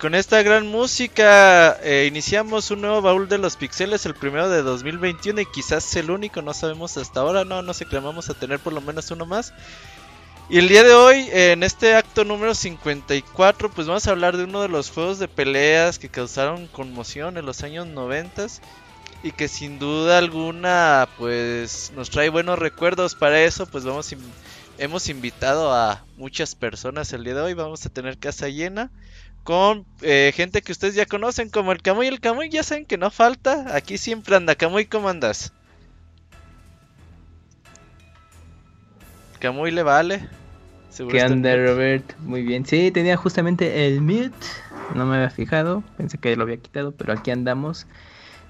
Con esta gran música eh, iniciamos un nuevo baúl de los pixeles, el primero de 2021 y quizás el único, no sabemos hasta ahora, no, no sé que vamos a tener por lo menos uno más. Y el día de hoy, en este acto número 54, pues vamos a hablar de uno de los juegos de peleas que causaron conmoción en los años 90 y que sin duda alguna pues nos trae buenos recuerdos. Para eso pues vamos hemos invitado a muchas personas el día de hoy, vamos a tener casa llena con eh, gente que ustedes ya conocen, como el Camuy. El Camuy ya saben que no falta, aquí siempre anda. Camuy, ¿cómo andas? Camuy le vale. ¿Qué anda, Robert? Muy bien. Sí, tenía justamente el mute. No me había fijado. Pensé que lo había quitado, pero aquí andamos.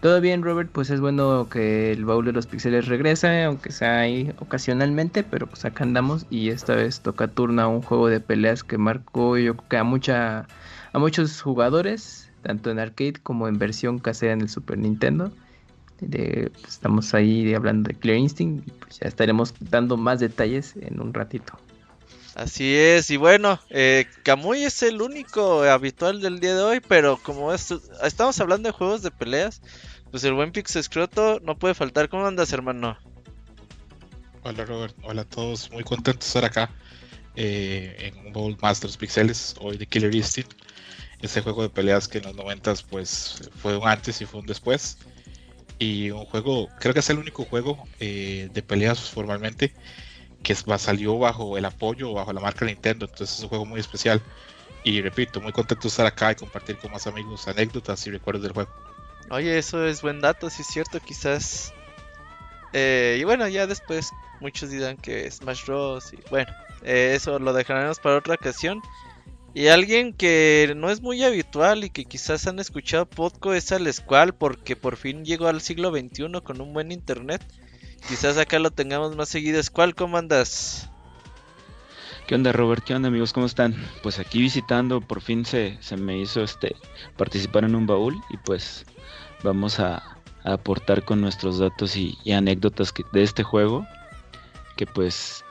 Todo bien, Robert. Pues es bueno que el baúl de los pixeles regrese, aunque sea ahí ocasionalmente, pero pues acá andamos. Y esta vez toca turno a un juego de peleas que marcó, yo creo que a mucha a muchos jugadores, tanto en arcade como en versión casera en el Super Nintendo. Pues, estamos ahí hablando de Clear Instinct y pues ya estaremos dando más detalles en un ratito. Así es, y bueno, eh, Kamui es el único habitual del día de hoy, pero como estamos hablando de juegos de peleas, pues el buen Pix Escroto no puede faltar. ¿Cómo andas, hermano? Hola, Robert. Hola a todos. Muy contento de estar acá eh, en Bowl Masters Pixeles, hoy de Killer Instinct ese juego de peleas que en los 90 pues fue un antes y fue un después. Y un juego, creo que es el único juego eh, de peleas formalmente que salió bajo el apoyo, bajo la marca Nintendo. Entonces es un juego muy especial. Y repito, muy contento de estar acá y compartir con más amigos anécdotas y recuerdos del juego. Oye, eso es buen dato, si es cierto, quizás. Eh, y bueno, ya después muchos dirán que Smash Bros. Y bueno, eh, eso lo dejaremos para otra ocasión. Y alguien que no es muy habitual y que quizás han escuchado poco es al Squall porque por fin llegó al siglo XXI con un buen internet. Quizás acá lo tengamos más seguido. Squall, ¿cómo andas? ¿Qué onda Robert? ¿Qué onda amigos? ¿Cómo están? Pues aquí visitando, por fin se, se me hizo este participar en un baúl y pues vamos a, aportar con nuestros datos y, y anécdotas de este juego que pues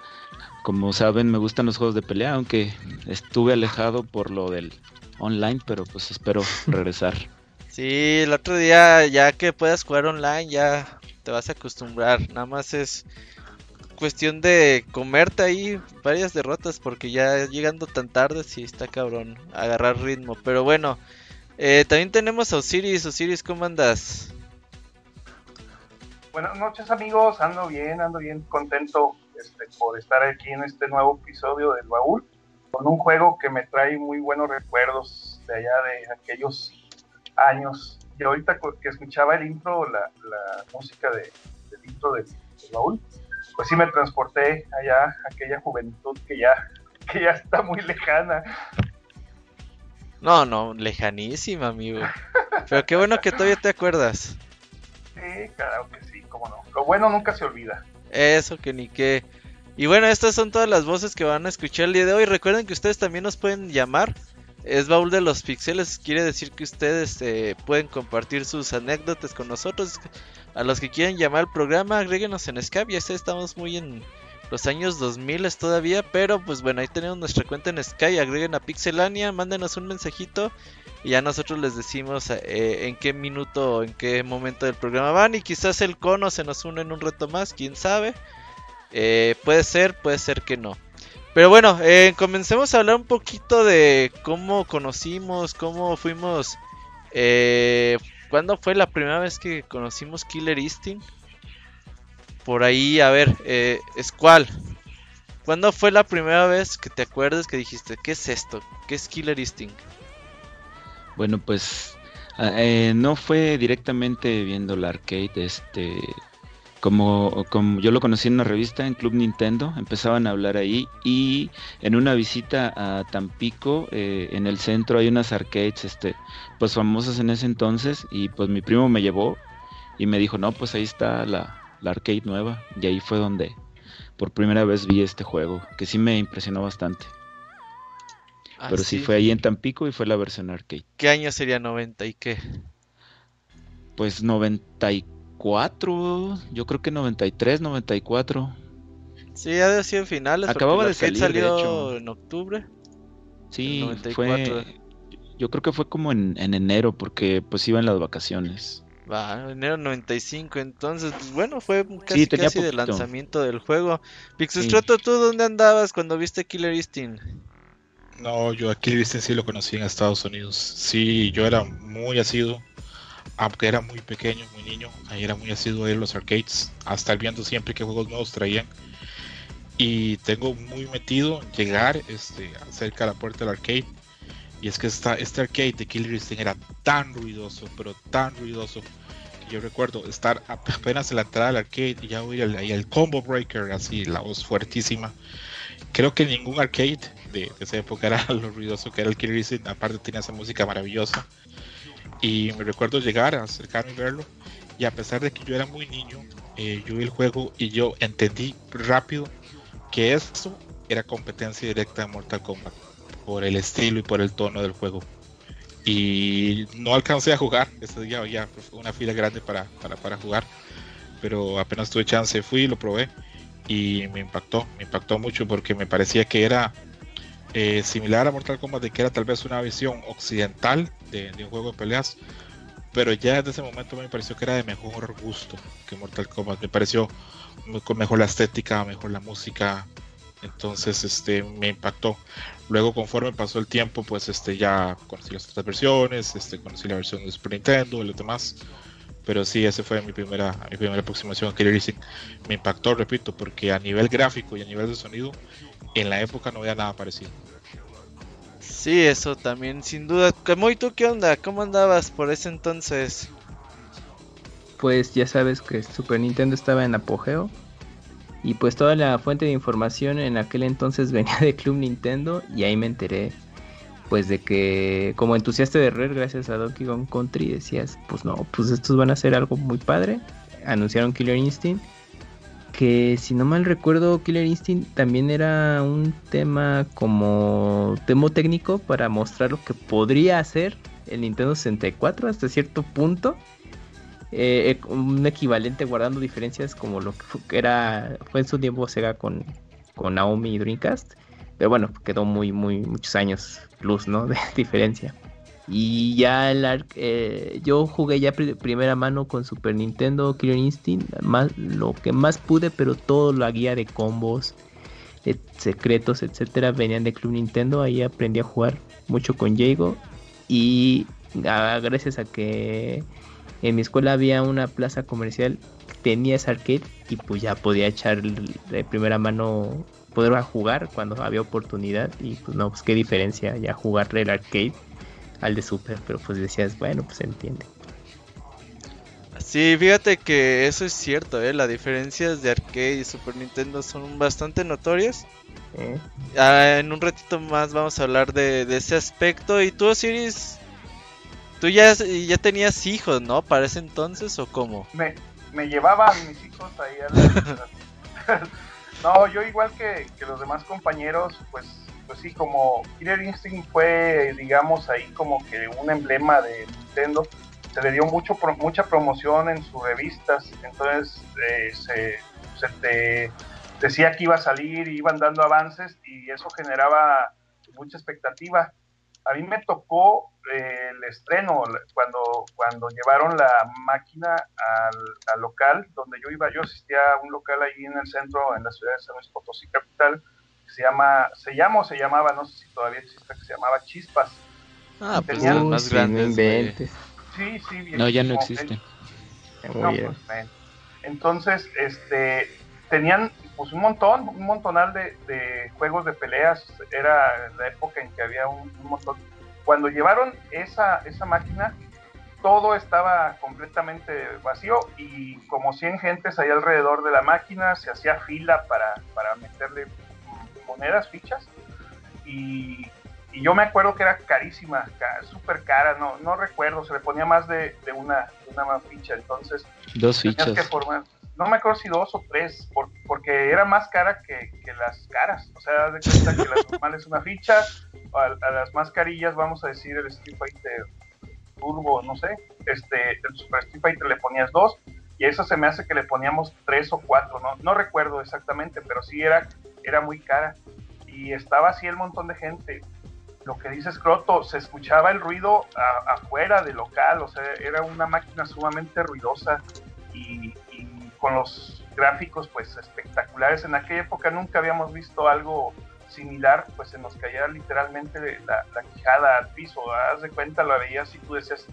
como saben, me gustan los juegos de pelea, aunque estuve alejado por lo del online, pero pues espero regresar. Sí, el otro día ya que puedas jugar online ya te vas a acostumbrar. Nada más es cuestión de comerte ahí varias derrotas porque ya llegando tan tarde sí está cabrón agarrar ritmo. Pero bueno, eh, también tenemos a Osiris. Osiris, ¿cómo andas? Buenas noches amigos, ando bien, ando bien contento este, por estar aquí en este nuevo episodio del baúl, con un juego que me trae muy buenos recuerdos de allá de aquellos años. Y ahorita que escuchaba el intro, la, música de, del intro del, baúl, pues sí me transporté allá, aquella juventud que ya, que ya está muy lejana. No, no, lejanísima, amigo. Pero qué bueno que todavía te acuerdas. Sí, claro que sí, cómo no. Lo bueno nunca se olvida. Eso que ni qué. Y bueno, estas son todas las voces que van a escuchar el día de hoy. Recuerden que ustedes también nos pueden llamar. Es baúl de los pixeles, quiere decir que ustedes eh, pueden compartir sus anécdotas con nosotros. A los que quieran llamar al programa, agréguenos en Skype. Ya estamos muy en los años 2000 todavía, pero pues bueno, ahí tenemos nuestra cuenta en Skype. Agreguen a Pixelania, mándenos un mensajito y ya nosotros les decimos eh, en qué minuto o en qué momento del programa van. Y quizás el cono se nos une en un reto más, quién sabe. Eh, puede ser, puede ser que no. Pero bueno, eh, comencemos a hablar un poquito de cómo conocimos, cómo fuimos. ¿Cuándo fue la primera vez que conocimos Killer Instinct? Por ahí, a ver, es cuál. ¿Cuándo fue la primera vez que te acuerdas que dijiste, ¿qué es esto? ¿Qué es Killer Instinct? Bueno, pues ah, eh, no fue directamente viendo la arcade, este, como, como yo lo conocí en una revista en Club Nintendo, empezaban a hablar ahí y en una visita a Tampico, eh, en el centro hay unas arcades, este, pues famosas en ese entonces y pues mi primo me llevó y me dijo, no, pues ahí está la, la arcade nueva y ahí fue donde por primera vez vi este juego, que sí me impresionó bastante. Ah, Pero sí. fue ahí en Tampico y fue la versión arcade. ¿Qué año sería 90 y qué? Pues 94, yo creo que 93, 94. Sí, ha de sido finales. Acababa de salir, salió en octubre. Sí, fue Yo creo que fue como en, enero, porque pues iba en las vacaciones. Va, enero 95, entonces, pues, bueno, fue casi, casi de lanzamiento del juego. Pixestroto, ¿tú dónde andabas cuando viste Killer Instinct? No, yo a Instinct sí lo conocí en Estados Unidos. Sí, yo era muy asiduo, aunque era muy pequeño, muy niño, ahí era muy asiduo a a los arcades, hasta viendo siempre qué juegos nuevos traían. Y tengo muy metido llegar este, cerca de la puerta del arcade y es que esta, este arcade de Killer Instinct era tan ruidoso, pero tan ruidoso, yo recuerdo estar apenas en la entrada del arcade y ya oír el, el combo breaker, así, la voz fuertísima. Creo que ningún arcade de, esa época era lo ruidoso que era el Killer aparte tenía esa música maravillosa. Y me recuerdo llegar, a acercarme y verlo, y a pesar de que yo era muy niño, eh, yo vi el juego y yo entendí rápido que esto era competencia directa de Mortal Kombat por el estilo y por el tono del juego. Y no alcancé a jugar, ese día había una fila grande para, para, jugar, pero apenas tuve chance, fui y lo probé y me impactó, me impactó mucho porque me parecía que era eh, similar a Mortal Kombat, de que era tal vez una visión occidental de, un juego de peleas, pero ya desde ese momento me pareció que era de mejor gusto que Mortal Kombat, me pareció con mejor la estética, mejor la música, entonces este me impactó. Luego conforme pasó el tiempo pues este ya conocí las otras versiones este conocí la versión de Super Nintendo y lo demás pero sí ese fue mi primera mi primera aproximación a Killer Instinct me impactó repito porque a nivel gráfico y a nivel de sonido en la época no había nada parecido sí eso también sin duda ¿y tú qué onda? ¿cómo andabas por ese entonces? pues ya sabes que Super Nintendo estaba en apogeo y pues toda la fuente de información en aquel entonces venía de Club Nintendo y ahí me enteré pues de que como entusiasta de Red gracias a Donkey Kong Country decías pues no, pues estos van a hacer algo muy padre. Anunciaron Killer Instinct que si no mal recuerdo Killer Instinct también era un tema como tema técnico para mostrar lo que podría hacer el Nintendo 64 hasta cierto punto. Eh, eh, un equivalente guardando diferencias como lo que era fue en su tiempo Sega con, con Naomi y Dreamcast. Pero bueno quedó muy muy muchos años plus no de diferencia y ya el eh, yo jugué ya primera mano con Super Nintendo Killer Instinct más lo que más pude pero todo la guía de combos secretos etcétera venían de Club Nintendo. Ahí aprendí a jugar mucho con Jago y ah, gracias a que en mi escuela había una plaza comercial tenía ese arcade y pues ya podía echar de primera mano, poder jugar cuando había oportunidad. Y pues no, pues qué diferencia ya jugar el arcade al de Super, pero pues decías, bueno, pues se entiende. Sí, fíjate que eso es cierto, ¿eh? las diferencias de arcade y Super Nintendo son bastante notorias. ¿Eh? Ah, en un ratito más vamos a hablar de, de ese aspecto. ¿Y tú, Osiris, Tú ya, ya tenías hijos, ¿no? Para ese entonces o cómo? Me, me llevaban mis hijos ahí a la... no, yo igual que, los demás compañeros, pues, pues sí, como Killer Instinct fue, digamos, ahí como que un emblema de Nintendo, se le dio mucho mucha promoción en sus revistas, entonces eh, se, te decía que iba a salir, iban dando avances y eso generaba mucha expectativa. A mí me tocó eh, el estreno cuando, cuando llevaron la máquina al, local donde yo iba. Yo asistía a un local ahí en el centro, en la ciudad de San Luis Potosí capital, se llama, se llama o se llamaba, no sé si todavía existe, que se llamaba Chispas. Ah, pues Tenían, más grandes. Sí, sí. No, ya no existe. Pues, entonces, este, tenían pues un montón, un montonal de, juegos de peleas. Era la época en que había un, montón. Cuando llevaron esa, esa máquina, todo estaba completamente vacío y como 100 gentes ahí alrededor de la máquina, se hacía fila para, para meterle monedas, fichas. Y, yo me acuerdo que era carísima, súper cara, no, no recuerdo, se le ponía más de, una, una ficha, entonces... Dos fichas. Que formar, no me acuerdo si dos o tres, porque era más cara que, las caras. O sea, de cuenta que las normales una ficha, a, las más carillas, vamos a decir el Street Fighter Turbo, no sé, este, el Super Street Fighter le ponías dos, y eso se me hace que le poníamos tres o cuatro, no, no recuerdo exactamente, pero sí era, era muy cara. Y estaba así el montón de gente. lo que dice Scroto, se escuchaba el ruido afuera del local, o sea, era una máquina sumamente ruidosa y, con los gráficos pues espectaculares. En aquella época nunca habíamos visto algo similar, pues se nos caía literalmente la, quijada al piso, haz de cuenta, lo veías y tú decías,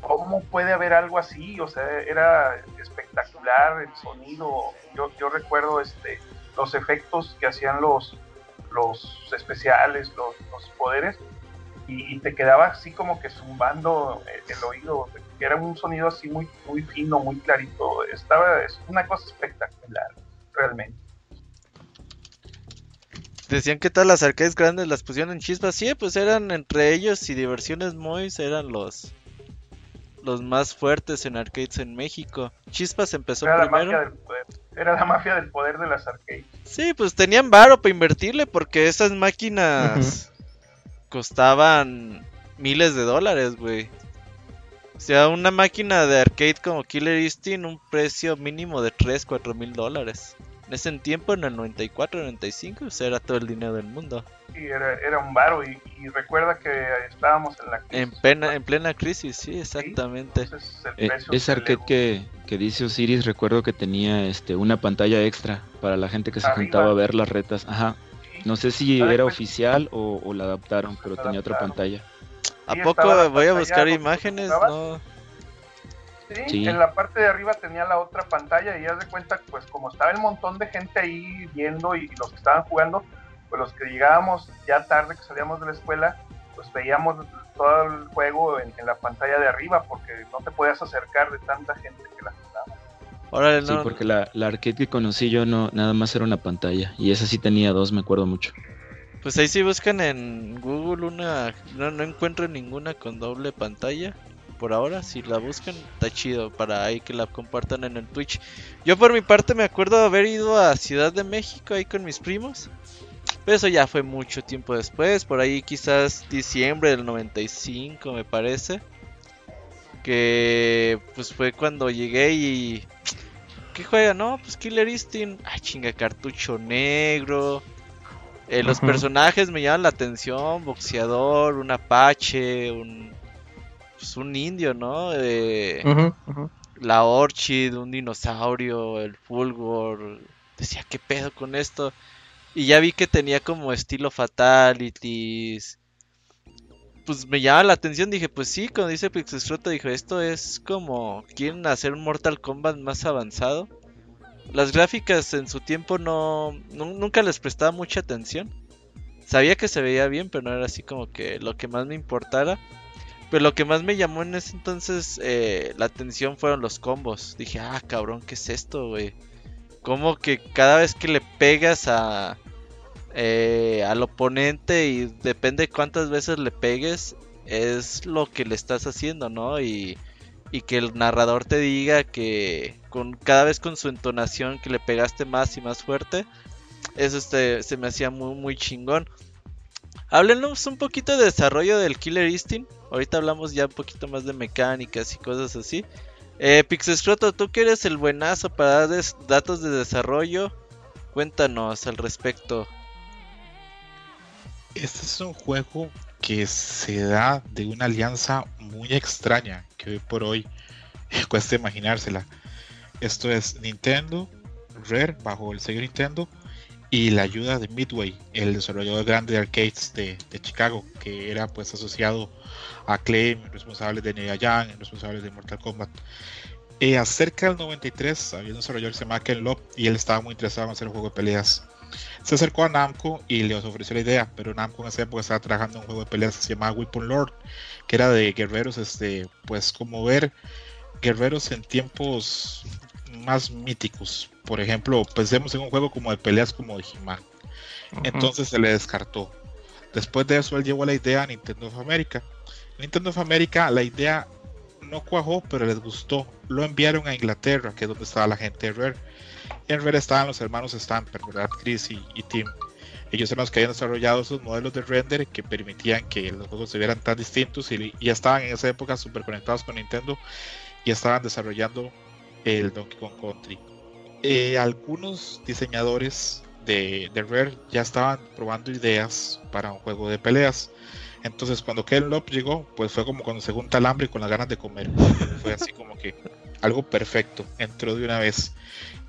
¿cómo puede haber algo así? O sea, era espectacular el sonido, yo, yo recuerdo este, los efectos que hacían los, los especiales, los, poderes, y, te quedaba así como que zumbando el, oído, que era un sonido así muy, muy fino, muy clarito. Estaba, es una cosa espectacular, realmente. Decían que todas las arcades grandes las pusieron en chispas. Sí, pues eran entre ellos y Diversiones Mois eran los los más fuertes en arcades en México. Chispas empezó primero. Era la mafia del poder de las arcades. Sí, pues tenían varo para invertirle porque esas máquinas costaban miles de dólares, güey. O sea, una máquina de arcade como Killer Instinct, un precio mínimo de 3, 4 mil dólares. En ese tiempo, en el 94, 95, o sea, era todo el dinero del mundo. Sí, era, un varo y, recuerda que estábamos en la crisis. En plena, en plena crisis, sí, exactamente. Eh, ese arcade que, que, dice Osiris, recuerdo que tenía este una pantalla extra para la gente que se juntaba a ver las retas. Ajá. No sé si era oficial o, la adaptaron, pero tenía otra pantalla. ¿A poco voy a buscar imágenes? No. Sí, en la parte de arriba tenía la otra pantalla y ya de cuenta, pues como estaba el montón de gente ahí viendo y, los que estaban jugando, pues los que llegábamos ya tarde que salíamos de la escuela, pues veíamos todo el juego en, la pantalla de arriba porque no te podías acercar de tanta gente que la jugaba. Sí, porque la, la, arcade que conocí yo no nada más era una pantalla y esa sí tenía dos, me acuerdo mucho. Pues ahí sí buscan en Google una, no, no encuentro ninguna con doble pantalla por ahora. Si la buscan, está chido para ahí que la compartan en el Twitch. Yo por mi parte me acuerdo de haber ido a Ciudad de México ahí con mis primos. Pero eso ya fue mucho tiempo después, por ahí quizás diciembre del 95 me parece. Que pues fue cuando llegué y... ¿Qué juega? No, pues Killer Instinct. Ah, chinga, cartucho negro. Eh, los personajes me llaman la atención. Boxeador, un apache, un pues, un indio, ¿no? La Orchid, un dinosaurio, el Fulgor. Decía, ¿qué pedo con esto? Y ya vi que tenía como estilo Fatalities. Pues me llama la atención, dije, pues sí, cuando dice Pixescroto, dije, esto es como, quieren hacer un Mortal Kombat más avanzado. Las gráficas en su tiempo no, nunca les prestaba mucha atención. Sabía que se veía bien, pero no era así como que lo que más me importara. Pero lo que más me llamó en ese entonces eh, la atención fueron los combos. Dije, ah, cabrón, ¿qué es esto, güey? Como que cada vez que le pegas a eh, al oponente y depende cuántas veces le pegues, es lo que le estás haciendo, ¿no? Y, y que el narrador te diga que con cada vez con su entonación que le pegaste más y más fuerte, eso este, se me hacía muy, muy chingón. Háblenos un poquito de desarrollo del Killer Instinct. Ahorita hablamos ya un poquito más de mecánicas y cosas así. Eh, Pixescroto, tú que eres el buenazo para dar datos de desarrollo, cuéntanos al respecto. Este es un juego que se da de una alianza muy extraña que hoy por hoy cuesta imaginársela. Esto es Nintendo, Rare, bajo el sello Nintendo, y la ayuda de Midway, el desarrollador grande de arcades de, Chicago, que era pues asociado a Claim, responsable de Nea Young, responsable de Mortal Kombat. Eh, acerca del 93 había un desarrollador que se llama Ken Love y él estaba muy interesado en hacer un juego de peleas. Se acercó a Namco y le ofreció la idea, pero Namco en esa época estaba trabajando en un juego de peleas que se llamaba Weapon Lord, que era de guerreros, este, pues como ver guerreros en tiempos más míticos. Por ejemplo, pensemos en un juego como de peleas como de He-Man. Entonces se le descartó. Después de eso, él llevó la idea a Nintendo of America. Nintendo of America, la idea no cuajó, pero les gustó. Lo enviaron a Inglaterra, que es donde estaba la gente de Rare. En Rare estaban los hermanos Stamper, ¿verdad? Chris y, Tim. Ellos eran los que habían desarrollado esos modelos de render que permitían que los juegos se vieran tan distintos y, ya estaban en esa época súper conectados con Nintendo y estaban desarrollando el Donkey Kong Country. Eh, algunos diseñadores de, Rare ya estaban probando ideas para un juego de peleas. Entonces cuando Ken Love llegó, pues fue como cuando se junta el hambre con las ganas de comer. fue así como que algo perfecto, entró de una vez.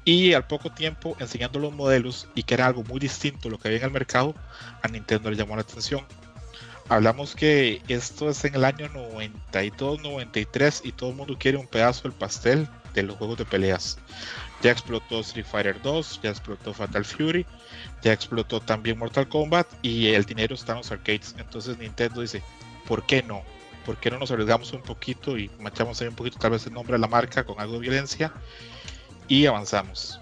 Y al poco tiempo, enseñando los modelos y que era algo muy distinto a lo que había en el mercado, a Nintendo le llamó la atención. Hablamos que esto es en el año 92, 93 y todo el mundo quiere un pedazo del pastel de los juegos de peleas. Ya explotó Street Fighter 2, ya explotó Fatal Fury, ya explotó también Mortal Kombat y el dinero está en los arcades. Entonces Nintendo dice, ¿por qué no? ¿Por qué no nos arriesgamos un poquito y manchamos ahí un poquito tal vez el nombre de la marca con algo de violencia? y avanzamos.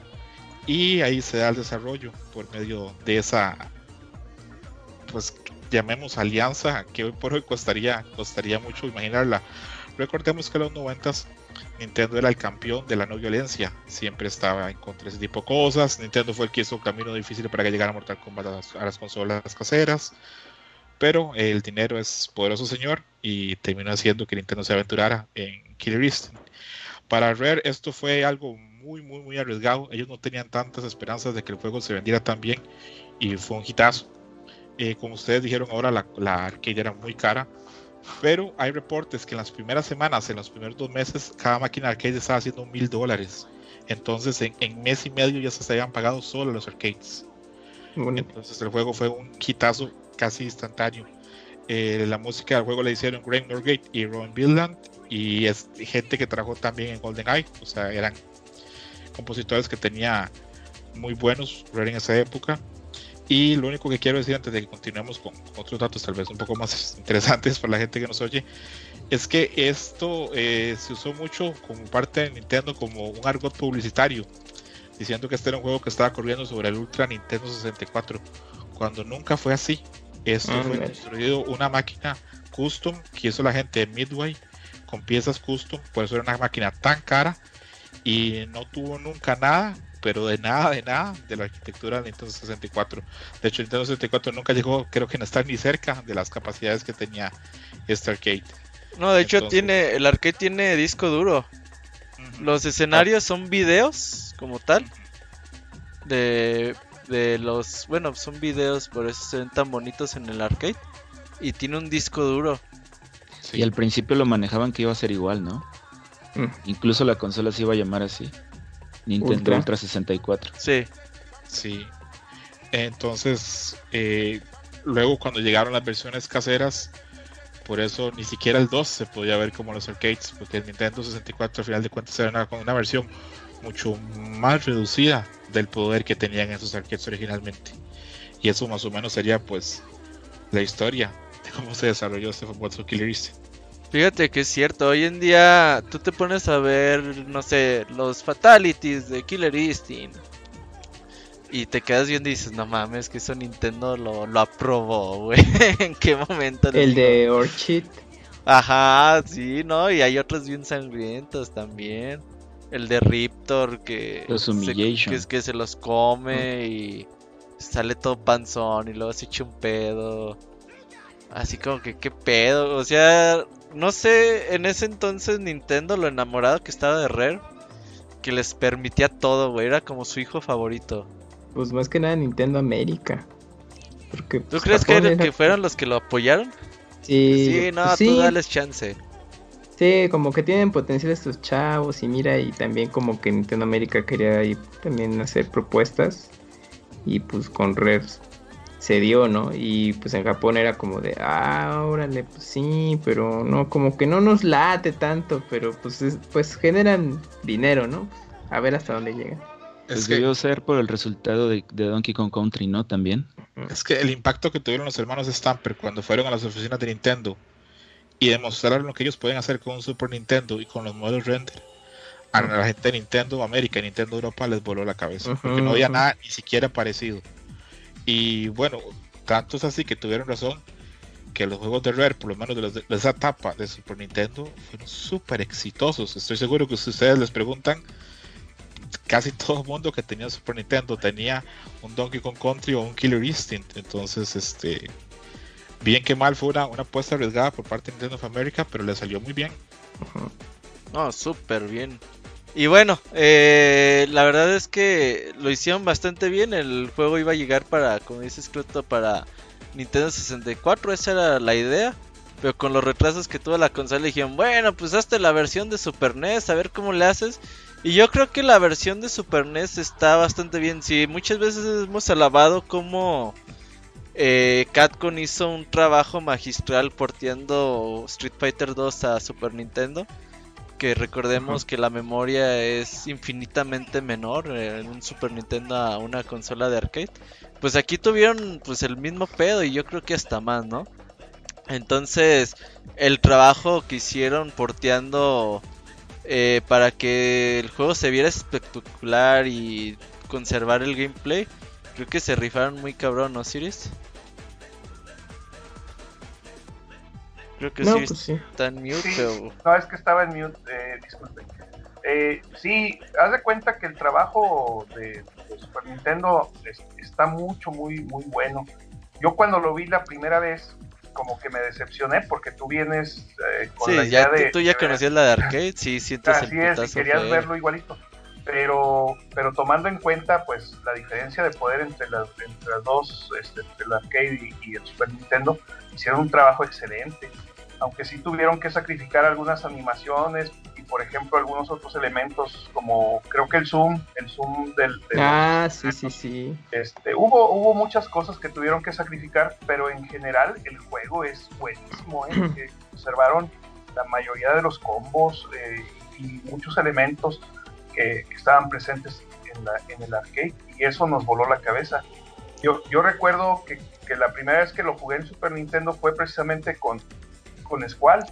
Y ahí se da el desarrollo por medio de esa, pues llamemos alianza, que hoy por hoy costaría, costaría mucho imaginarla. Recordemos que en los 90 Nintendo era el campeón de la no violencia, siempre estaba en contra de ese tipo de cosas. Nintendo fue el que hizo un camino difícil para que llegara Mortal Kombat a las, consolas caseras. Pero el dinero es poderoso señor y terminó haciendo que Nintendo se aventurara en Killer Instinct. Para Rare esto fue algo muy, muy, muy arriesgado. Ellos no tenían tantas esperanzas de que el juego se vendiera tan bien y fue un hitazo. Eh, como ustedes dijeron ahora, la, la arcade era muy cara, pero hay reportes que en las primeras semanas, en los primeros dos meses, cada máquina arcade estaba haciendo mil dólares. Entonces, en, en, mes y medio ya se habían pagado solo los arcades. Entonces, el juego fue un hitazo casi instantáneo. Eh, la música del juego la hicieron Graham Norgate y Ron Billland y es gente que trabajó también en GoldenEye, o sea, eran compositores que tenía muy buenos en esa época. Y lo único que quiero decir antes de que continuemos con otros datos, tal vez un poco más interesantes para la gente que nos oye, es que esto eh, se usó mucho como parte de Nintendo como un argot publicitario, diciendo que este era un juego que estaba corriendo sobre el Ultra Nintendo 64, cuando nunca fue así. Esto Ah, fue construido una máquina custom que hizo la gente de Midway con piezas custom, por eso era una máquina tan cara y no tuvo nunca nada, pero de nada, de nada, de la arquitectura de Nintendo 64. De hecho, Nintendo 64 nunca llegó, creo que no está ni cerca de las capacidades que tenía este arcade. No, de hecho Entonces- tiene, el arcade tiene disco duro. Los escenarios son videos como tal. De, de los, bueno, son videos, por eso se ven tan bonitos en el arcade. Y tiene un disco duro. Sí. Y al principio lo manejaban que iba a ser igual, ¿no? Mm. Incluso la consola se iba a llamar así. Nintendo Ultra. Ultra, 64. Sí. Sí. Entonces, eh, luego cuando llegaron las versiones caseras, por eso ni siquiera el 2 se podía ver como los arcades, porque el Nintendo 64 al final de cuentas era una, una versión mucho más reducida del poder que tenían esos arcades originalmente. Y eso más o menos sería pues la historia de cómo se desarrolló este famoso Killer. Fíjate que es cierto, hoy en día tú te pones a ver, no sé, los fatalities de Killer Instinct. Y te quedas viendo y dices, no mames, que eso Nintendo lo, lo aprobó, güey. ¿En qué momento? El digo? de Orchid. Ajá, sí, ¿no? Y hay otros bien sangrientos también. El de Riptor que, Los se, Humiliation. que, es que se los come y sale todo panzón y luego se echa un pedo. Así como que, ¿qué pedo? O sea, no sé, en ese entonces Nintendo lo enamorado que estaba de Rare, que les permitía todo, güey, era como su hijo favorito. Pues más que nada Nintendo América. Porque, ¿Tú pues, crees que, Japón era- era- que fueron los que lo apoyaron? Sí, Sí, no, pues tú sí, dales chance. sí, como que tienen potencial estos chavos y mira, y también como que Nintendo América quería ahí también hacer propuestas y pues con Rare se dio, ¿no? Y pues en Japón era como de, ah, órale, pues sí, pero no, como que no nos late tanto, pero pues, es- pues generan dinero, ¿no? A ver hasta dónde llegan. Pues Es que, debió ser por el resultado de, de Donkey Kong Country, ¿no? También. es que el impacto que tuvieron los hermanos Stamper cuando fueron a las oficinas de Nintendo y demostraron lo que ellos pueden hacer con un Super Nintendo y con los modelos render, a la gente de Nintendo América y Nintendo Europa les voló la cabeza, porque no había nada ni siquiera parecido. Y bueno, tanto es así que tuvieron razón que los juegos de Rare, por lo menos de, esa etapa de Super Nintendo, fueron súper exitosos. Estoy seguro que si ustedes les preguntan, casi todo el mundo que tenía Super Nintendo tenía un Donkey Kong Country o un Killer Instinct. Entonces, este, bien que mal fue una, una apuesta arriesgada por parte de Nintendo of America, pero le salió muy bien. No, súper bien. Y bueno, eh, la verdad es que lo hicieron bastante bien. El juego iba a llegar para, como dices, Cruto, para Nintendo 64, esa era la idea. Pero con los retrasos que tuvo la consola dijeron, bueno, pues hazte la versión de Super NES, a ver cómo le haces. Y yo creo que la versión de Super NES está bastante bien. Sí, muchas veces hemos alabado como eh, Capcom hizo un trabajo magistral porteando Street Fighter 2 a Super Nintendo. Que recordemos que la memoria es infinitamente menor en un Super Nintendo a una consola de arcade. Pues aquí tuvieron pues el mismo pedo y yo creo que hasta más, ¿no? Entonces, el trabajo que hicieron porteando eh, para que el juego se viera espectacular y conservar el gameplay, creo que se rifaron muy cabrón, ¿no, Siris? Creo que No, Siris pues sí. está en mute, Sí, no, es que estaba en mute, eh, disculpe. Eh, sí, haz de cuenta que el trabajo de, de Super Nintendo es- está mucho, muy, muy bueno. Yo cuando lo vi la primera vez, como que me decepcioné porque tú vienes eh, con la Sí, idea ya, tú- de... tú ya conocías la de arcade, sí, sientes el Así es, putazo y querías feo. verlo igualito. Pero, pero tomando en cuenta pues la diferencia de poder entre las, entre las dos, este, entre el arcade y, y el Super Nintendo, hicieron un trabajo excelente. Aunque sí tuvieron que sacrificar algunas animaciones y por ejemplo algunos otros elementos como creo que el zoom, el zoom del, del- Ah, sí, sí, sí. este, hubo, hubo muchas cosas que tuvieron que sacrificar, pero en general el juego es buenísimo. ¿eh? Que conservaron la mayoría de los combos eh, y muchos elementos que, que estaban presentes en, la- en el arcade y eso nos voló la cabeza. Yo, yo recuerdo que, que la primera vez que lo jugué en Super Nintendo fue precisamente con, con Squall,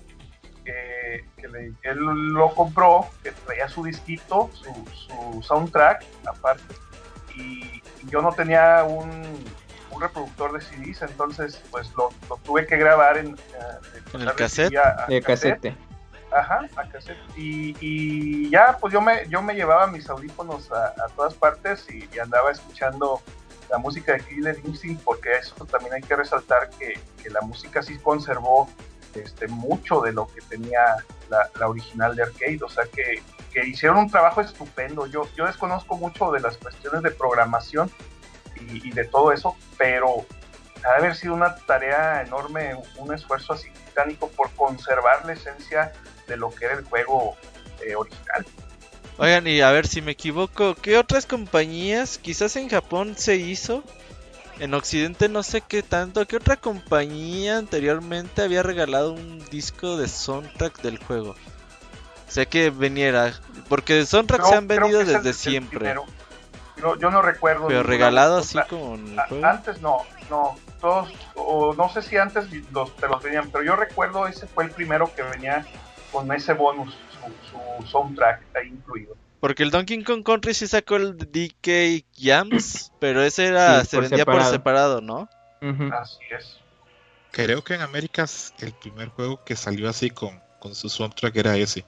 que, que le- él lo compró, que traía su disquito, su, su soundtrack aparte y, y yo no tenía un, un reproductor de CDs, entonces pues lo, lo tuve que grabar en, eh, ¿En el cassette? CD a- a De casete. Ajá, a cassette. Y, y ya, pues yo me, yo me llevaba mis audífonos a, a todas partes y, y andaba escuchando la música de Killer Instinct, porque eso también hay que resaltar que, que la música sí conservó este, mucho de lo que tenía la, original de arcade, o sea que, hicieron un trabajo estupendo. Yo, yo desconozco mucho de las cuestiones de programación y, y de todo eso, pero ha de haber sido una tarea enorme, un esfuerzo así titánico por conservar la esencia de lo que era el juego eh, original. Oigan, y a ver si me equivoco, ¿qué otras compañías, quizás en Japón se hizo? En Occidente no sé qué tanto, ¿qué otra compañía anteriormente había regalado un disco de soundtrack del juego? Sé que viniera, porque de soundtrack se han el- desde siempre. Yo, yo no recuerdo. pero regalado así juego. Antes no, no, todos, o no sé si antes los, te los venían, pero yo recuerdo ese fue el primero que venía con ese bonus, su, su soundtrack ahí incluido. Porque el Donkey Kong Country sí sacó el DK Jams, pero ese era, Sí, se por vendía por separado. separado, ¿no? Ujú. Así es. Creo que en América es el primer juego que salió así con, con su soundtrack era ese.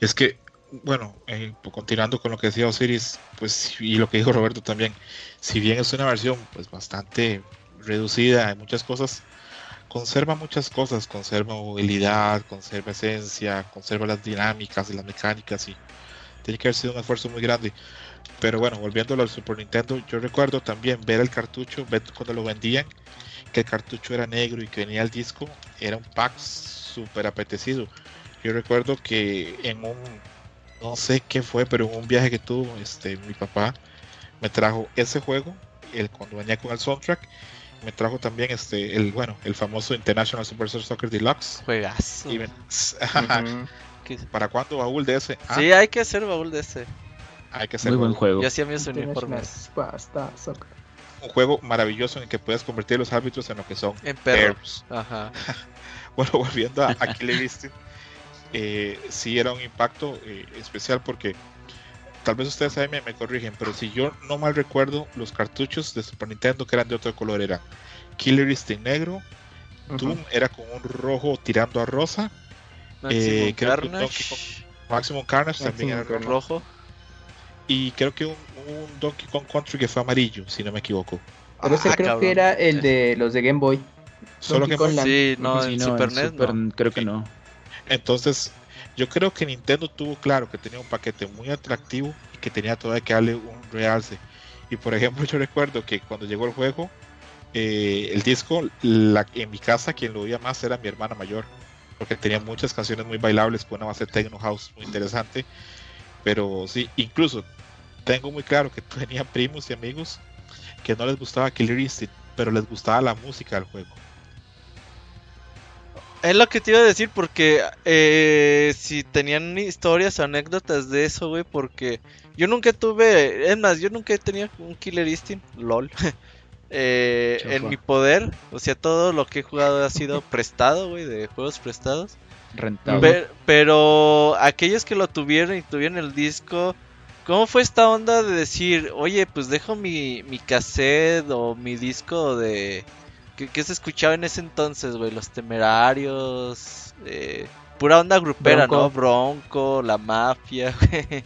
Y es que, bueno, eh, pues, continuando con lo que decía Osiris, pues y lo que dijo Roberto también, si bien es una versión pues bastante reducida en muchas cosas, conserva muchas cosas, conserva movilidad, conserva esencia, conserva las dinámicas y las mecánicas y tiene que haber sido un esfuerzo muy grande. Pero bueno, volviendo al Super Nintendo, yo recuerdo también ver el cartucho, ver cuando lo vendían, que el cartucho era negro y que venía el disco, era un pack súper apetecido. Yo recuerdo que en un, no sé qué fue, pero en un viaje que tuvo este, mi papá, me trajo ese juego, el, cuando venía con el soundtrack, me trajo también este, el, bueno, el famoso International Superstar Soccer Deluxe. Juegazo. Y me- Ujú. Que- ¿Para cuándo baúl de ese? Ah, Sí, hay que hacer baúl de ese. hay que hacer Muy buen juego. Yo hacía mis uniformes un juego maravilloso en el que puedes convertir a los árbitros en lo que son en perro. perros. Ajá. Bueno, volviendo a, a Killer Instinct, eh, sí era un impacto eh, especial porque tal vez ustedes saben, me, me corrigen, pero si yo no mal recuerdo, los cartuchos de Super Nintendo que eran de otro color eran Killer Instinct negro, Ujú. Doom era con un rojo tirando a rosa, Eh, Carnage, Donkey Maximum Carnage también era rojo, rojo. y creo que un, un Donkey Kong Country que fue amarillo, si no me equivoco. Pero ese Ah, creo cabrón. que era el de los de Game Boy. Solo Donkey que Kong Land. Sí, no, Sí, en no, Super en NES Super no. creo que no. Entonces, yo creo que Nintendo tuvo claro que tenía un paquete muy atractivo y que tenía todavía que darle un realce. Y por ejemplo, yo recuerdo que cuando llegó el juego, eh, el disco, la, en mi casa quien lo oía más era mi hermana mayor, porque tenía muchas canciones muy bailables con una base techno house muy interesante. Pero sí, incluso tengo muy claro que tenía primos y amigos que no les gustaba Killer Instinct, pero les gustaba la música del juego. Es lo que te iba a decir porque eh, si tenían historias o anécdotas de eso, güey, porque yo nunca tuve, es más, yo nunca he tenido un Killer Instinct, lol, eh, en mi poder, o sea, todo lo que he jugado ha sido prestado, güey, de juegos prestados. Rentado. Pero, pero aquellos que lo tuvieron y tuvieron el disco, ¿cómo fue esta onda de decir, oye, pues dejo mi, mi cassette o mi disco de... ¿Qué, se escuchaba en ese entonces, güey? Los temerarios, eh, pura onda grupera, ¿no? Bronco, la mafia, güey.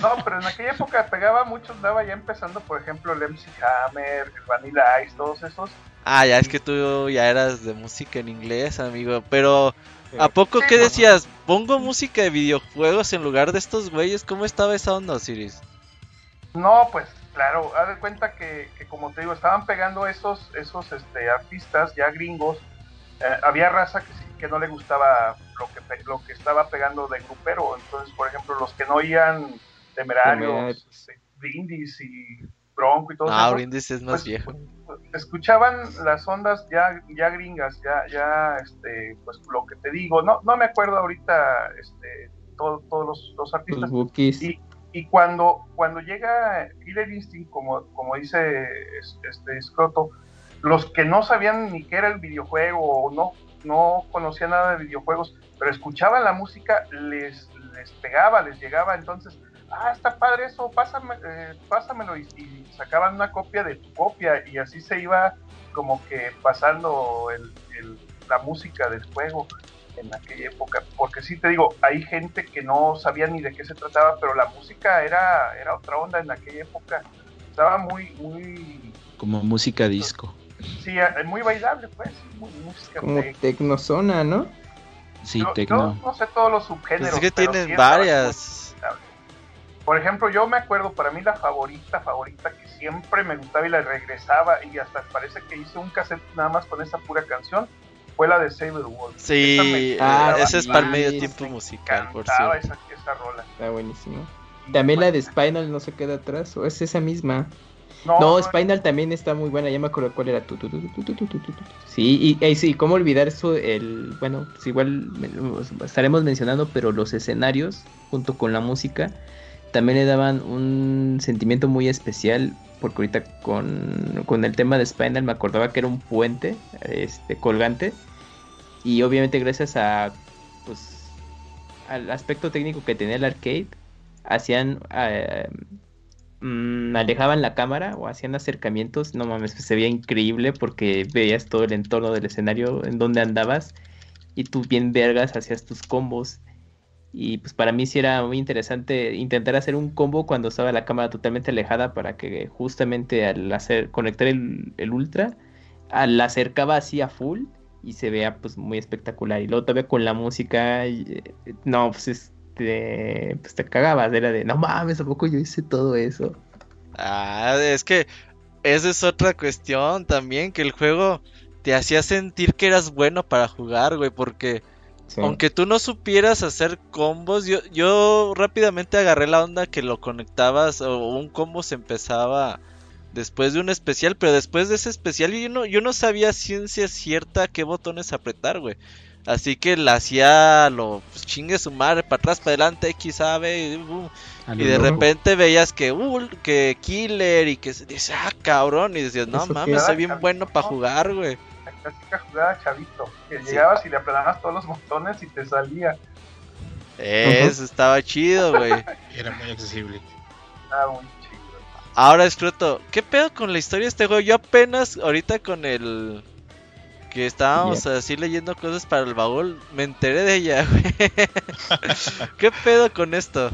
No, pero en aquella época pegaba mucho, andaba ya empezando, por ejemplo, el MC Hammer, el Vanilla Ice, todos esos. Ah, ya es que tú ya eras de música en inglés, amigo, pero ¿A poco qué decías? ¿Pongo música de videojuegos en lugar de estos güeyes? ¿Cómo estaba esa onda, Osiris? No, pues claro, haz de cuenta que, como te digo, estaban pegando esos, esos este, artistas ya gringos. Eh, había raza que, que no le gustaba lo que, lo que estaba pegando de grupero. Entonces, por ejemplo, los que no oían temerarios, este, brindis y bronco y todo ah, brindis es más pues, viejo. Pues, escuchaban las ondas ya, ya gringas, ya, ya, este, pues lo que te digo, no, no me acuerdo ahorita, este, todos los, los artistas. y, y cuando, cuando llega Killer Instinct, como, como dice este Scroto, los que no sabían ni qué era el videojuego o no, no conocían nada de videojuegos, pero escuchaban la música, les, les pegaba, les llegaba, entonces ah, está padre eso, pásame, eh, pásamelo y, sacaban una copia de tu copia y así se iba como que pasando el, la música del juego en aquella época, porque sí te digo, hay gente que no sabía ni de qué se trataba, pero la música era, era otra onda en aquella época, estaba muy, muy... Como música disco. Sí, eh, muy bailable, pues, muy música. Como tecnozona, ¿no? Sí, tecno. No, sé todos los subgéneros. Pues es que tienen varias por ejemplo, yo me acuerdo, para mí la favorita, favorita que siempre me gustaba y la regresaba y hasta parece que hice un cassette nada más con esa pura canción, fue la de Saber World. Sí, ah, ese es para el medio tiempo musical, por cierto. Esa, esa rola. Está buenísimo. También la de Spinal no se queda atrás, o es esa misma. No, Spinal también está muy buena, ya me acuerdo cuál era. Tu, sí, y, y, sí, cómo olvidar eso, el, bueno, pues igual estaremos mencionando, pero los escenarios junto con la música también le daban un sentimiento muy especial, porque ahorita con, el tema de Spinal me acordaba que era un puente este, colgante, y obviamente gracias a pues al aspecto técnico que tenía el arcade, hacían eh, mm, alejaban la cámara o hacían acercamientos, no mames, se veía increíble porque veías todo el entorno del escenario en donde andabas y tú bien vergas hacías tus combos y pues para mí sí era muy interesante intentar hacer un combo cuando estaba la cámara totalmente alejada para que justamente al hacer conectar el, ultra, al acercaba así a full y se vea pues muy espectacular. Y luego todavía con la música, eh, no, pues este, pues te cagabas, era de, no mames, ¿a poco yo hice todo eso? Ah, es que esa es otra cuestión también, que el juego te hacía sentir que eras bueno para jugar, güey, porque aunque tú no supieras hacer combos, yo, yo rápidamente agarré la onda que lo conectabas o un combo se empezaba después de un especial, pero después de ese especial yo no, yo no sabía ciencia cierta qué botones apretar, güey. Así que la hacía lo pues, chingue su madre, para atrás, para adelante, X, A, B, uh, y de repente veías que, uh, que killer y que se dice, ah, cabrón, y decías, no mames, soy bien bueno para jugar, güey clásica jugada chavito, que llegabas y le aplanabas todos los botones y te salía. Eso estaba chido, güey. Era muy accesible. Estaba muy chido. Ahora, Escroto, ¿qué pedo con la historia de este juego? Yo apenas ahorita con el que estábamos así leyendo cosas para el baúl, me enteré de ella, güey. ¿Qué pedo con esto?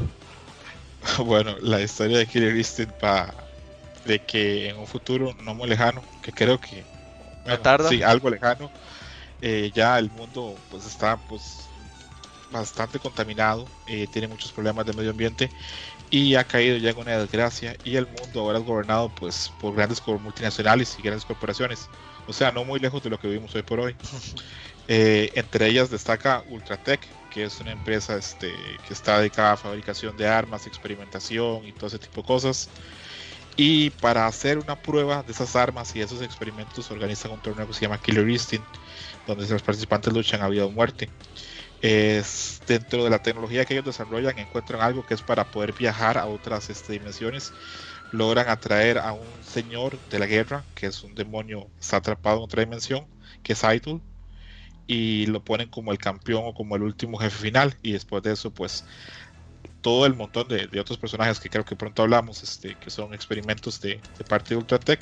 Bueno, la historia de Killer Instinct va de que en un futuro no muy lejano, que creo que tarda. Sí, algo lejano. Eh, ya el mundo pues está pues bastante contaminado, eh, tiene muchos problemas de medio ambiente y ha caído ya en una desgracia y el mundo ahora es gobernado pues por grandes multinacionales y grandes corporaciones. O sea, no muy lejos de lo que vivimos hoy por hoy. Eh, entre ellas destaca Ultratech, que es una empresa este, que está dedicada a fabricación de armas, experimentación y todo ese tipo de cosas. Y para hacer una prueba de esas armas y esos experimentos organizan un torneo que se llama Killer Instinct, donde los participantes luchan a vida o muerte. Es, dentro de la tecnología que ellos desarrollan encuentran algo que es para poder viajar a otras este, dimensiones. Logran atraer a un señor de la guerra, que es un demonio, está atrapado en otra dimensión, que es Idol, y lo ponen como el campeón o como el último jefe final. Y después de eso, pues todo el montón de, otros personajes que creo que pronto hablamos, este, que son experimentos de, parte de Ultratech,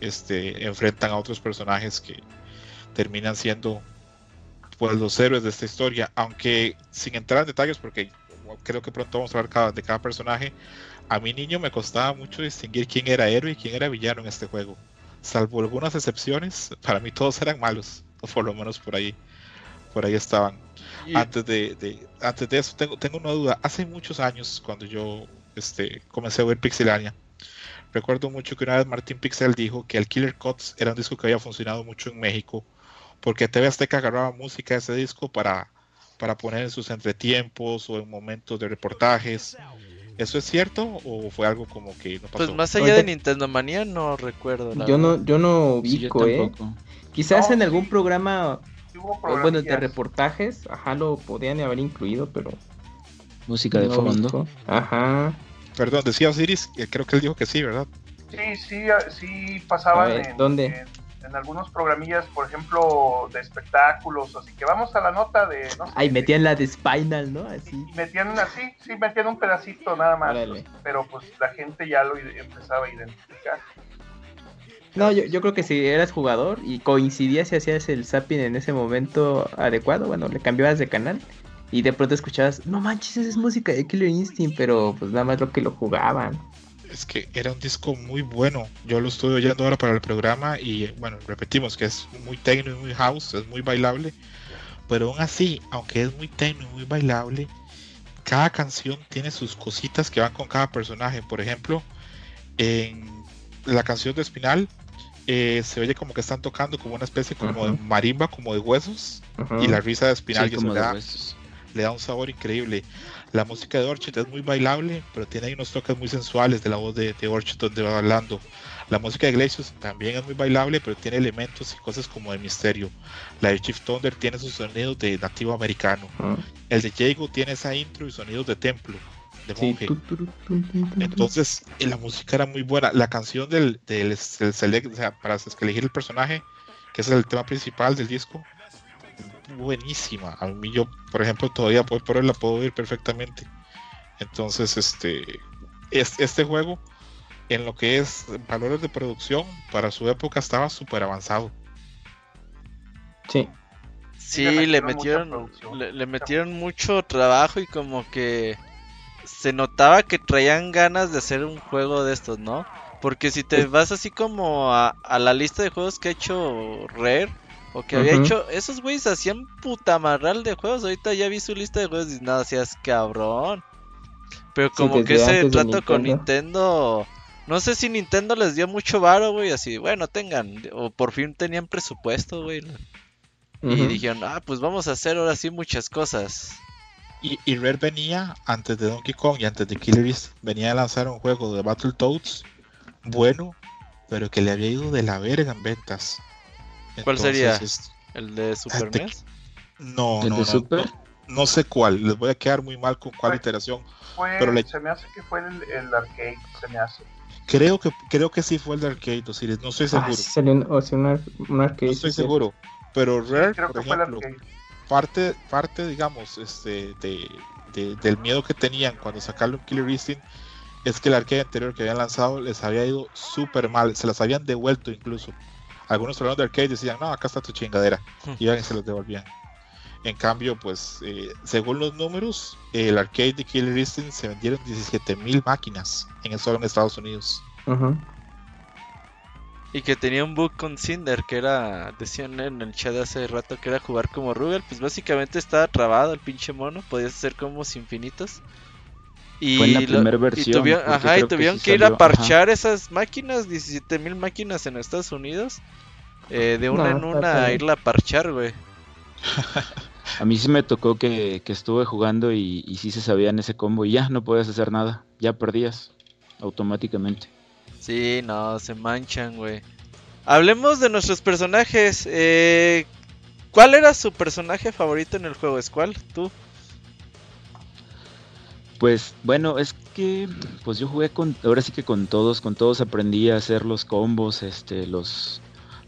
este, enfrentan a otros personajes que terminan siendo pues los héroes de esta historia, aunque sin entrar en detalles, porque creo que pronto vamos a hablar de cada personaje, a mi niño me costaba mucho distinguir quién era héroe y quién era villano en este juego. Salvo algunas excepciones, para mí todos eran malos, o por lo menos por ahí, por ahí estaban. Antes de, antes de eso, tengo, tengo una duda. Hace muchos años, cuando yo este, comencé a ver Pixelania, recuerdo mucho que una vez Martín Pixel dijo que el Killer Cuts era un disco que había funcionado mucho en México, porque TV Azteca agarraba música de ese disco para, para poner en sus entretiempos o en momentos de reportajes. ¿Eso es cierto o fue algo como que no pasó? Pues más allá de Nintendo Manía no recuerdo. yo no yo no ubico, ¿eh? Quizás en algún programa bueno, de reportajes, ajá, lo podían haber incluido, pero. Música de fondo. Ajá. Perdón, decía Osiris, creo que él dijo que sí, ¿verdad? Sí, sí, sí pasaban en, ¿dónde? En, algunos programillas, por ejemplo, de espectáculos, así que vamos a la nota de... No Ay, metían la de Spinal, ¿no? Así. metían así, sí, metían un pedacito nada más, pero pues la gente ya lo empezaba a identificar. No, yo, yo creo que si eras jugador y coincidía si hacías el zapping en ese momento adecuado, bueno, le cambiabas de canal y de pronto escuchabas, no manches, esa es música de Killer Instinct, pero pues nada más lo que lo jugaban. Es que era un disco muy bueno. Yo lo estoy oyendo ahora para el programa y bueno, repetimos que es muy techno y muy house, es muy bailable. Pero aún así, aunque es muy techno y muy bailable, cada canción tiene sus cositas que van con cada personaje. Por ejemplo, en la canción de Espinal eh, se oye como que están tocando como una especie como de marimba, como de huesos, y la risa de Espinal le, da, un sabor increíble. La música de Orchid es muy bailable, pero tiene unos toques muy sensuales de la voz de, de Orchid donde va hablando. La música de Glacius también es muy bailable, pero tiene elementos y cosas como de misterio. La de Chief Thunder tiene sus sonidos de nativo americano. El de Jago tiene esa intro y sonidos de templo de monje. Entonces, la música era muy buena. La canción del, del, select, o sea, para elegir el personaje, que es el tema principal del disco, buenísima. A mí yo, por ejemplo, todavía por, por la puedo oír perfectamente. Entonces, este, este juego, en lo que es valores de producción, para su época estaba súper avanzado. Sí. Sí, le metieron, le metieron mucho trabajo y como que se notaba que traían ganas de hacer un juego de estos, ¿no? Porque si te vas así como a, la lista de juegos que ha hecho Rare, o que había hecho, esos güeyes hacían putamarral de juegos. Ahorita ya vi su lista de juegos y nada, hacías cabrón. Pero como que ese trato con Nintendo, no sé si Nintendo les dio mucho varo, güey, así, bueno, tengan, o por fin tenían presupuesto, güey. Y dijeron, ah, pues vamos a hacer ahora sí muchas cosas. Y, y, Rare venía, antes de Donkey Kong y antes de Killer venía a lanzar un juego de Battletoads bueno, pero que le había ido de la verga en ventas. ¿Cuál sería? ¿El de Super NES? No, no, no, no, sé cuál. Les voy a quedar muy mal con cuál iteración. pero Se me hace que fue el, arcade, se me hace. Creo que, creo que sí fue el de arcade, Osiris, no estoy seguro. Ah, o sea, un, arcade. No estoy seguro. Pero Rare, por ejemplo, parte, parte digamos, este, de, del miedo que tenían cuando sacaron Killer Instinct es que el arcade anterior que habían lanzado les había ido súper mal, se las habían devuelto incluso. Algunos problemas de arcade decían, no, acá está tu chingadera, hmm. y se los devolvían. En cambio, pues, eh, según los números, el arcade de Killer Instinct se vendieron 17.000 máquinas en solo en Estados Unidos. Y que tenía un bug con Cinder, que era, decían en el chat hace rato que era jugar como Rugal. Pues básicamente estaba trabado el pinche mono, podías hacer combos infinitos. Y, Fue en la primera y versión, tuvieron, ajá, y que tuvieron que ir a parchar esas máquinas, 17.000 máquinas en Estados Unidos. eh, de una No, en una a irla a parchar, güey. A mí sí me tocó que, que estuve jugando y, y sí se sabía en ese combo y ya no podías hacer nada, ya perdías automáticamente. Sí, no, se manchan, güey. Hablemos de nuestros personajes. Eh, ¿Cuál era su personaje favorito en el juego? ¿Es cuál? ¿Tú? Pues bueno, es que pues yo jugué con, ahora sí que con todos, con todos aprendí a hacer los combos, este, los,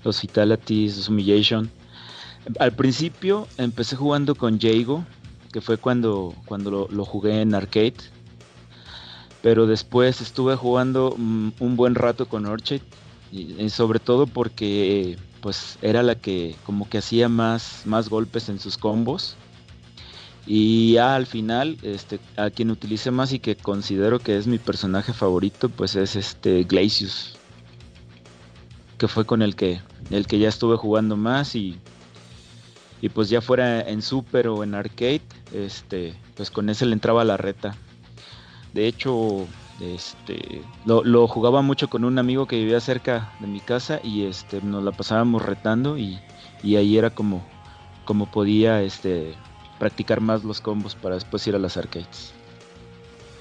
los fatalities, los humiliation. Al principio empecé jugando con Jago, que fue cuando, cuando lo jugué en arcade. Pero después estuve jugando mm, un buen rato con Orchid, y, sobre todo porque pues era la que como que hacía más, más golpes en sus combos. Y ya al final, este, a quien utilicé más y que considero que es mi personaje favorito, pues es este Glacius. Que fue con el que, el que ya estuve jugando más y, y pues ya fuera en Super o en Arcade, este, pues con ese le entraba la reta. De hecho, este, lo, lo jugaba mucho con un amigo que vivía cerca de mi casa y este, nos la pasábamos retando y, y ahí era como, como podía este, practicar más los combos para después ir a las arcades.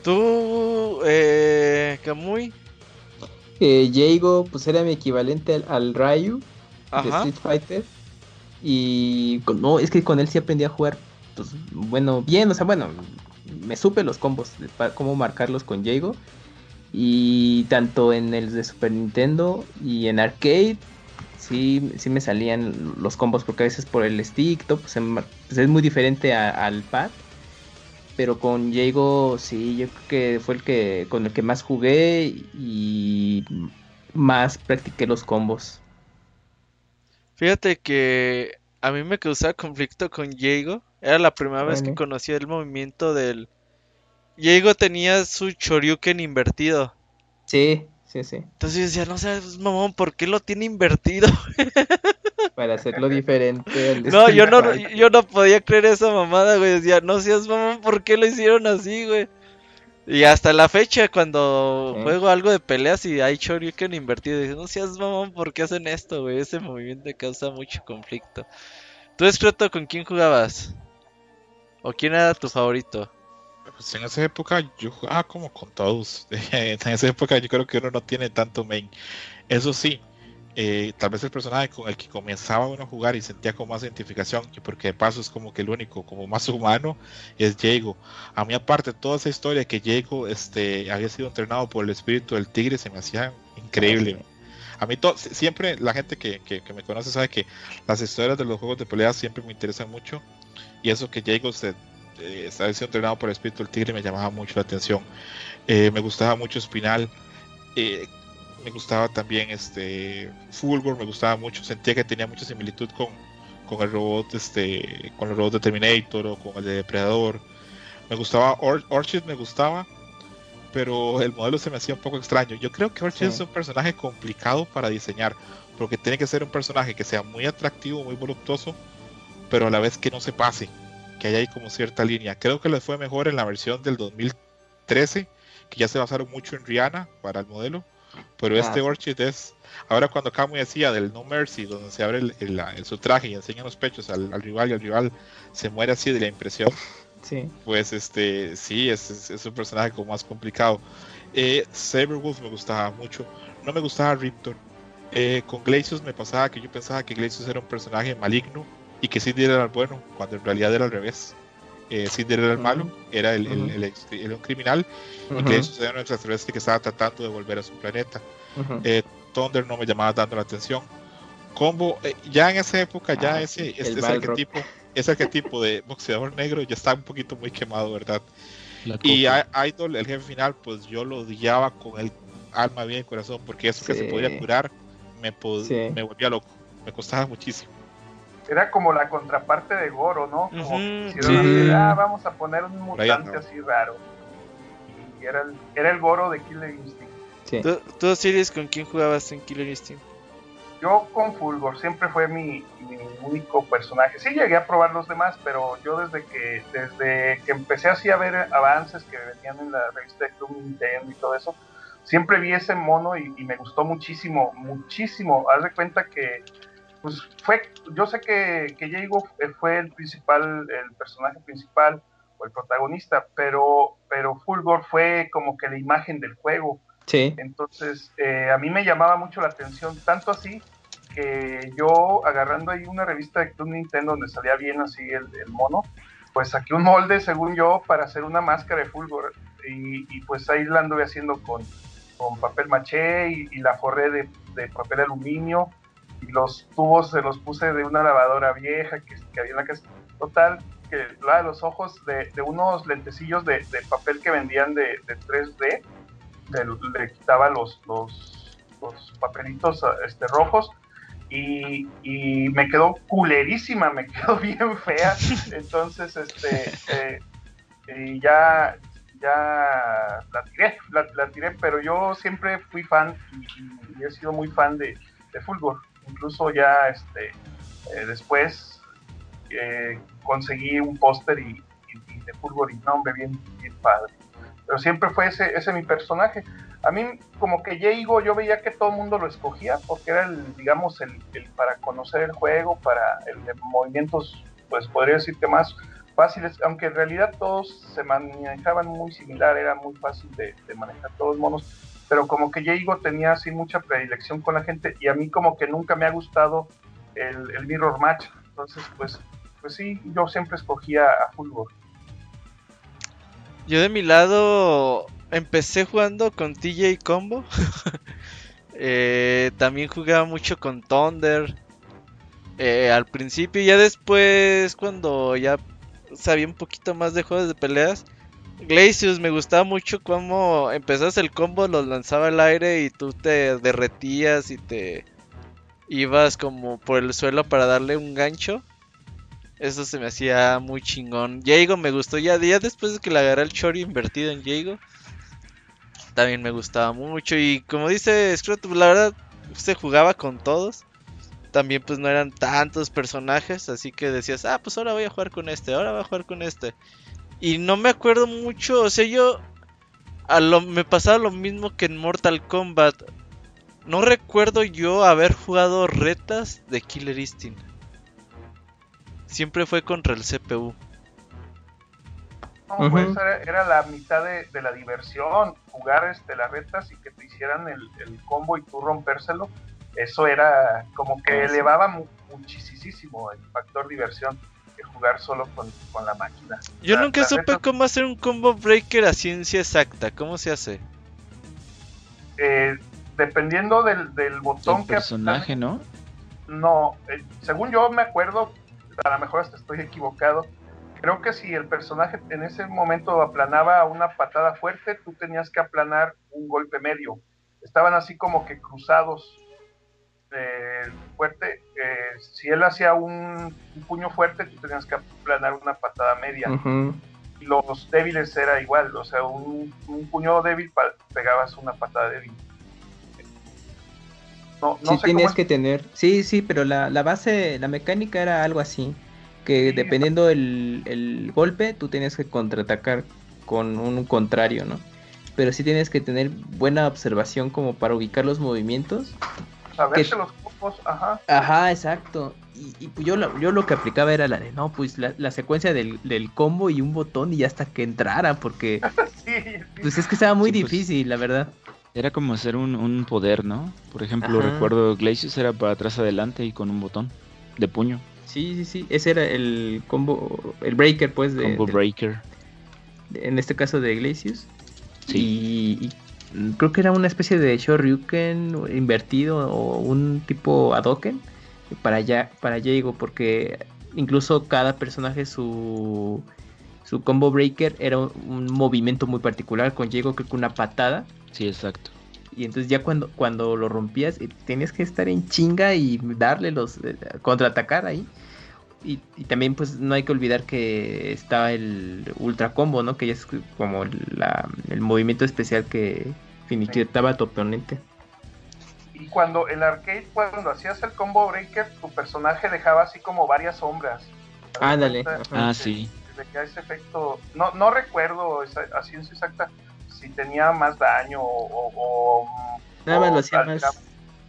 ¿Tú, eh, Kamui? Eh, Jago, pues era mi equivalente al, al Ryu de. Street Fighter. Y con- no, es que con él sí aprendí a jugar, pues bueno, bien, o sea, bueno, me supe los combos, cómo marcarlos con Jago. Y tanto en el de Super Nintendo y en arcade, sí, sí me salían los combos, porque a veces por el stick, todo, pues, pues, es muy diferente al pad. Pero con Jago, sí, yo creo que fue el que con el que más jugué y más practiqué los combos. Fíjate que a mí me causaba conflicto con Diego. Era la primera vez que Bueno. conocía el movimiento del... Diego tenía su Choryuken invertido. Sí, sí, sí. Entonces yo decía, no seas mamón, ¿por qué lo tiene invertido? Para hacerlo diferente. No, yo no, yo no podía creer esa mamada, güey. Decía, no seas mamón, ¿por qué lo hicieron así, güey? Y hasta la fecha, cuando Sí. juego algo de peleas y hay Shoryuken invertido, digo, no seas mamón, ¿por qué hacen esto, güey? Ese movimiento causa mucho conflicto. ¿Tú, Escroto, con quién jugabas? ¿O quién era tu favorito? Pues en esa época yo jugaba como con todos. En esa época yo creo que uno no tiene tanto main. Eso sí, eh, tal vez el personaje con el que comenzaba uno a jugar y sentía como más identificación, y porque de paso es como que el único, como más humano, es Jago. A mí aparte toda esa historia que Jago este, había sido entrenado por el espíritu del tigre se me hacía increíble. A mí siempre la gente que, que- que me conoce sabe que las historias de los juegos de pelea siempre me interesan mucho. Y eso que Jago se eh, estaba siendo entrenado por el espíritu del tigre me llamaba mucho la atención. Eh, me gustaba mucho Spinal. eh, me gustaba también este Fulgor, me gustaba mucho. Sentía que tenía mucha similitud con, con el robot, este, con el robot de Terminator o con el de Depredador. Me gustaba Or- Orchid, me gustaba, pero el modelo se me hacía un poco extraño. Yo creo que Orchid Sí. es un personaje complicado para diseñar, porque tiene que ser un personaje que sea muy atractivo, muy voluptuoso, pero a la vez que no se pase, que haya ahí como cierta línea. Creo que les fue mejor en la versión del 2013, que ya se basaron mucho en Rihanna para el modelo, pero Ah, este. Orchid es, ahora cuando Kamui decía del No Mercy, donde se abre el, el- el- su traje y enseña los pechos al, al rival y el rival se muere así de la impresión, Sí. pues este sí, es, es- es un personaje como más complicado. Eh, Saberwolf me gustaba mucho, no me gustaba Riptor. Eh, con Glacius me pasaba que yo pensaba que Glacius era un personaje maligno y que Cinder era el bueno, cuando en realidad era al revés. Eh, Cinder era el malo, era el, el- el criminal y era un extraterrestre que estaba tratando de volver a su planeta. Eh, Thunder no me llamaba tanto la atención. Combo, eh, ya en esa época, ya Ah, ese, el ese, arquetipo, ese arquetipo de boxeador negro ya está un poquito muy quemado, ¿verdad? Y Idol, el jefe final, pues yo lo odiaba con el alma, vida y corazón, porque eso que se Sí. podía curar me, pod- Sí. me volvía loco, me costaba muchísimo. Era como la contraparte de Goro, ¿no? Como Ujú, que quisieron sí. hacer, ah, vamos a poner un mutante así raro. Y era el, era el Goro de Killer Instinct. Sí. ¿Tú, tú, Osiris, con quién jugabas en Killer Instinct? yo con Fulgor siempre fue mi, único personaje. Sí llegué a probar los demás, pero yo desde que desde que empecé así a ver avances que venían en la revista de Club Nintendo y todo eso, siempre vi ese mono y, me gustó muchísimo, muchísimo. Haz de cuenta que pues fue, yo sé que, que Diego fue el principal, el personaje principal o el protagonista, pero, pero Fulgor fue como que la imagen del juego. Sí. Entonces, eh, a mí me llamaba mucho la atención, tanto así que yo agarrando ahí una revista de Club Nintendo donde salía bien así el, mono, pues saqué un molde, según yo, para hacer una máscara de Fulgor. Y, pues ahí la anduve haciendo con, con papel maché y, la forré de, de, papel aluminio. Y los tubos se los puse de una lavadora vieja que, había en la casa. Total, que la de los ojos de, unos lentecillos de, papel que vendían de, 3D. Le, quitaba los, los, los papelitos este, rojos y, me quedó culerísima, me quedó bien fea. Entonces, este, eh, y ya, ya la tiré, la, tiré, pero yo siempre fui fan y, he sido muy fan de, de Fulgor. Incluso ya este, eh, después eh, conseguí un póster y, de Fulgor y nombre bien, bien padre. Pero siempre fue ese, ese mi personaje a mí como que Diego yo veía que todo el mundo lo escogía porque era el, digamos, el, para conocer el juego, para el de movimientos, pues podría decir que más fáciles, aunque en realidad todos se manejaban muy similar, era muy fácil de, manejar todos los monos, pero como que Diego tenía así mucha predilección con la gente y a mí como que nunca me ha gustado el, mirror match, entonces pues, pues sí, yo siempre escogía a Fulgor. Yo de mi lado empecé jugando con TJ Combo. Eh, también jugaba mucho con Thunder. Eh, al principio, y ya después, cuando ya sabía un poquito más de juegos de peleas, Glacius me gustaba mucho cómo empezabas el combo, los lanzaba al aire y tú te derretías y te ibas como por el suelo para darle un gancho. Eso se me hacía muy chingón. Jago me gustó ya, ya después de que le agarré el chori invertido en Jago también me gustaba mucho. Y como dice pues, la verdad se jugaba con todos. También pues no eran tantos personajes, así que decías, ah, pues ahora voy a jugar con este, ahora voy a jugar con este. Y no me acuerdo mucho, o sea, yo a lo, me pasaba lo mismo que en Mortal Kombat. No recuerdo yo haber jugado retas de Killer Instinct. Siempre fue contra el CPU. Pues, era, la mitad de, la diversión, jugar este, las retas y que te hicieran el, combo y tú rompérselo. Eso era como que ah, elevaba muchísimo el factor diversión jugar solo con, la máquina. Yo nunca supe cómo hacer un combo breaker a ciencia exacta. ¿Cómo se hace? Eh, dependiendo del, del botón el personaje, ¿no? No, eh, según yo me acuerdo, a lo mejor hasta estoy equivocado, creo que si el personaje en ese momento aplanaba una patada fuerte, tú tenías que aplanar un golpe medio. Estaban así como que cruzados eh, fuerte. Eh, si él hacía un, puño fuerte, tú tenías que aplanar una patada media. Los débiles era igual, o sea, un, puño débil pegabas una patada débil. No, no sí, tenías que tener. Sí, sí, pero la, la base, la mecánica era algo así que dependiendo el, golpe, tú tienes que contraatacar con un contrario, ¿no? Pero sí tienes que tener buena observación como para ubicar los movimientos. Saberse los combos, ajá. Ajá, exacto. Y, pues yo, lo, yo lo que aplicaba era la de, no, pues la, secuencia del, combo y un botón y hasta que entrara, porque... Pues es que estaba muy pues, difícil, la verdad. Era como hacer un, poder, ¿no? Por ejemplo, recuerdo Glacius era para atrás adelante y con un botón de puño. Sí, sí, sí. Ese era el combo, el breaker, pues. De, combo breaker. en este caso de Glacius. Sí. Y, creo que era una especie de Shoryuken invertido o un tipo Adoken para allá, para Jago, porque incluso cada personaje su su combo breaker era un, movimiento muy particular con Jago creo que una patada. Sí, exacto. Y entonces ya cuando, cuando lo rompías, eh, tenías que estar en chinga y darle los... Eh, contraatacar ahí. Y, también pues no hay que olvidar que está el ultra combo, ¿no? Que ya es como el movimiento especial que finiquitaba a tu oponente. Y cuando el arcade, cuando hacías el combo breaker, tu personaje dejaba así como varias sombras. Ándale. Entonces, Ah, sí. veía ese efecto. No, no recuerdo esa, a ciencia exacta si tenía más daño o. o- Nada más lo hacía más.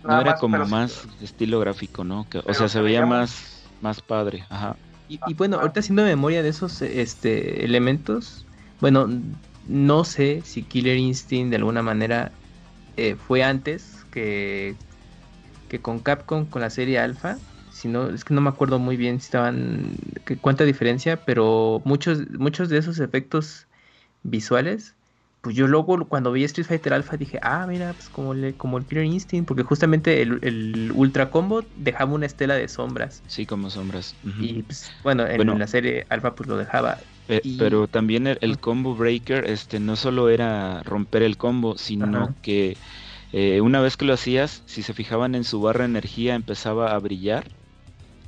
No era más, como sí- más estilo gráfico, ¿no? Que, o sea, se se veía más, más padre. Ajá. Y, bueno, ahorita haciendo memoria de esos este, elementos, bueno, no sé si Killer Instinct de alguna manera eh, fue antes que, que con Capcom, con la serie Alpha. Si no, es que no me acuerdo muy bien si estaban, cuánta diferencia, pero muchos, muchos de esos efectos visuales, pues yo luego cuando vi Street Fighter Alpha dije, ah, mira, pues como, le, como el Killer Instinct, porque justamente el, el Ultra Combo dejaba una estela de sombras. Sí, como sombras. Y pues, bueno, en Bueno. la serie Alpha pues lo dejaba. Y- Pero también el, el combo breaker, este, no solo era romper el combo, sino Ajá. que eh, una vez que lo hacías, si se fijaban en su barra de energía, empezaba a brillar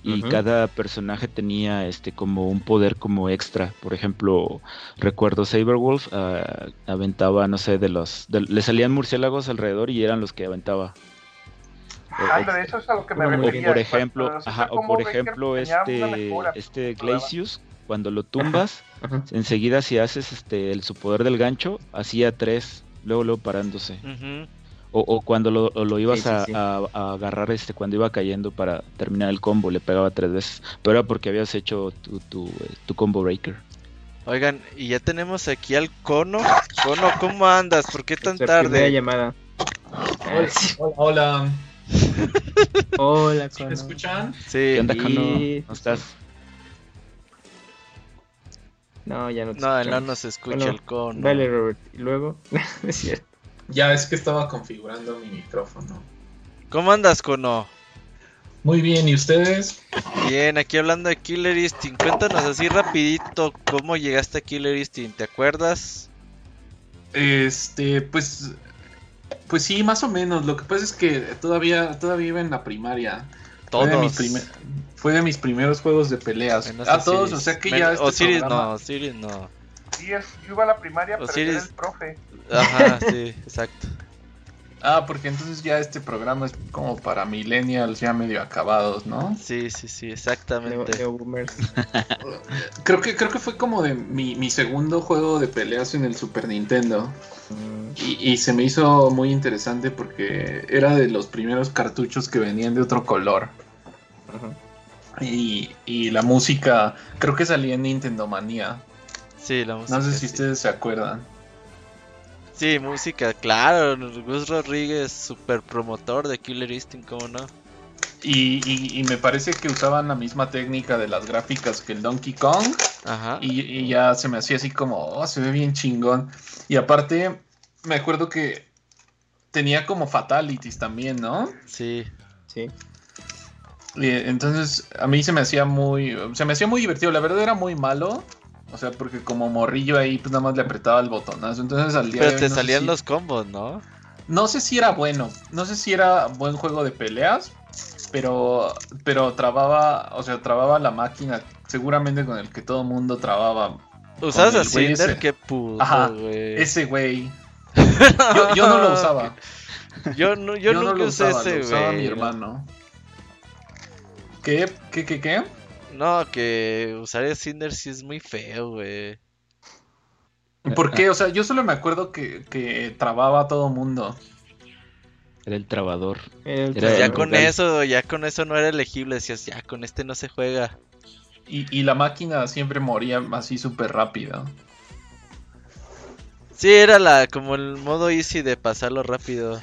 y cada personaje tenía este como un poder como extra. Por ejemplo, recuerdo Saberwolf ah, aventaba, no sé, de los, de- le salían murciélagos alrededor y eran los que aventaba. Ándale, eso es a lo que me o por ejemplo, ajá, o por ejemplo este este. Glacius cuando lo tumbas, Ajá. enseguida si haces este el su poder del gancho, hacía tres, luego luego parándose. O, o cuando lo, o lo ibas Sí, sí, a, sí. a- a agarrar este cuando iba cayendo para terminar el combo, le pegaba tres veces. Pero era porque habías hecho tu, tu, eh, tu combo breaker. Oigan, y ya tenemos aquí al Cono. Cono, ¿cómo andas? ¿Por qué tan tarde? llamada. Hola, hola, hola. Hola, ¿Sí Cono. me escuchan? Sí. ¿Qué onda, Sí. ¿Cómo estás? No, ya no te No, no nos escucha Bueno, el Cono. Dale, Robert. Y luego. es cierto. Ya es que estaba configurando mi micrófono. ¿Cómo andas, Cono? Muy bien, ¿y ustedes? Bien, aquí hablando de Killer Instinct. Cuéntanos así rapidito cómo llegaste a Killer Instinct, ¿te acuerdas? Este, pues, pues sí, más o menos. Lo que pasa es que todavía, todavía iba en la primaria. Fue de, mis Todos. primer- fue de mis primeros juegos de peleas. Menos a todos, Osiris. o sea que Men- ya este Osiris programa- no, Osiris no. Sí, es, yo iba a la primaria, pero Osiris. era el profe. Ajá, sí, exacto. Ah, porque entonces ya este programa es como para millennials ya medio acabados, ¿no? Sí, sí, sí, exactamente. Neo. Creo que, creo que fue como de mi, mi segundo juego de peleas en el Super Nintendo. Mm, Y, y se me hizo muy interesante porque era de los primeros cartuchos que venían de otro color. ajá. Y, y la música, creo que salía en Nintendo Manía. Sí, la música. No sé si sí. ustedes se acuerdan. Sí, música, claro. Gus Rodríguez, super promotor de Killer Instinct, ¿cómo no? Y, y- y me parece que usaban la misma técnica de las gráficas que el Donkey Kong. Ajá. Y, y ya se me hacía así como, oh, se ve bien chingón. Y aparte, me acuerdo que tenía como fatalities también, ¿no? Sí. Sí. Y, entonces a mí se me hacía muy, se me hacía muy divertido. La verdad era muy malo. O sea, porque como morrillo ahí, pues nada más le apretaba el botonazo. Entonces al día de Pero hoy te no salían si- los combos, ¿no? No sé si era bueno. No sé si era buen juego de peleas. Pero, pero trababa, o sea, trababa la máquina. Seguramente con el que todo mundo trababa. ¿Usabas el a güey Cinder? ese. Qué puto, Ajá, güey. Ese güey. Yo, yo no lo usaba. Yo, no, yo, nunca lo usé usaba, ese, lo usaba mi güey. hermano. ¿Qué? ¿Qué? ¿Qué? ¿Qué? No, que usar el Cinder sí es muy feo, güey. ¿Por qué? O sea, yo solo me acuerdo que, que trababa a todo mundo. Era el trabador. El- Era ya el con local. eso, ya con eso no era elegible. Decías, ya con este no se juega. Y, y la máquina siempre moría así súper rápido. Sí, era la como el modo easy de pasarlo rápido.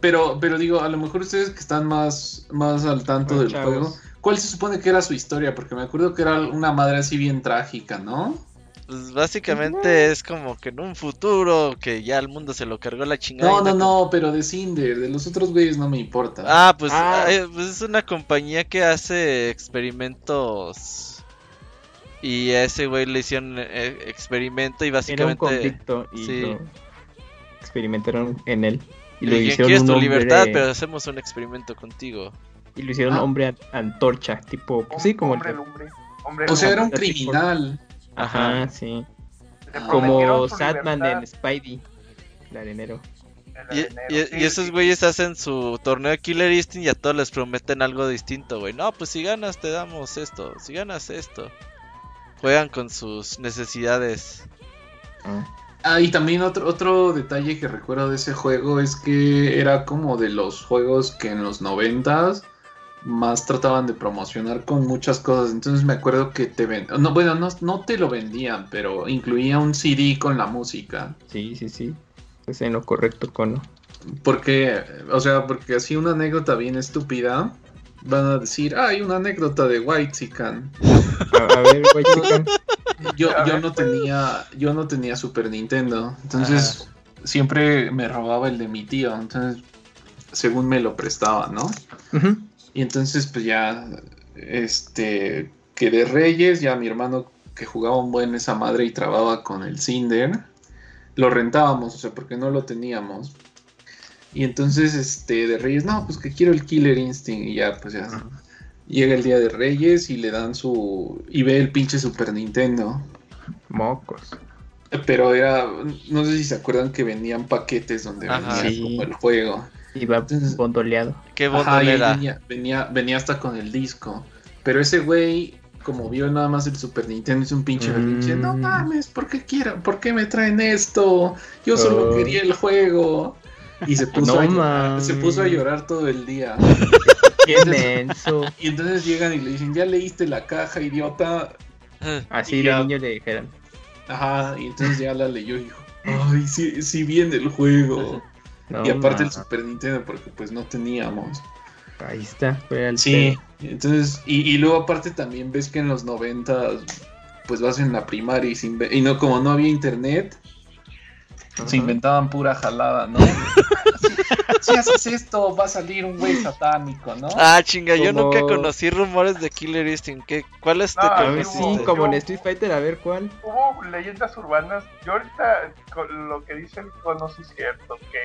Pero, pero digo, a lo mejor ustedes que están más, más al tanto del chavos. juego, ¿cuál se supone que era su historia? Porque me acuerdo que era una madre así bien trágica, ¿no? Pues básicamente es como que en un futuro que ya el mundo se lo cargó la chingada. No, no, no, pero de Cinder, de los otros güeyes no me importa. Ah, pues, Ah. eh, pues es una compañía que hace experimentos. Y a ese güey le hicieron eh, experimento y Era un básicamente. conflicto y sí. lo experimentaron en él. Y Y lo ¿quién hicieron quieres un tu libertad, pero hacemos un experimento contigo. Y lo hicieron Ah. hombre an- antorcha, tipo, pues sí, como el hombre lumbre. Hombre o sea, era un criminal. Ajá, sí. Como libertad. en Spidey, el arenero. Y, y, esos güeyes hacen su torneo de Killer Instinct y a todos les prometen algo distinto, güey. No, pues si ganas te damos esto, si ganas esto. Juegan con sus necesidades. Ah, y también otro, otro detalle que recuerdo de ese juego es que era como de los juegos que en los noventas más trataban de promocionar con muchas cosas. Entonces me acuerdo que te ven... No, bueno, no, no te lo vendían, pero incluía un CD con la música. Sí, sí, sí. Es en lo correcto, Cono. Porque, o sea, porque así una anécdota bien estúpida. Van a decir, ah, hay una anécdota de White Chican. A, ver, White Chican. Yo, yo no tenía, yo no tenía Super Nintendo. Entonces siempre me robaba el de mi tío. Entonces, según me lo prestaba, ¿no? Y entonces, pues ya, este, que de Reyes, ya mi hermano que jugaba un buen esa madre y trababa con el Cinder, lo rentábamos, o sea, porque no lo teníamos. Y entonces, este, de Reyes, no, pues que quiero el Killer Instinct. Y ya, pues ya. Llega el día de Reyes y le dan su. Y ve el pinche Super Nintendo. Mocos. Pero era. No sé si se acuerdan que vendían paquetes donde venía como el juego. Iba bondoleado. ¿Qué bondolera? Venía, venía, venía hasta con el disco. Pero ese güey como vio nada más el Super Nintendo, es un pinche mm. no mames, ¿por qué quiero? ¿Por qué me traen esto? Yo solo oh. quería el juego. Y se puso, a llorar, se puso a llorar todo el día. Y entonces llegan y le dicen, ya leíste la caja, idiota. Así los niños le dijeron. Ajá, y entonces ya la leyó y dijo, ay, sí, sí viene el juego. Y aparte el Super Nintendo, porque pues no teníamos. Ahí está, fue al Sí, entonces, y, y, luego aparte también ves que en los 90 pues vas en la primaria y, sin, y no, como no había internet, se inventaban pura jalada, ¿no? si, haces esto, va a salir un güey satánico, ¿no? Ah, chinga, yo nunca conocí rumores de Killer Instinct. ¿Qué, ¿Cuál es no, Sí, como en Street Fighter, a ver cuál. Hubo leyendas urbanas. Yo ahorita, lo que dice el cono, es cierto, que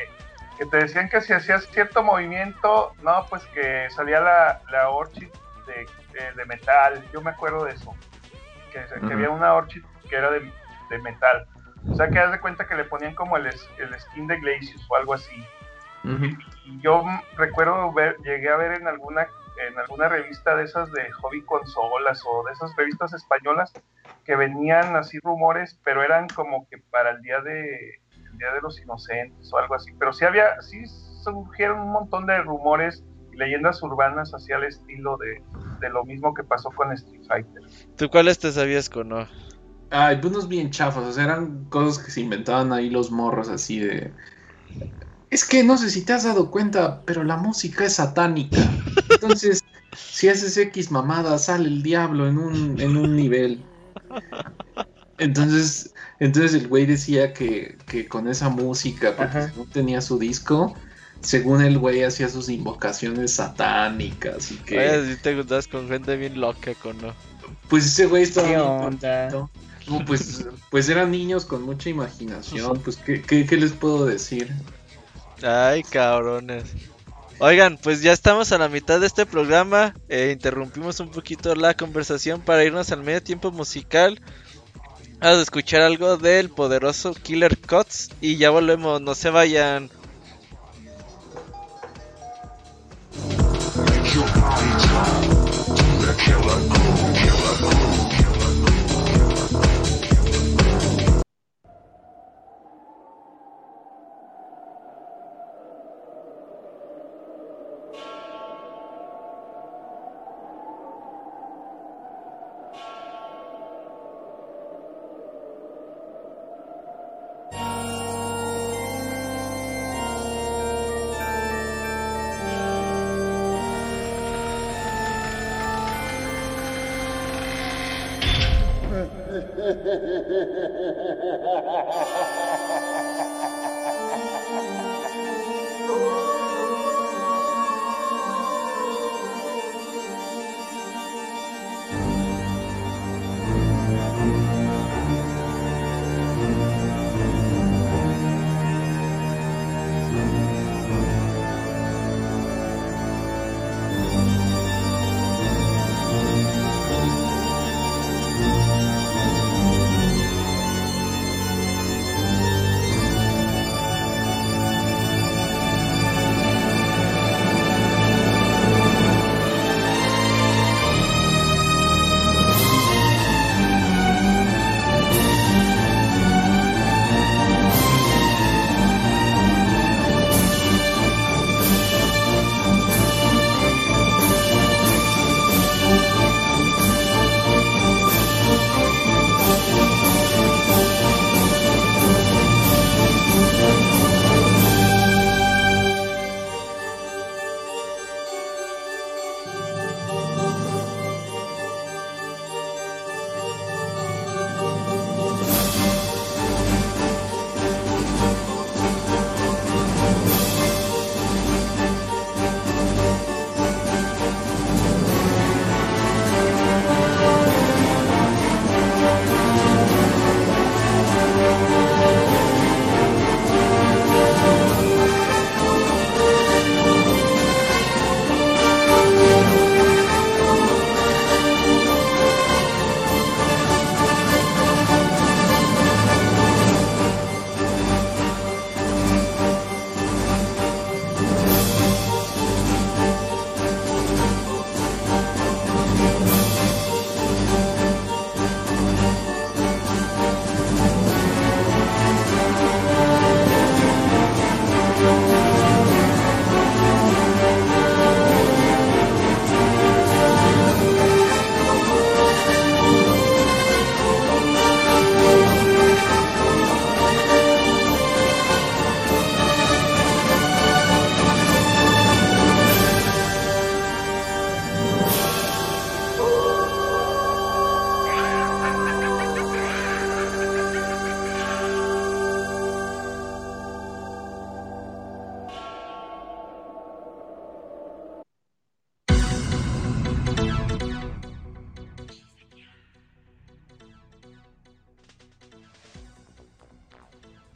que te decían que si hacías cierto movimiento, no, pues que salía la, la Orchid de, metal. Yo me acuerdo de eso. Que, había una Orchid que era de, metal. O sea que haz de cuenta que le ponían como el, el skin de Glacius o algo así. y, yo recuerdo ver, llegué a ver en alguna en alguna revista de esas de hobby consolas o de esas revistas españolas que venían así rumores, pero eran como que para el día de Día de los Inocentes o algo así. Pero sí había, sí surgieron un montón de rumores y leyendas urbanas hacia el estilo de, lo mismo que pasó con Street Fighter. ¿Tú cuáles te sabías con no? Ay, pues unos bien chafos, o sea, eran cosas que se inventaban ahí los morros así de... Es que no sé si te has dado cuenta, pero la música es satánica. Entonces, si haces X mamada, sale el diablo en un, en un nivel. Entonces, entonces el güey decía que, con esa música, porque no tenía su disco, según el güey hacía sus invocaciones satánicas y que... Oye, si te gustas con gente bien loca, con no. Pues ese güey estaba... ¿Qué onda? No, pues, pues eran niños con mucha imaginación, pues ¿qué, qué, les puedo decir? Ay, cabrones. Oigan, pues ya estamos a la mitad de este programa. Eh, interrumpimos un poquito la conversación para irnos al medio tiempo musical. Vamos a escuchar algo del poderoso Killer Cuts y ya volvemos, no se vayan. Ha ha ha ha ha ha ha ha ha ha!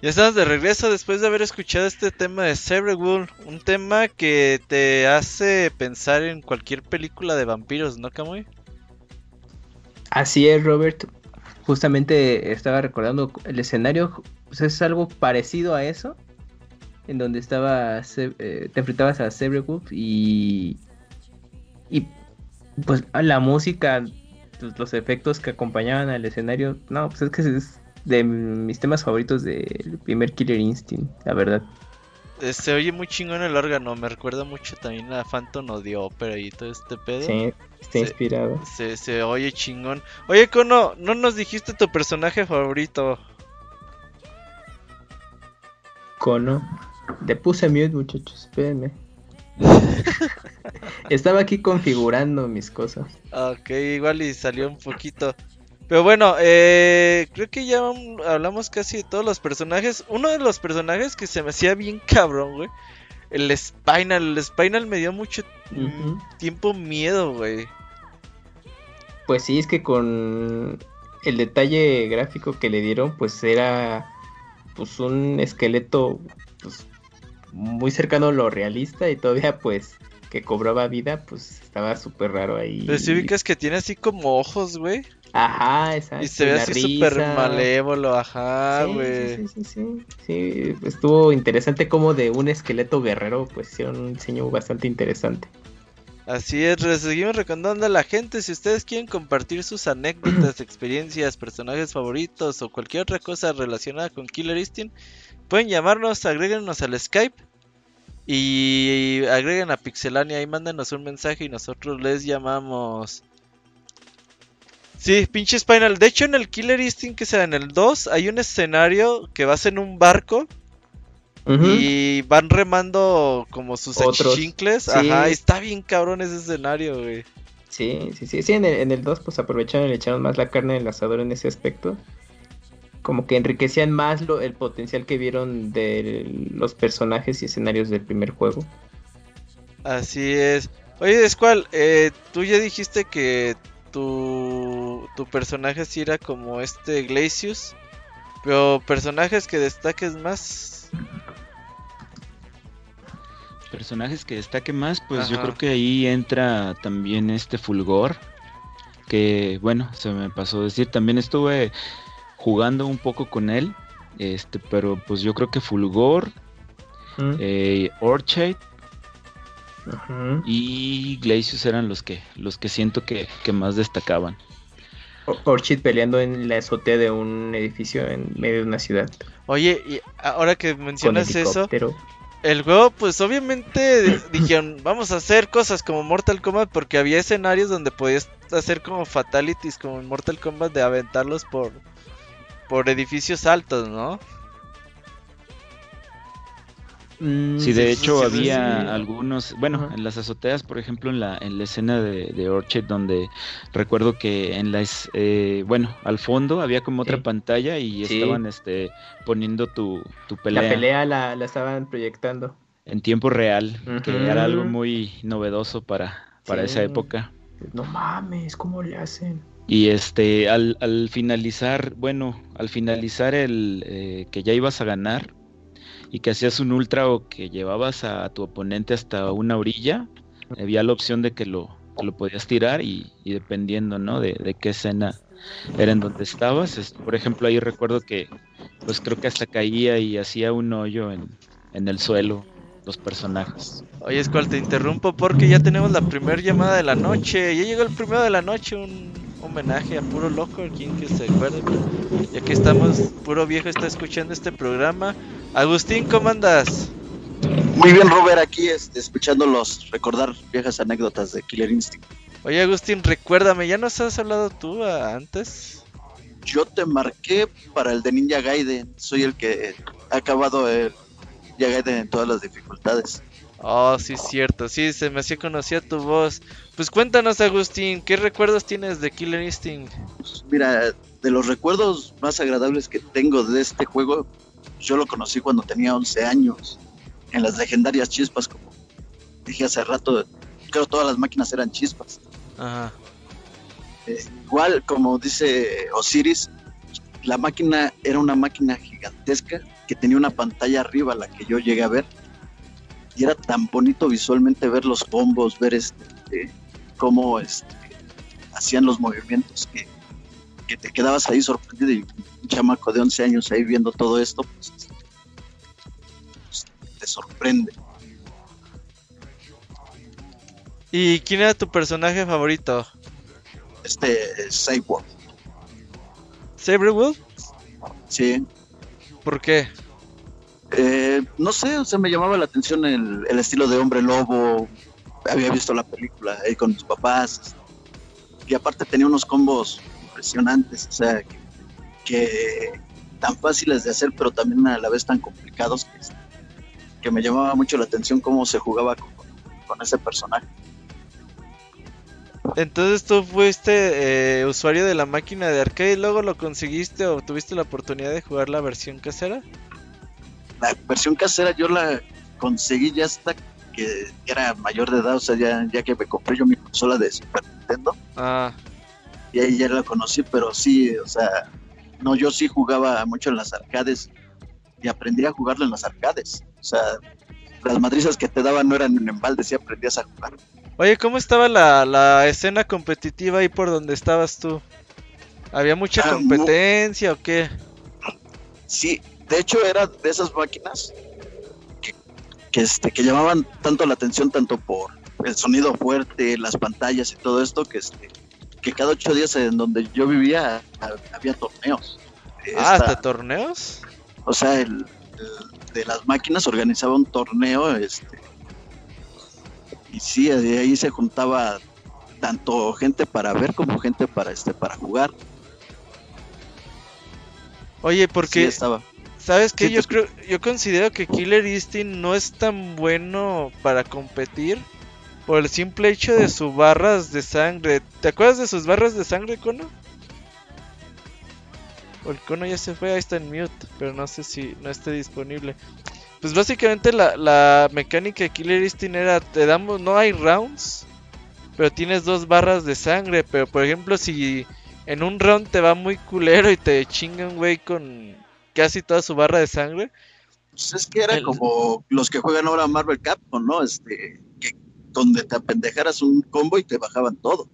Ya estamos de regreso después de haber escuchado este tema de Cerebral, un tema que te hace pensar en cualquier película de vampiros, ¿no, Camuy? Así es, Robert. Justamente estaba recordando el escenario, pues es algo parecido a eso, en donde estaba eh, te enfrentabas a Cerebral y y pues la música, pues, los efectos que acompañaban al escenario, no, pues es que es de mis temas favoritos del primer Killer Instinct, la verdad. Se oye muy chingón el órgano, me recuerda mucho también a Phantom of the Opera y todo este pedo. Sí, está inspirado. Se, se oye chingón. Oye, Kono, no nos dijiste tu personaje favorito. Kono. Le puse mute, muchachos, espérenme. Estaba aquí configurando mis cosas. Ok, igual y salió un poquito. Pero bueno, eh, creo que ya hablamos casi de todos los personajes. Uno de los personajes que se me hacía bien cabrón, güey. El Spinal. El Spinal me dio mucho tiempo miedo, güey. Pues sí, es que con el detalle gráfico que le dieron, pues era pues un esqueleto pues, muy cercano a lo realista y todavía pues que cobraba vida, pues estaba súper raro ahí. Pero si ubicas que tiene así como ojos, güey. Ajá, exacto. Y se ve así súper malévolo, ajá, güey. Sí, sí, sí, sí, estuvo interesante como de un esqueleto guerrero, pues hicieron un diseño bastante interesante. Así es, seguimos recordando a la gente, si ustedes quieren compartir sus anécdotas, experiencias, personajes favoritos o cualquier otra cosa relacionada con Killer Instinct, pueden llamarnos, agréguenos al Skype y agreguen a Pixelania y mándenos un mensaje y nosotros les llamamos. Sí, pinche Spinal. De hecho, en el Killer Instinct, que sea en el 2, hay un escenario que vas en un barco y van remando como sus chincles. Ajá, está bien cabrón ese escenario, güey. Sí, sí, sí, sí, en el, en el 2 pues aprovecharon y le echaron más la carne del asador en ese aspecto como que enriquecían más lo, el potencial que vieron de los personajes y escenarios del primer juego. Así es. Oye, Escual, eh, tú ya dijiste que tu, tu personaje sí era como este Glacius, pero personajes que destaques más. Personajes que destaque más, pues yo creo que ahí entra también este Fulgor, que bueno, se me pasó decir, también estuve jugando un poco con él. Este, pero pues yo creo que Fulgor, mm. eh, Orchid y Glacius eran los que, los que siento que, más destacaban. Orchid peleando en la azotea de un edificio en medio de una ciudad. Oye, y ahora que mencionas eso, el juego, pues obviamente dijeron, vamos a hacer cosas como Mortal Kombat porque había escenarios donde podías hacer como fatalities como en Mortal Kombat de aventarlos por, por edificios altos, ¿no? Mm, sí, de hecho había algunos, bueno, en las azoteas, por ejemplo, en la, en la escena de, Orchard, donde recuerdo que en la, eh, bueno, al fondo había como otra pantalla y estaban este, poniendo tu, tu pelea. La pelea la, estaban proyectando. En tiempo real, que era algo muy novedoso para, para esa época. No mames, ¿cómo le hacen? Y este, al, al finalizar, bueno, al finalizar el eh, que ya ibas a ganar y que hacías un ultra o que llevabas a tu oponente hasta una orilla, había la opción de que lo, lo podías tirar y, dependiendo, ¿no? De, de, qué escena era en donde estabas. por ejemplo, ahí recuerdo que, pues creo que hasta caía y hacía un hoyo en, en el suelo los personajes. Oye, es cual te interrumpo porque ya tenemos la primera llamada de la noche. Ya llegó el primero de la noche, un homenaje a Puro Loco, quien que se acuerde. Ya que estamos, Puro Viejo está escuchando este programa. Agustín, ¿cómo andas? Muy bien, Robert, aquí este, escuchándolos recordar viejas anécdotas de Killer Instinct. Oye, Agustín, recuérdame, ¿ya nos has hablado tú antes? Yo te marqué para el de Ninja Gaiden. Soy el que ha acabado el Ninja Gaiden en todas las dificultades. Oh, sí, es cierto. Sí, se me hacía conocida tu voz. Pues cuéntanos, Agustín, ¿qué recuerdos tienes de Killer Instinct? Pues mira, de los recuerdos más agradables que tengo de este juego, yo lo conocí cuando tenía 11 años, en las legendarias chispas, como dije hace rato, creo todas las máquinas eran chispas. Ajá. Eh, igual, como dice Osiris, la máquina era una máquina gigantesca que tenía una pantalla arriba, la que yo llegué a ver. Y era tan bonito visualmente ver los combos, ver este, cómo este, hacían los movimientos, que, que, te quedabas ahí sorprendido. Y un chamaco de 11 años ahí viendo todo esto, pues, pues te sorprende. ¿Y quién era tu personaje favorito? Este, Cyborg. ¿Saberwolf? Sí. ¿Por qué? Eh, no sé, o sea, me llamaba la atención el, el, estilo de hombre lobo. Había visto la película ahí con mis papás. Y aparte tenía unos combos impresionantes, o sea, que, que tan fáciles de hacer, pero también a la vez tan complicados que, me llamaba mucho la atención cómo se jugaba con, con ese personaje. Entonces tú fuiste eh, usuario de la máquina de arcade y luego lo conseguiste o tuviste la oportunidad de jugar la versión casera? La versión casera yo la conseguí ya hasta que era mayor de edad, o sea, ya, ya que me compré yo mi consola de Super Nintendo. Ah. Y ahí ya la conocí, pero sí, o sea, no, yo sí jugaba mucho en las arcades y aprendí a jugarlo en las arcades. O sea, las madrizas que te daban no eran en embalde, sí aprendías a jugar. Oye, ¿cómo estaba la, la escena competitiva ahí por donde estabas tú? ¿Había mucha ah, competencia o qué? Sí, de hecho era de esas máquinas que, que, este, que llamaban tanto la atención tanto por el sonido fuerte, las pantallas y todo esto, que este, que cada ocho días en donde yo vivía había torneos. Ah, ¿hasta torneos? O sea, el, el, de las máquinas organizaba un torneo, este, y sí, de ahí se juntaba tanto gente para ver como gente para este para jugar. Oye, porque sí, estaba. ¿Sabes qué? Sí, yo creo yo considero que Killer Instinct no es tan bueno para competir por el simple hecho de sus barras de sangre. ¿Te acuerdas de sus barras de sangre, Cono? O el Cono ya se fue, ahí está en mute, pero no sé si no esté disponible. Pues básicamente la, la mecánica de Killer Instinct era, te damos, no hay rounds, pero tienes dos barras de sangre, pero por ejemplo si en un round te va muy culero y te chingan güey con casi toda su barra de sangre. Pues es que era el... como los que juegan ahora Marvel Capcom, ¿no? Este, que donde te apendejaras un combo y te bajaban todo.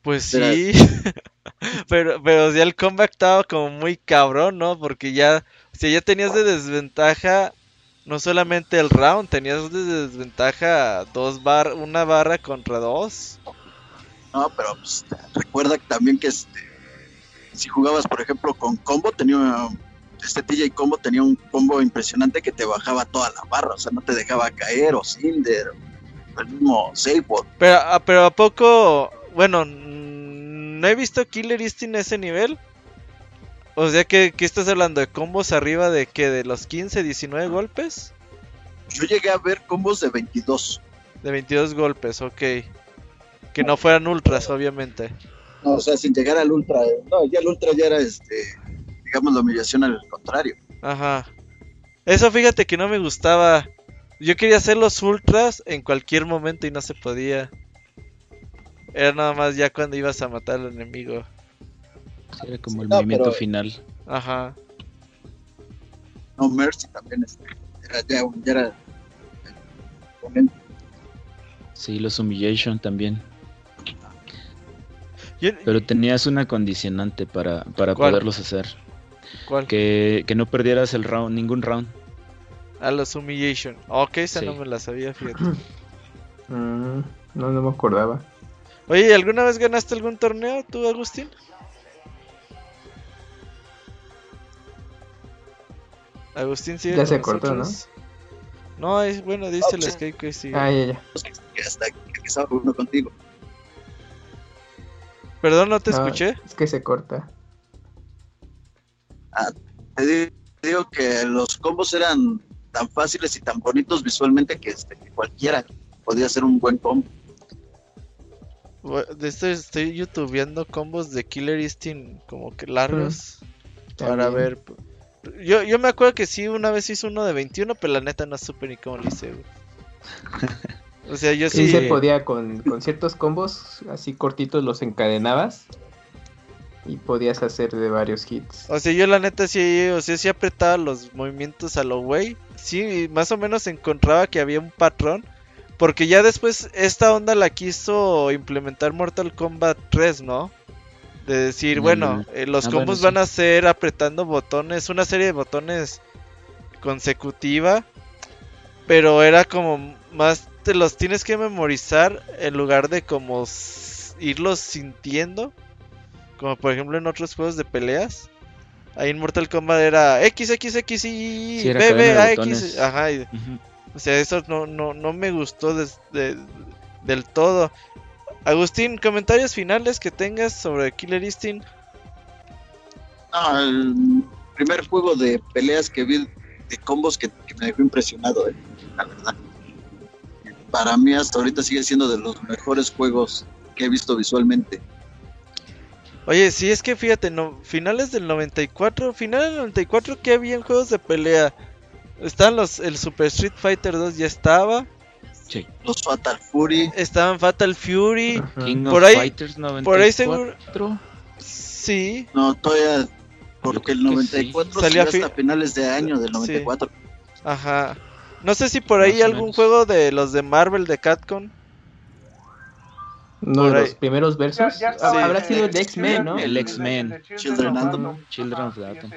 Pues sí, pero, pero ya el comeback estaba como muy cabrón, ¿no? Porque ya, si ya tenías de desventaja, no solamente el round, tenías de desventaja dos bar, una barra contra dos. No, pero pues, recuerda también que este, si jugabas, por ejemplo, con combo, tenía este TJ Combo tenía un combo impresionante que te bajaba toda la barra, o sea, no te dejaba caer, o Cinder, o el mismo Sabot. Pero, ah, pero a poco, bueno, no he visto Killer Instinct en ese nivel. O sea, que ¿qué estás hablando? ¿De combos arriba de que ¿De los 15, 19 golpes? Yo llegué a ver combos de 22. De 22 golpes, ok. Que no fueran ultras, obviamente. No, o sea, sin llegar al ultra. No, ya el ultra ya era, este, digamos, la humillación al contrario. Ajá. Eso fíjate que no me gustaba. Yo quería hacer los ultras en cualquier momento y no se podía. Era nada más ya cuando ibas a matar al enemigo. Era como el no, movimiento pero... final. Ajá. No, Mercy también era ya, ya era Sí, los Humiliation también. Pero tenías una condicionante para, para poderlos hacer. ¿Cuál? Que, que, no perdieras el round, ningún round. A los Humiliation. Ok, esa sí. no me la sabía, fíjate. Mm, no, no me acordaba. Oye, ¿alguna vez ganaste algún torneo tú, Agustín? Agustín sigue Ya se cortó, ¿no? No, es bueno, dice el Skype que sí. Ah, ya, ya. Hasta que estaba jugando contigo. Perdón, no te no, escuché. Es que se corta. Ah, te digo que los combos eran tan fáciles y tan bonitos visualmente que, este, que cualquiera podía hacer un buen combo. De esto estoy youtubeando combos de Killer Instinct como que largos mm. para ver. Yo, yo me acuerdo que sí, una vez hice uno de 21, pero la neta no supe ni cómo lo hice. O sea, yo sí. Sí se podía con, con ciertos combos así cortitos los encadenabas y podías hacer de varios hits. O sea, yo la neta sí, o sea, sí apretaba los movimientos a lo güey. Sí, más o menos encontraba que había un patrón. Porque ya después esta onda la quiso implementar Mortal Kombat 3, ¿no? De decir, bueno, eh, los Ah, combos bueno, sí. van a ser apretando botones, una serie de botones consecutiva. Pero era como más, te los tienes que memorizar en lugar de como irlos sintiendo. Como por ejemplo en otros juegos de peleas. Ahí en Mortal Kombat era X, X, X y Sí, era B, cadena B, de A, X. botones. Ajá, y- Ujú. o sea, eso no, no, no me gustó des- de- del todo. Agustín, comentarios finales que tengas sobre Killer Instinct. Ah, el primer juego de peleas que vi de combos que, que me dejó impresionado, eh, la verdad. Para mí hasta ahorita sigue siendo de los mejores juegos que he visto visualmente. Oye, sí, es que fíjate, no, finales del 94, finales del 94 que había en juegos de pelea. Estaban los, el Super Street Fighter 2 ya estaba, Sí. Los Fatal Fury, estaban Fatal Fury, Ajá. King Por of ahí- Fighters 94. por ahí seguro, sí, no, todavía, porque el creo que sí. 94 Salía salió fi- hasta finales de año del 94. ajá. No sé si por ahí Más algún juego de los de Marvel de Capcom. Uno de los primeros versos. Ya- ya estaba Sí. Habrá sido el X-Men, Children- ¿no? El X-Men. Children of Atom. Atom. Children Ajá, of sí, Atom.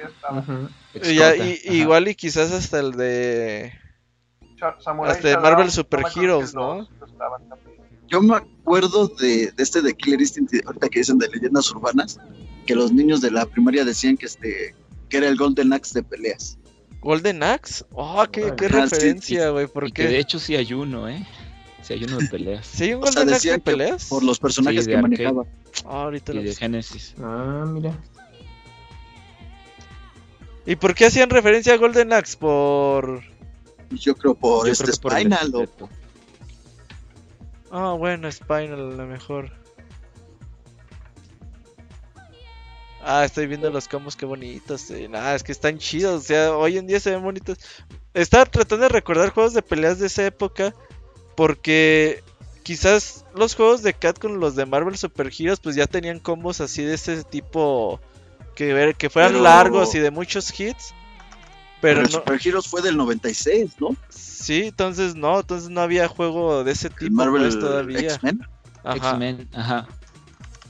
ya. Y ya- igual y quizás hasta el de Samurai Hasta de Marvel Super Heroes, ¿no? Yo me acuerdo de, de este de Killer Instinct, ahorita que dicen de leyendas urbanas, que los niños de la primaria decían que este que era el Golden Axe de peleas. Golden Axe. Oh, qué, qué sí, referencia, güey. ¿Por Y que de hecho sí hay uno, ¿eh? Sí hay uno de peleas. ¿Sí hay un O sea, Golden Axe de peleas? por los personajes Sí, que arcade. manejaba. Ah, ahorita Y lo de. Genesis. Ah, mira. ¿Y por qué hacían referencia a Golden Axe? Por. Yo creo por Yo este creo que por Spinal o. Ah, bueno, Spinal a lo mejor. Ah, estoy viendo los combos, qué bonitos. eh. Nah, es que están chidos. O sea, hoy en día se ven bonitos. Estaba tratando de recordar juegos de peleas de esa época. Porque quizás los juegos de Cat con los de Marvel Super Heroes, pues ya tenían combos así de ese tipo. Que, ver, que fueran Pero- largos y de muchos hits. Pero pero el no. Super Heroes fue del 96, ¿no? Sí, entonces no, entonces no había juego de ese El tipo Marvel pues, todavía. X-Men. Ajá. X-Men, ajá.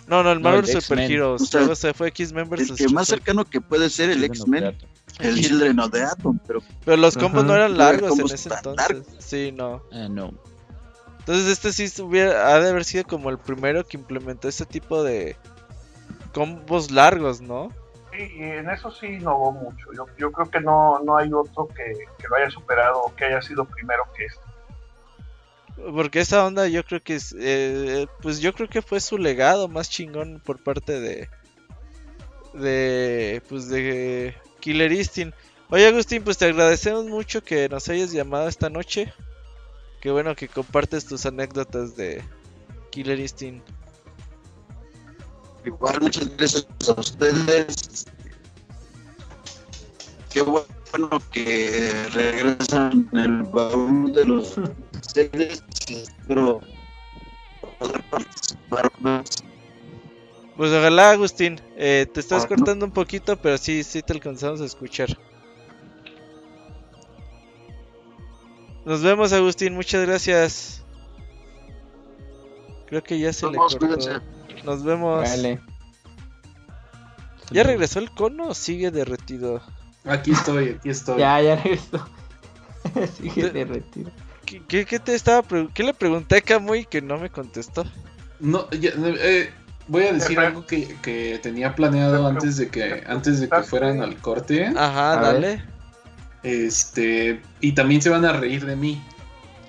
No, no, el No, Marvel el de Super X-Men. Heroes. O sea, fue X-Men El vs. que más cercano que puede ser el X-Men, el Children of the Atom, pero Pero los combos Ajá. no eran No eran largos en ese entonces. Sí, no. Ah, no. Entonces este sí hubiera, ha de haber sido como el primero que implementó ese tipo de combos largos, ¿no? Sí, y en eso sí innovó mucho. Yo, yo creo que no, no hay otro que, que lo haya superado o que haya sido primero que este. Porque esa onda yo creo que es, eh, pues yo creo que fue su legado más chingón por parte de, de, pues de Killer Instinct. Oye Agustín, pues te agradecemos mucho que nos hayas llamado esta noche. Qué bueno que compartes tus anécdotas de Killer Instinct. igual muchas gracias a ustedes. Qué bueno que regresan el baúl de los y espero poder participar más. Pues ojalá Agustín, eh, te estás Ah, cortando un poquito, pero sí, sí te alcanzamos a escuchar. Nos vemos Agustín, muchas gracias. Creo que ya se le Vamos, cortó. cuídense. Nos vemos. Vale. ¿Ya regresó el cono o sigue derretido? Aquí estoy, aquí estoy. Ya, ya regresó. Sigue Te- derretido. ¿Qué, qué, qué te estaba pre- qué le pregunté a Kamui que no me contestó? No, ya, eh, voy a decir algo que, que tenía planeado antes de que antes de que fueran al corte. Ajá, A dale. Este, y también se van a reír de mí.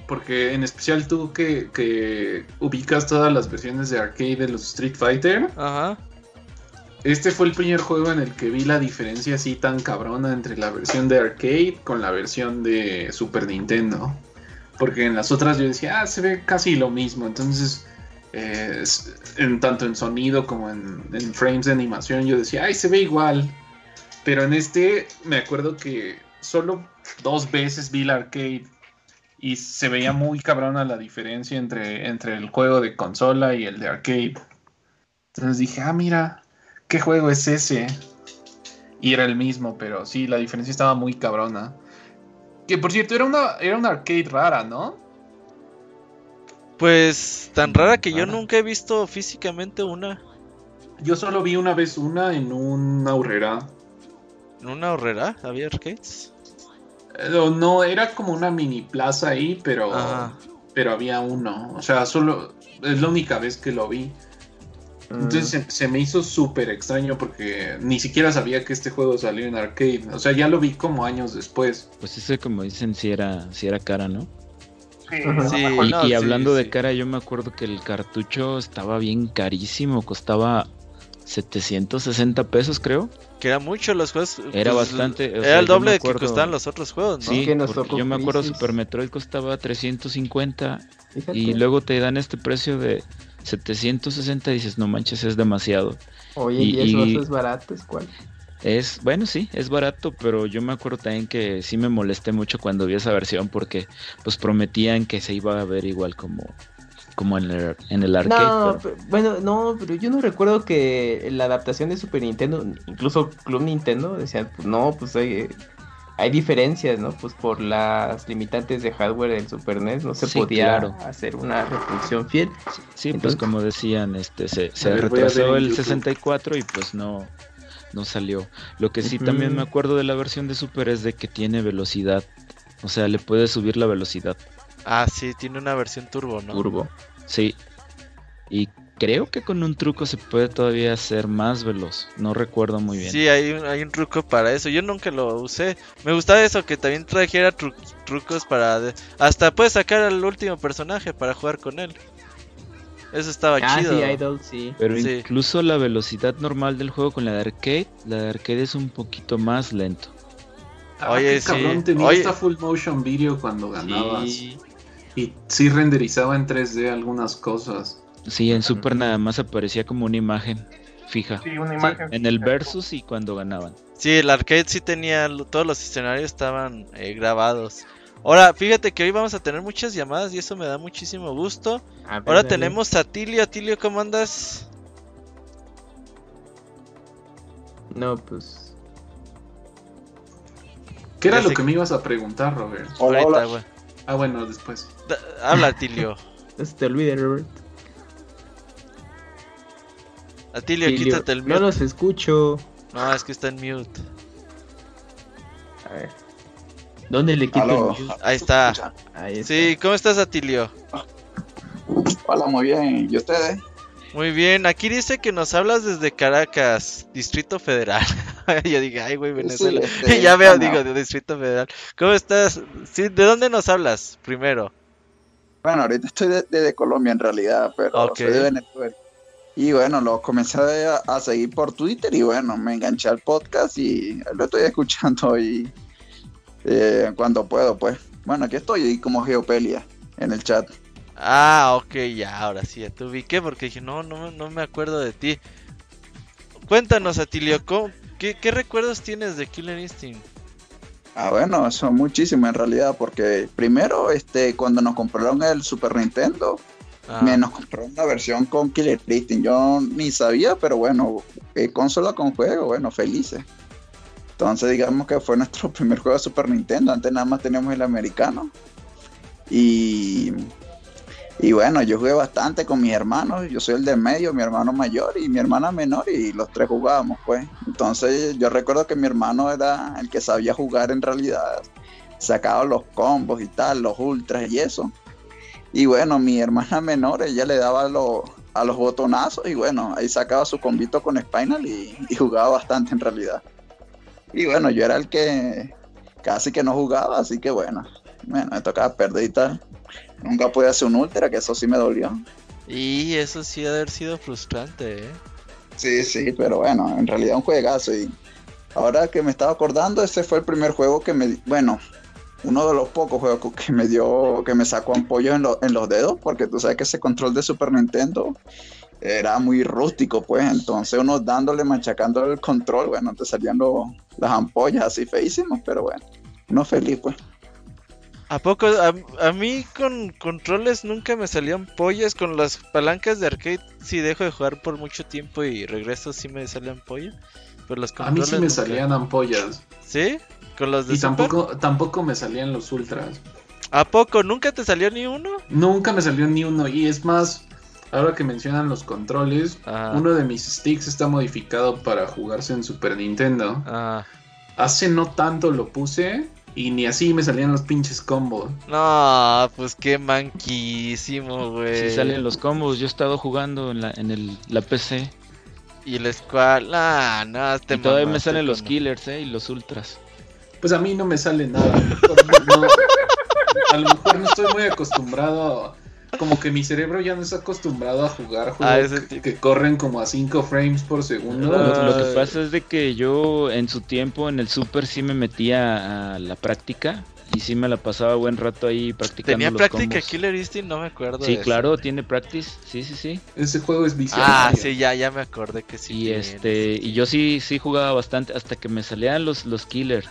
Porque en especial tú que, que ubicas todas las versiones de arcade de los Street Fighter. Ajá. Este fue el primer juego en el que vi la diferencia así tan cabrona entre la versión de arcade con la versión de Super Nintendo. Porque en las otras yo decía, ah, se ve casi lo mismo. Entonces, eh, en, tanto en sonido como en, en frames de animación, yo decía, ay, se ve igual. Pero en este me acuerdo que solo dos veces vi la arcade y se veía muy cabrona la diferencia entre, entre el juego de consola y el de arcade. Entonces dije, ah, mira, ¿qué juego es ese? Y era el mismo, pero sí, la diferencia estaba muy cabrona. Que por cierto, era una, era una arcade rara, ¿no? Pues tan rara que yo nunca he visto físicamente una. Yo solo vi una vez una en una horrera. ¿En una horrera? ¿Había arcades? No, era como una mini plaza ahí, pero, pero había uno. O sea, solo es la única vez que lo vi. Entonces se, me hizo súper extraño porque ni siquiera sabía que este juego salió en arcade. O sea, ya lo vi como años después. Pues ese, como dicen, si era, si era cara, ¿no? Sí, y, hablando de cara, yo me acuerdo que el cartucho estaba bien carísimo, costaba 760 pesos, creo. Que era mucho los juegos. Era pues, bastante. era el doble de que costaban los otros juegos, ¿no? Sí, yo me acuerdo Super Metroid costaba 350 y luego te dan este precio de 760 y dices, no manches, es demasiado. Oye, ¿y, eso es barato? ¿Es cuál? Es, bueno, sí, es barato, pero yo me acuerdo también que sí me molesté mucho cuando vi esa versión porque pues prometían que se iba a ver igual como, como en el, en el arcade. No, bueno, no, pero yo no recuerdo que la adaptación de Super Nintendo, incluso Club Nintendo, decían, pues no, pues hay, hay diferencias, ¿no? Pues por las limitantes de hardware del Super NES no se podía hacer una reproducción fiel. Sí, pues como decían, este se, se retrasó el 64 y pues no no salió. Lo que sí también me acuerdo de la versión de Super es de que tiene velocidad. O sea, le puedes subir la velocidad. Ah, sí, tiene una versión turbo, ¿no? Turbo. Sí. Y creo que con un truco se puede todavía hacer más veloz. No recuerdo muy bien. Sí, hay un, hay un truco para eso. Yo nunca lo usé. Me gustaba eso, que también trajera trucos para... Hasta puedes sacar al último personaje para jugar con él. Eso estaba ah, chido. Sí, Idol, sí. Pero incluso la velocidad normal del juego con la de arcade, la de arcade es un poquito más lento. Ah, Oye, sí. cabrón, tenía esta full motion video cuando ganabas. Y sí renderizaba en 3D algunas cosas. Sí, en Super nada más aparecía como una imagen fija. Sí, una imagen. en el versus y cuando ganaban. Sí, el arcade sí tenía, todos los escenarios estaban eh, grabados. Ahora, fíjate que hoy vamos a tener muchas llamadas y eso me da muchísimo gusto. Ahora tenemos a Tilio. Atilio, ¿cómo andas? No, pues. ¿Qué era lo que me ibas a preguntar, Robert? Hola, Ah, bueno, después. habla, Tilio. no se te olvide, Robert. Atilio, quítate el mute. No los escucho. No, es que está en mute. A ver. ¿Dónde le quito el mute? Ahí está. Ahí está. Sí, ¿cómo estás, Atilio? Hola, muy bien. ¿Y ustedes? Muy bien, aquí dice que nos hablas desde Caracas, Distrito Federal. Yo dije, ay, güey, Venezuela. Este, ya veo, digo, de Distrito Federal. ¿Cómo estás? Sí, ¿De dónde nos hablas primero? Bueno, ahorita estoy de, Colombia en realidad, pero soy de Venezuela. Y bueno, lo comencé a, seguir por Twitter y bueno, me enganché al podcast y lo estoy escuchando y eh, cuando puedo, pues. Bueno, aquí estoy como Geopelia en el chat. Ah, ok, ya, ahora sí, ya te ubiqué porque dije, no, no, no me acuerdo de ti. Cuéntanos, Atilio, ¿qué, ¿qué recuerdos tienes de Killer Instinct? Ah, bueno, son muchísimos en realidad, porque primero, este, cuando nos compraron el Super Nintendo, ah. me nos compraron una versión con Killer Instinct. Yo ni sabía, pero bueno, eh, consola con juego, bueno, felices. Entonces, digamos que fue nuestro primer juego de Super Nintendo. Antes nada más teníamos el americano. Y y bueno, yo jugué bastante con mis hermanos, yo soy el de medio, mi hermano mayor y mi hermana menor y los tres jugábamos pues. Entonces yo recuerdo que mi hermano era el que sabía jugar en realidad, sacaba los combos y tal, los ultras y eso. Y bueno, mi hermana menor, ella le daba a los botonazos y bueno, ahí sacaba su combito con Spinal y, y jugaba bastante en realidad. Y bueno, yo era el que casi que no jugaba, así que bueno, bueno, me tocaba perder y tal. Nunca pude hacer un ultra, que eso sí me dolió. Y eso sí ha de haber sido frustrante, ¿eh? Sí, sí, pero bueno, en realidad un juegazo. Y ahora que me estaba acordando, ese fue el primer juego que me. Bueno, uno de los pocos juegos que me dio, que me sacó ampollos en, en los dedos, porque tú sabes que ese control de Super Nintendo era muy rústico, pues. Entonces, uno dándole, machacando el control, bueno, te salían las ampollas así feísimas, pero bueno, uno feliz, pues. ¿A poco? A, mí con controles nunca me salían pollas. Con las palancas de arcade si dejo de jugar por mucho tiempo y regreso sí me salen pollas. Pero a mí sí me salían ampollas. ¿Sí? ¿Con los de Y tampoco, tampoco me salían los ultras. ¿A poco? ¿Nunca te salió ni uno? Nunca me salió ni uno. Y es más, ahora que mencionan los controles, uno de mis sticks está modificado para jugarse en Super Nintendo. Ah. Hace no tanto lo puse y ni así me salían los pinches combos. No, pues qué manquísimo, güey. Si salen los combos, yo he estado jugando en la, en el, la PC. Y el Squad, nah, no, y todavía me salen los killers, eh, y los ultras. Pues a mí no me sale nada. a lo mejor no estoy muy acostumbrado a como que mi cerebro ya no está acostumbrado a jugar ah, juegos que, corren como a 5 frames por segundo. Lo, que pasa es de que yo en su tiempo en el Super sí me metía a la práctica y sí me la pasaba buen rato ahí practicando. ¿Tenía práctica Killer Instinct? No me acuerdo. Sí, claro, tiene practice. Sí, sí, sí. Ese juego es viciado. Ah, sí, ya, ya me acordé que sí. Y este, y yo sí, sí jugaba bastante hasta que me salían los, los Killer.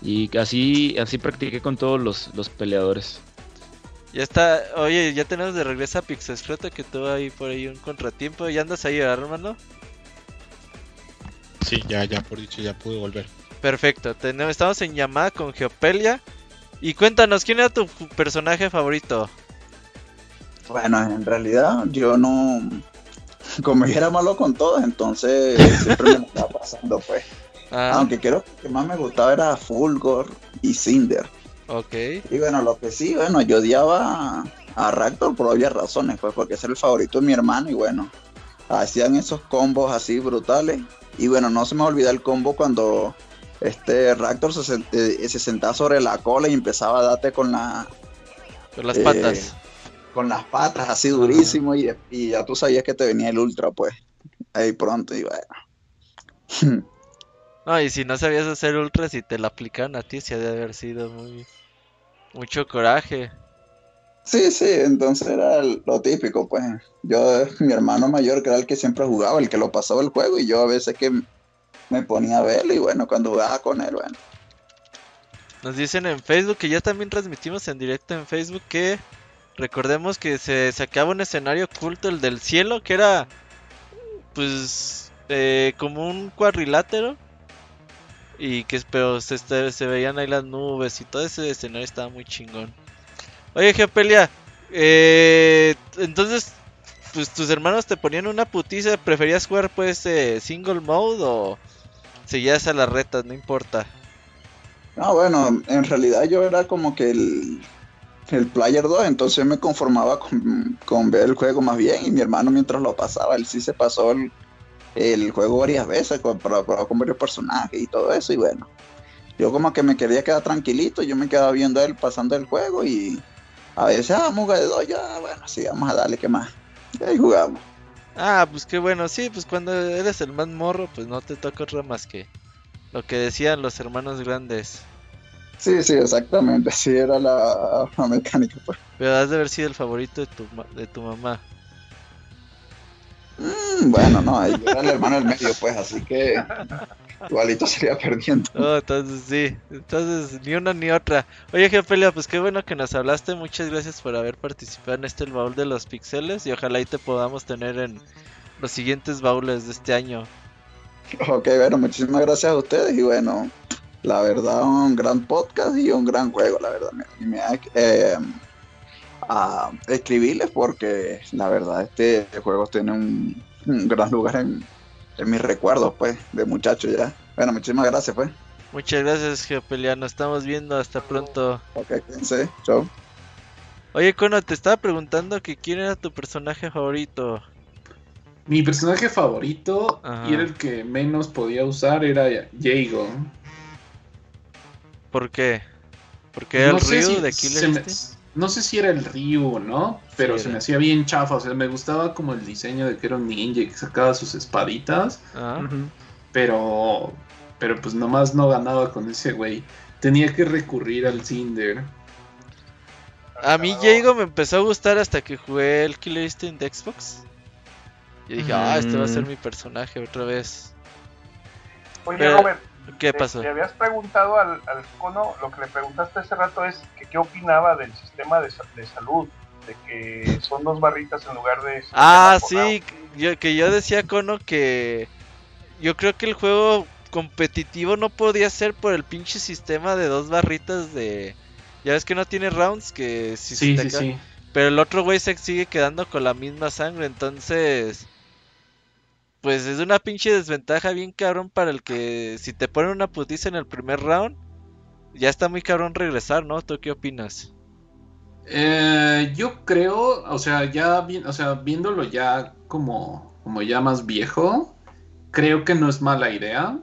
Y así, así practiqué con todos los, los peleadores. Ya está, oye, ya tenemos de regreso a Pixescroto que tuvo ahí por ahí un contratiempo. ¿Ya andas ahí, hermano? Sí, ya, ya por dicho, ya pude volver. Perfecto, tenemos, estamos en llamada con Geopelia. Y cuéntanos, ¿quién era tu personaje favorito? Bueno, en realidad yo no... Como era malo con todos, entonces siempre me estaba pasando, pues. Ah. Aunque creo que más me gustaba era Fulgor y Cinder. Ok. Y bueno, lo que sí, bueno, yo odiaba a, Raptor por obvias razones, pues porque es el favorito de mi hermano y bueno, hacían esos combos así brutales. Y bueno, no se me olvida el combo cuando este Raptor se, eh, se, sentaba sobre la cola y empezaba a darte con la... Con las patas. Eh, con las patas, así durísimo, y, y, ya tú sabías que te venía el ultra, pues. Ahí pronto, y bueno. No, y si no sabías hacer ultra, si te la aplicaron a ti, sí ha de haber sido muy. Mucho coraje. Sí, sí, entonces era lo típico, pues. Yo, mi hermano mayor, que era el que siempre jugaba, el que lo pasaba el juego, y yo a veces que me ponía a verlo, y bueno, cuando jugaba con él, bueno. Nos dicen en Facebook que ya también transmitimos en directo en Facebook que recordemos que se sacaba un escenario oculto, el del cielo, que era pues eh, como un cuadrilátero y que pero se, se veían ahí las nubes y todo ese escenario estaba muy chingón. Oye, Geopelia, eh, entonces, pues tus hermanos te ponían una putiza, ¿preferías jugar pues eh, single mode o seguías a las retas? No importa. No, bueno, en realidad yo era como que el, el player 2, entonces me conformaba con, con, ver el juego más bien y mi hermano mientras lo pasaba, él sí se pasó el, el juego varias veces con, con varios personajes y todo eso y bueno yo como que me quería quedar tranquilito yo me quedaba viendo a él pasando el juego y a veces ah muga de dos ya bueno sí vamos a darle que más y ahí jugamos ah pues qué bueno sí pues cuando eres el más morro pues no te toca otra más que lo que decían los hermanos grandes Sí, sí, exactamente, sí era la, mecánica. Pues. Pero has de haber sido el favorito de tu, de tu mamá. Mm, bueno, no, yo era el hermano del medio, pues, así que igualito sería perdiendo. Oh, entonces sí, entonces ni una ni otra. Oye, Geopelia, pues qué bueno que nos hablaste. Muchas gracias por haber participado en este el baúl de los pixeles y ojalá ahí te podamos tener en los siguientes baúles de este año. Ok, bueno, muchísimas gracias a ustedes y bueno, la verdad, un gran podcast y un gran juego, la verdad. Me, eh, a escribirles porque la verdad este juego tiene un, gran lugar en, mis recuerdos pues de muchacho ya. Bueno, muchísimas gracias pues. Muchas gracias Geopeliano, estamos viendo, hasta pronto. Ok, quédense, chao. Oye Cono, te estaba preguntando que quién era tu personaje favorito. Mi personaje favorito y era el que menos podía usar era Jago. ¿Por qué? Porque era el Ryu de Killer no sé si era el Ryu o no, pero se me hacía bien chafa. O sea, me gustaba como el diseño de que era un ninja y que sacaba sus espaditas. Ah. Pero, pero pues nomás no ganaba con ese güey. Tenía que recurrir al Cinder. A mí Jago me empezó a gustar hasta que jugué el Killer Instinct de Xbox. Y dije, ah, este va a ser mi personaje otra vez. Oye, Robert, ¿Qué pasó? Le habías preguntado al, al, cono, lo que le preguntaste hace rato es que qué opinaba del sistema de, de salud, de que son dos barritas en lugar de... Ah, sí, yo, que yo decía cono que yo creo que el juego competitivo no podía ser por el pinche sistema de dos barritas de... Ya ves que no tiene rounds, que si sí, sí, sí. Pero el otro güey se sigue quedando con la misma sangre, entonces... Pues es una pinche desventaja bien cabrón para el que si te ponen una putiza en el primer round, ya está muy cabrón regresar, ¿no? ¿Tú qué opinas? Eh, yo creo, o sea, ya o sea, viéndolo ya como, como ya más viejo, creo que no es mala idea.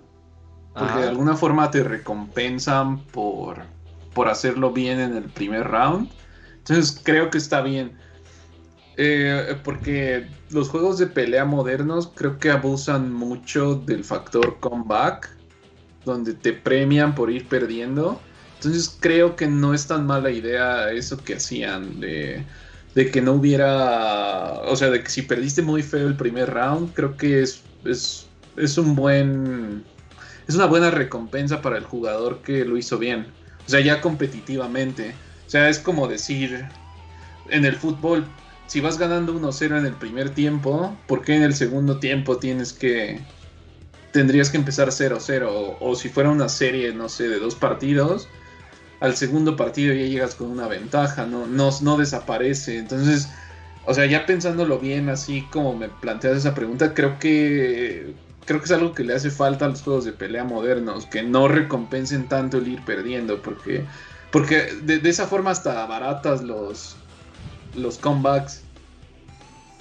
Porque de alguna forma te recompensan por, por hacerlo bien en el primer round. Entonces creo que está bien. Eh, porque los juegos de pelea modernos creo que abusan mucho del factor comeback. Donde te premian por ir perdiendo. Entonces creo que no es tan mala idea eso que hacían de, de que no hubiera... O sea, de que si perdiste muy feo el primer round, creo que es, es, es un buen es una buena recompensa para el jugador que lo hizo bien. O sea, ya competitivamente. O sea, es como decir, en el fútbol, si vas ganando 1-0 en el primer tiempo, ¿por qué en el segundo tiempo tienes que... Tendrías que empezar 0-0? O, si fuera una serie, no sé, de dos partidos, al segundo partido ya llegas con una ventaja, no, no desaparece. Entonces, o sea, ya pensándolo bien, así como me planteas esa pregunta, creo que creo que es algo que le hace falta a los juegos de pelea modernos, que no recompensen tanto el ir perdiendo, porque, porque de, esa forma hasta baratas los, los comebacks.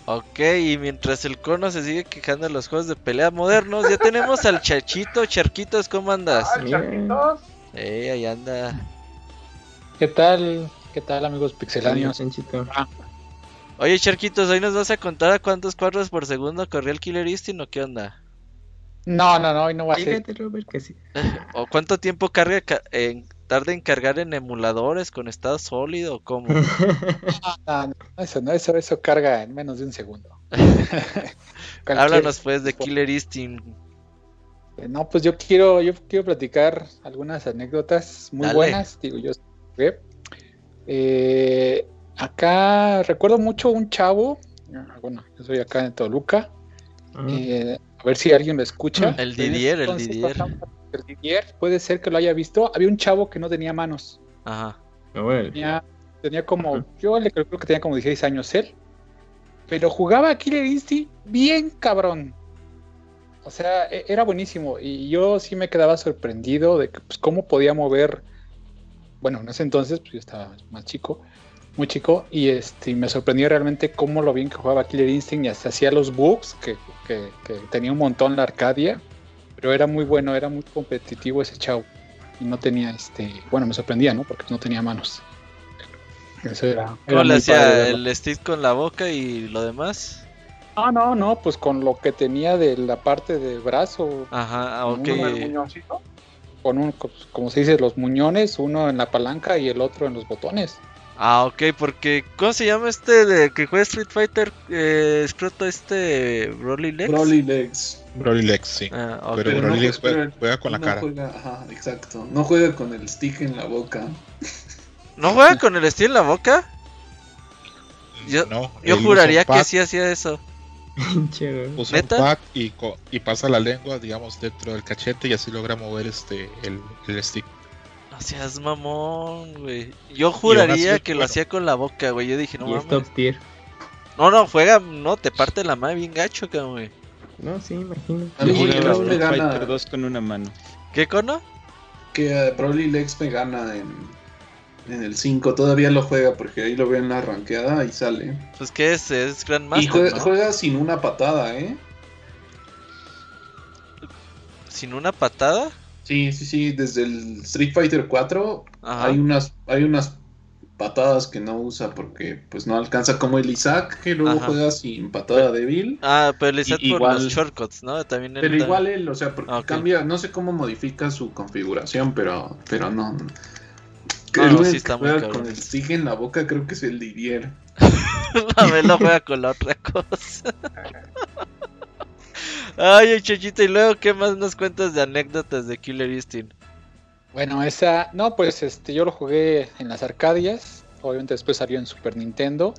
Ok, y mientras el cono se sigue quejando de los juegos de pelea modernos, ya tenemos al Chachito. Charquitos, ¿cómo andas? Ah, Charquitos. Eh, ahí anda. ¿Qué tal? ¿Qué tal, amigos pixelanios? Ah. Oye, Charquitos, ¿hoy nos vas a contar a cuántos cuadros por segundo corría el Killer Instinct o qué onda? No, no, no, hoy no va a ser. ¿O cuánto tiempo carga en, tarda en cargar en emuladores con estado sólido o cómo? no, no, eso no, eso, eso carga en menos de un segundo. Háblanos pues de Killer Instinct. Eh, no, pues yo quiero, yo quiero platicar algunas anécdotas muy buenas, digo yo. Eh, acá recuerdo mucho un chavo, ah, bueno, yo soy acá en Toluca, eh, a ver si alguien me escucha. El Didier, el Didier. El Didier, puede ser que lo haya visto. Había un chavo que no tenía manos. Ajá. Tenía, tenía como, yo le creo que tenía como 16 años él. Pero jugaba a Killer Instinct bien cabrón. O sea, e, era buenísimo. Y yo sí me quedaba sorprendido de que, pues, cómo podía mover. Bueno, en ese entonces, pues yo estaba más chico muy chico y este me sorprendió realmente cómo lo bien que jugaba Killer Instinct y hasta hacía los bugs que, tenía un montón la Arcadia pero era muy bueno era muy competitivo ese chavo. Y no tenía este bueno me sorprendía no porque no tenía manos. Eso era, ¿Cómo le hacía el stick con la boca y lo demás ah no no pues con lo que tenía de la parte de brazo. Ajá ok. con un como se dice los muñones uno en la palanca y el otro en los botones Ah, ok, porque ¿cómo se llama este de que juega Street Fighter? Eh, escroto este Broly Legs. Broly Legs. Broly Legs, sí. Ah, okay. Pero, Broly Legs juega, con la cara. Juega, ajá, exacto. No juega con el stick en la boca. ¿No juega con el stick en la boca? Yo, no, yo juraría que sí hacía eso. Usa un pad y, y, pasa la lengua, digamos, dentro del cachete y así logra mover este el, el stick seas mamón, güey. Yo juraría que lo hacía con la boca, güey. Yo dije, no mames. No, no, juega, no, te parte la mano bien gacho, güey. No, sí, imagino. Yo me gana. dos con una mano. ¿Qué cono? Que uh, Broly Lex me gana en, en el 5. Todavía lo juega porque ahí lo veo en la ranqueada y sale. Pues que es, es Grandmaster. Y juega, juega sin una patada, ¿eh? ¿Sin una patada? Sí, sí, sí, desde el Street Fighter 4 hay unas, hay unas patadas que no usa porque pues no alcanza como el Isaac que luego juega sin patada débil. Ah, pero el Isaac por los shortcuts, ¿no? También pero igual él, o sea, porque cambia, no sé cómo modifica su configuración, pero, pero no. No, no sí está muy con el stick en la boca creo que es el Didier. a ver, lo juega con la otra cosa. Ay, Chachito, y luego, ¿qué más nos cuentas de anécdotas de Killer Instinct? Bueno, esa, no, pues este, yo lo jugué en las Arcadias, obviamente después salió en Super Nintendo.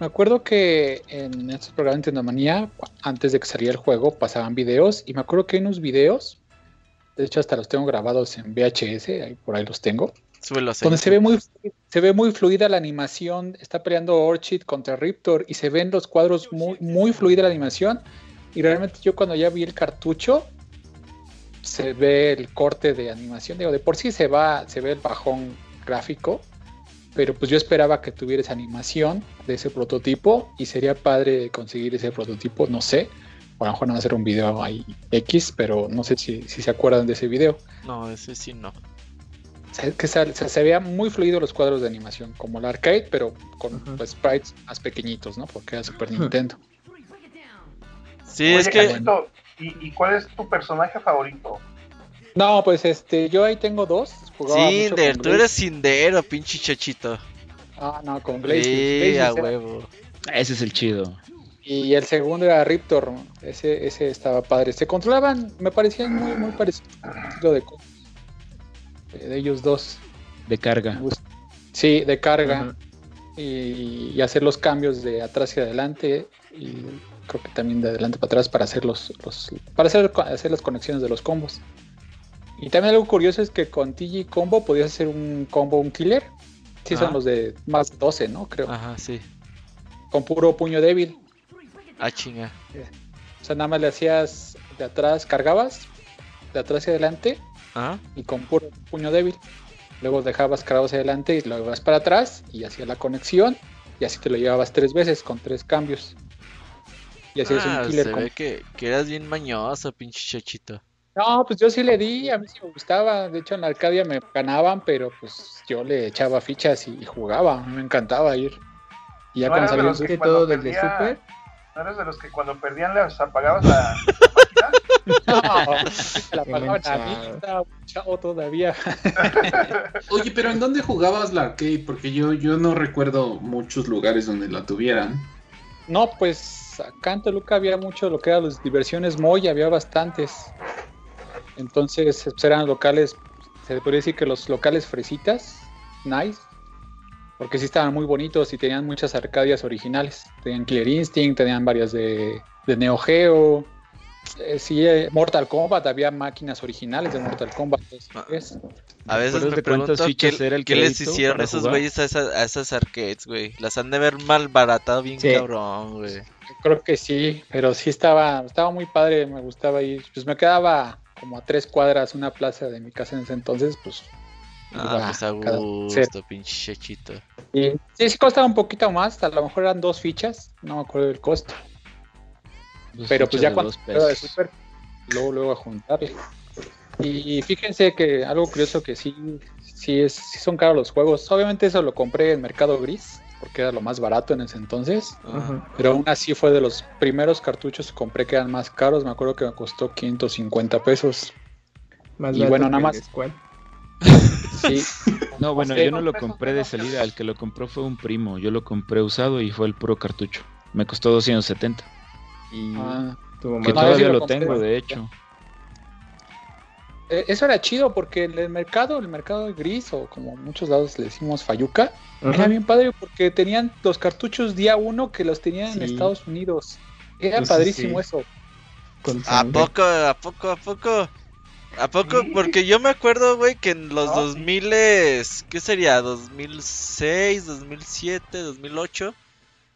Me acuerdo que en estos programas de Nintendo Manía, antes de que saliera el juego, pasaban videos, y me acuerdo que hay unos videos, de hecho hasta los tengo grabados en VHS, ahí, por ahí los tengo, donde se ve, muy, se ve muy fluida la animación, está peleando Orchid contra Riptor, y se ven los cuadros muy, muy fluida la animación, y realmente yo cuando ya vi el cartucho, se ve el corte de animación. Digo, de por sí se va, se ve el bajón gráfico, pero pues yo esperaba que tuviera esa animación de ese prototipo y sería padre conseguir ese prototipo, no sé. O a lo mejor no hacer un video ahí X, pero no sé si, se acuerdan de ese video. No, ese sí no. Se, que se, se, muy fluido los cuadros de animación, como el arcade, pero con pues, sprites más pequeñitos, ¿no? Porque era Super Nintendo. Sí, es que. ¿y, cuál es tu personaje favorito? No, pues este, yo ahí tengo dos. Cinder, tú eres Cindero, pinche chachito. Ah, no, con Glacier. Sí, a huevo. Ese es el chido. Y el segundo era Riptor. Ese, ese estaba padre. Se controlaban, me parecían muy, muy parecidos. De, de ellos dos. De carga. Sí, de carga. y, y, hacer los cambios de atrás y adelante. Y creo que también de adelante para atrás para hacer los, para hacer, hacer las conexiones de los combos. Y también algo curioso es que con TG Combo podías hacer un combo, un killer. Sí, son los de más 12, ¿no? Creo. Ajá, sí. Con puro puño débil. Ah, chinga. O sea, nada más le hacías de atrás, cargabas de atrás y adelante. Y con puro puño débil. Luego dejabas cargado hacia adelante y lo llevabas para atrás y hacía la conexión. Y así te lo llevabas tres veces con tres cambios. Y así es un ah, killer. Se ve que, que, eras bien mañoso, pinche chachito. No, pues yo sí le di, a mí sí me gustaba. De hecho, en la Arcadia me ganaban, pero pues yo le echaba fichas y, jugaba. me encantaba ir. Y ya cuando salió que todo desde Super. ¿No eres de los que cuando perdían les apagabas la, No, la apagaban a mí, estaba chavo todavía. Oye, pero ¿en dónde jugabas la arcade? Porque yo, yo no recuerdo muchos lugares donde la tuvieran. No, pues acá en Toluca había mucho lo que era las diversiones Moy, había bastantes. Entonces pues, eran locales, se podría decir que los locales fresitas, nice, porque sí estaban muy bonitos y tenían muchas arcadias originales. Tenían Killer Instinct, tenían varias de, de Neo Geo, eh, sí, eh, Mortal Kombat, había máquinas originales de Mortal Kombat. Ah. A veces me pregunto ¿qué, ¿qué les hicieron esos güeyes a, esas, arcades, güey. Las han de ver mal baratado bien cabrón, güey. Creo que sí, pero sí estaba, estaba muy padre, me gustaba ir. Pues me quedaba como a tres cuadras una plaza de mi casa en ese entonces, pues Ah, pues a gusto, pinche chechito. Y sí, sí costaba un poquito más, a lo mejor eran dos fichas, no me acuerdo del costo pero pues ya cuando de super, luego, luego a juntarle. Y fíjense que algo curioso que sí, sí, es, sí son caros los juegos. Obviamente eso lo compré en Mercado Gris, porque era lo más barato en ese entonces. Pero aún así fue de los primeros cartuchos que compré que eran más caros. Me acuerdo que me costó 550 pesos. Más y bueno, nada más. Sí. No, bueno, yo no lo compré de salida. El que lo compró fue un primo. Yo lo compré usado y fue el puro cartucho. Me costó 270. Y ah, que todavía lo tengo, de hecho. Eh, eso era chido porque el mercado, el mercado gris, o como muchos lados le decimos Fayuca, era bien padre porque tenían los cartuchos día uno que los tenían en Estados Unidos. Era pues padrísimo eso. ¿A poco, a poco, a poco? ¿A poco? Porque yo me acuerdo, güey, que en los 2000, ¿qué sería? ¿2006, 2007, 2008?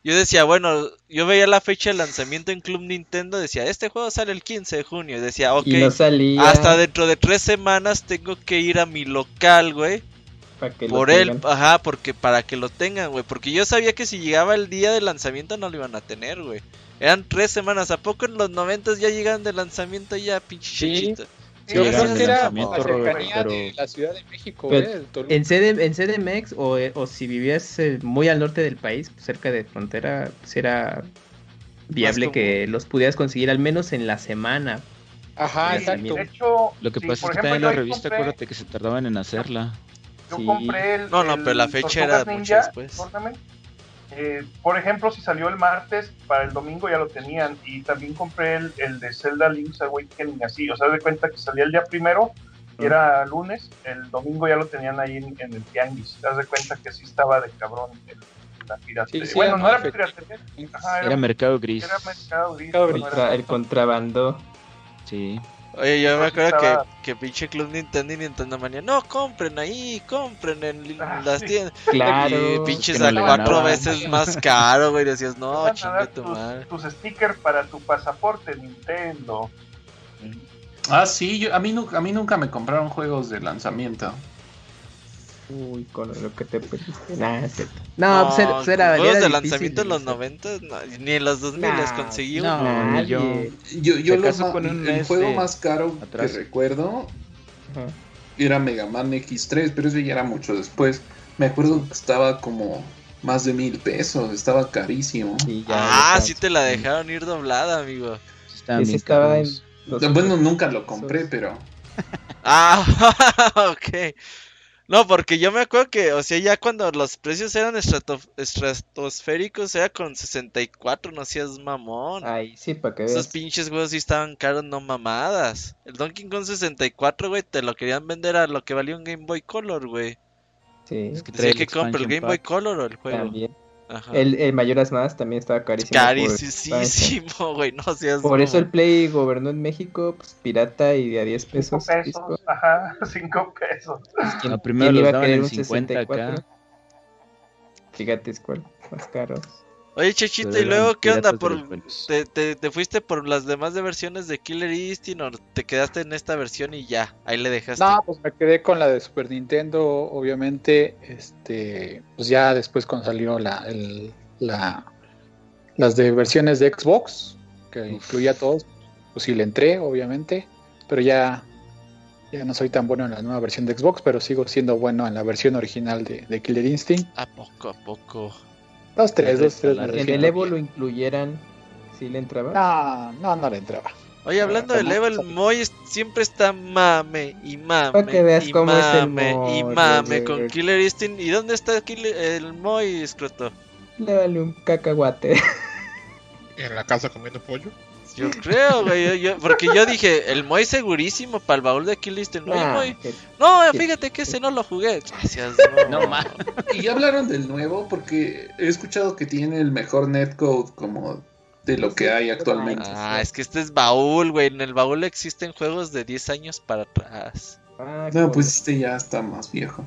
Yo decía, bueno, yo veía la fecha de lanzamiento en Club Nintendo, decía, este juego sale el 15 de junio, decía, ok, hasta dentro de tres semanas tengo que ir a mi local, güey. por él, ajá, porque para que lo tengan, güey, porque yo sabía que si llegaba el día de lanzamiento no lo iban a tener, güey. Eran tres semanas, ¿a poco en los noventas ya llegan de lanzamiento ya, pinche yo creo que era la cercanía de la Ciudad de México, eh, en, CD, en CDMX o, eh, o si vivías eh, muy al norte del país, cerca de frontera, pues era viable que los pudieras conseguir al menos en la semana. Ajá, exacto. De hecho, lo que pasa es que está en la revista, acuérdate que se tardaban en hacerla. Yo compré el. No, no, pero la fecha era mucho después. Eh, por ejemplo, si salió el martes, para el domingo ya lo tenían. Y también compré el, el de Zelda Link's Awakening así. O sea, de cuenta que salía el día primero, y era lunes, el domingo ya lo tenían ahí en, el tianguis. Te das de cuenta que sí estaba de cabrón el, la piratería. bueno, no era piratería. era, mercado gris. Era mercado gris. el contrabando. Sí. Oye, yo me acuerdo que, que pinche Club Nintendo y Nintendo Manía, no, compren ahí, compren en ah, las tiendas. Claro. Y pinches a cuatro veces más caro, güey. Decías, no, chinga tu madre. Tus stickers para tu pasaporte Nintendo. Ah, sí, yo, a, mí, a mí nunca me compraron juegos de lanzamiento. Uy, con lo que te pediste. no, pues era, pues era, juegos de lanzamiento en los 90, ni en los 2000 les conseguí no, yo. Yo, yo lo con el este juego más caro que recuerdo era Mega Man X3, pero eso ya era mucho después. Me acuerdo que estaba como más de mil pesos, estaba carísimo. ah, sí te la dejaron ir doblada, amigo. Ese estaba en bueno, nunca lo compré, pero. ah, ok. No, porque yo me acuerdo que, o sea, ya cuando los precios eran estratosféricos, era con 64, no seas mamón. Ay, sí, para que Esos pinches juegos sí estaban caros, no mamadas. El Donkey Kong 64, güey, te lo querían vender a lo que valía un Game Boy Color, güey. Sí. Es que Decía que compra el Game Boy Color o el juego. También. El, el, Mayoras Más también estaba carísimo. Carísimo, güey, no seas Por eso el Play gobernó en México, pues pirata y de a 10 pesos. 5 pesos, ajá, 5 pesos. Es primero iba a querer un 64? Fíjate, es cuál, más caros. Oye, Chechita, ¿y luego qué onda? Por, te, te, fuiste por las demás de versiones de Killer Instinct o te quedaste en esta versión y ya? Ahí le dejaste. No, pues me quedé con la de Super Nintendo, obviamente. Este, pues ya después cuando salió la, el, la las de versiones de Xbox, que incluía todos, pues sí le entré, obviamente. Pero ya, ya no soy tan bueno en la nueva versión de Xbox, pero sigo siendo bueno en la versión original de, de Killer Instinct. A poco a poco. Dos, tres, dos, tres. En el Evo lo incluyeran, ¿sí le entraba? No, no, no le entraba. Oye, hablando del Evo, el Moy siempre está mame y mame. Para que veas y cómo mame, es el Moy, y mame con Killer Instinct. ¿Y dónde está el Moy, Scroto? Le vale un cacahuate. ¿En la casa comiendo pollo? Yo creo, güey. Yo, porque yo dije, el Moy segurísimo para el baúl de Killiste. No, ah, no, fíjate que ese no lo jugué. Gracias, no, no Y ya hablaron del nuevo porque he escuchado que tiene el mejor netcode como de lo que hay actualmente. Ah, es que este es baúl, güey. En el baúl existen juegos de 10 años para atrás. Ah, no, pues este ya está más viejo.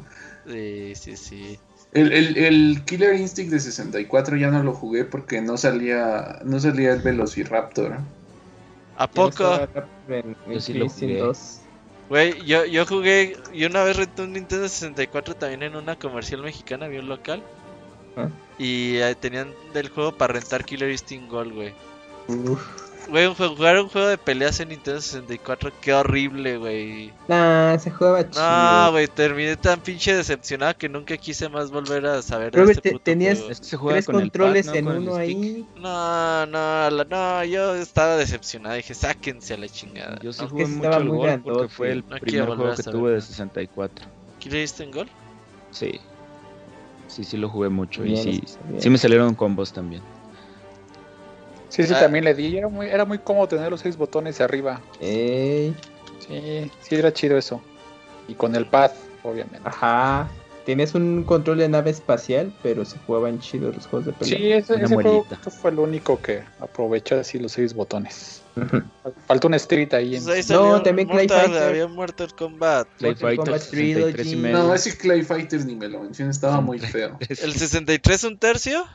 Sí, sí, sí. El, el, el, Killer Instinct de 64 ya no lo jugué porque no salía no salía el Velociraptor. ¿A poco? yo sí lo jugué. Güey, yo, yo jugué, y una vez renté un Nintendo 64 también en una comercial mexicana, bien local. ¿Ah? Y tenían del juego para rentar Killer Instinct Gold, güey. Güey, jugar un juego de peleas en Nintendo 64, qué horrible, güey. Nah, se jugaba chido. No, güey, terminé tan pinche decepcionado que nunca quise más volver a saber de este puto tenías juego. Se tres controles en uno ahí. No, no, no, yo estaba decepcionado. Dije, sáquense a la chingada. Yo sí jugué mucho el gol porque fue el primer juego que tuve de 64. ¿Quieres en gol? Sí. Sí, sí lo jugué mucho y sí, sí me salieron combos también. Sí, sí, ah. también le di. Era muy, era muy cómodo tener los seis botones arriba. Ey. Sí, sí, era chido eso. Y con el pad, obviamente. Ajá. Tienes un control de nave espacial, pero se jugaban chidos los juegos de pelea. Sí, ese, ese juego fue el único que aprovechó así los seis botones. Faltó un Street ahí. En... Pues no, también Clay Fighter. Había muerto el Combat. Clay Fighter No, ese Clay Fighter ni me lo mencioné, estaba muy feo. ¿El 63 un tercio?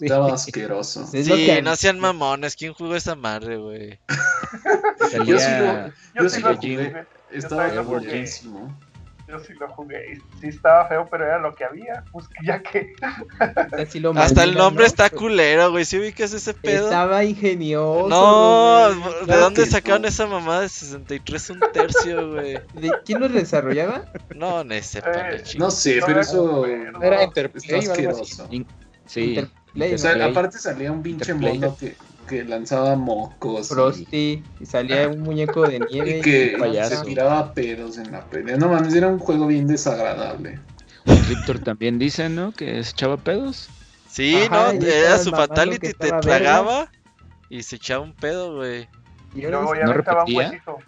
Estaba asqueroso. Sí, no sean mamones. ¿Quién jugó esa madre, güey? yo sí lo, yo sí lo jugué. Estaba buenísimo. Yo sí lo jugué. Sí estaba feo, pero era lo que había. Pues ya que. Hasta el nombre está culero, güey. ¿Sí ubicas ese pedo? Estaba ingenioso. No, ¿de dónde sacaron esa mamada de 63 un tercio, güey? ¿De quién lo desarrollaba? No, no sé, eh, No sé, pero eso. Era Interplay. asqueroso. Sí. O sea, aparte salía un pinche mono que, que lanzaba mocos. Frosty, y, salía un muñeco de nieve. Y que se tiraba pedos en la pelea. No mames, era un juego bien desagradable. Víctor también dice, ¿no? Que se echaba pedos. Sí, no, era su fatality, te tragaba y se echaba un pedo, güey. Y luego ya ¿No repetía? un huesito.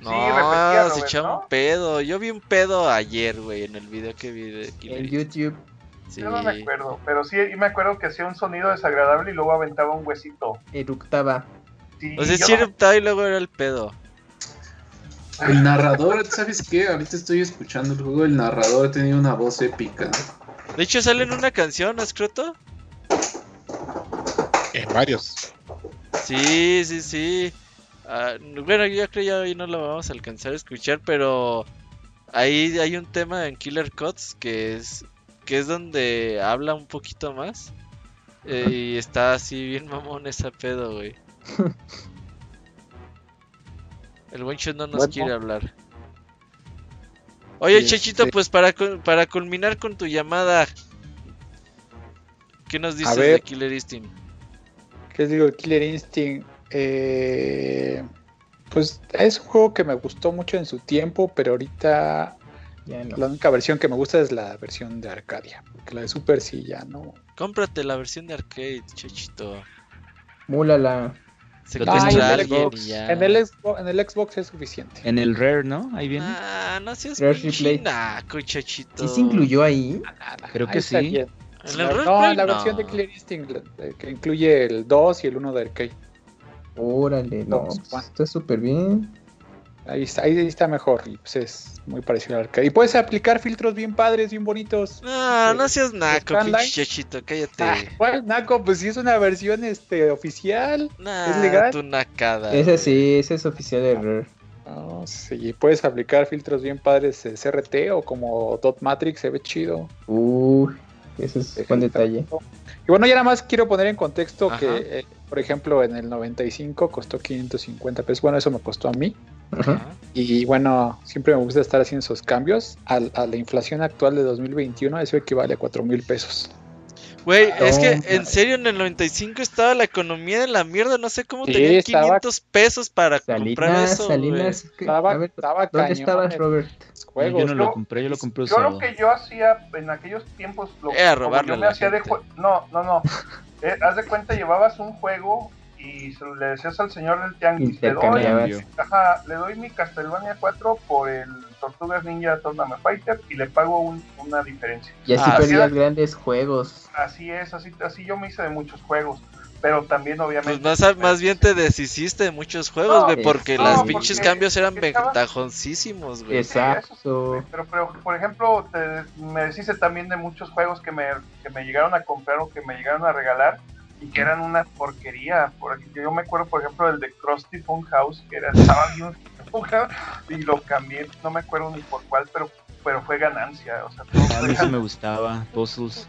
No, se echaba un pedo. Yo vi un pedo ayer, güey, en el video que vi de En YouTube. Yo no me acuerdo, pero sí me acuerdo que hacía un sonido desagradable y luego aventaba un huesito. Eructaba. o sea, sí eructaba y luego era el pedo. El narrador, ¿sabes qué? Ahorita estoy escuchando el juego, el narrador tenía una voz épica. De hecho sale en una canción, ¿no? En varios. Sí, sí, sí. Ah, bueno, yo creo que ya hoy no lo vamos a alcanzar a escuchar, pero ahí hay un tema en Killer Cuts que es que es donde habla un poquito más. Eh, y está así bien mamón esa pedo, güey. El buen no nos quiere hablar. Oye, Chechito, pues para, para culminar con tu llamada, ¿qué nos dices de Killer Instinct? ¿Qué digo de Killer Instinct? Eh, pues es un juego que me gustó mucho en su tiempo, pero ahorita la única versión que me gusta es la versión de Arcadia, porque la de Super sí ya no. Cómprate la versión de arcade, chechito. Múlala. Se ah, en, el Xbox, en, el Xbox, en, el Xbox, es suficiente. En el Rare, ¿no? Ahí viene. Ah, no seas naco, chechito. ¿Sí se incluyó ahí? Creo que sí. ¿En el no, en la versión de Clear Instinct, que incluye el 2 y el 1 de arcade. Órale, no, pues, está súper bien. Ahí está, ahí está mejor y pues es muy parecido al arcade. Y puedes aplicar filtros bien padres, bien bonitos. No, no seas naco, chachito, cállate. Ah, naco? Pues si es una versión este oficial, es legal. tu nacada. Ese sí, ese es oficial de Rare. No, sí, puedes aplicar filtros bien padres de CRT o como Dot Matrix, se ve chido. Uy, ese es buen detalle. Y bueno, ya nada más quiero poner en contexto que, eh, por ejemplo, en el 95 costó 550 pesos. Bueno, eso me costó a mí. Y bueno, siempre me gusta estar haciendo esos cambios. A, la inflación actual de 2021, eso equivale a 4 mil pesos. Güey, es que en serio en el 95 estaba la economía de la mierda, no sé cómo tenía 500 pesos para comprar eso. Salinas, estaba, ¿Dónde estabas, Robert? yo no lo compré, yo lo compré Yo lo que yo hacía en aquellos tiempos, lo, Era robarle yo me hacía de No, no, no. Eh, haz de cuenta, llevabas un juego y le decías al señor del tianguis, le doy, ajá, le doy mi Castlevania 4 por el Tortugas Ninja Tournament Fighter y le pago una diferencia. Y así ah, perdías grandes juegos. Así es, así, así yo me hice de muchos juegos. Pero también, obviamente. Pues más, más bien te deshiciste de muchos juegos, güey, porque los pinches cambios eran ventajosísimos, güey. Exacto. pero, pero, por ejemplo, me deshice también de muchos juegos que me, que me llegaron a comprar o que me llegaron a regalar y que eran una porquería. Por yo me acuerdo, por ejemplo, del de Krusty Funhouse, que era, estaba bien y lo cambié, no me acuerdo ni por cuál, pero pero fue ganancia. O sea, a mí sí me gustaba, Puzzles.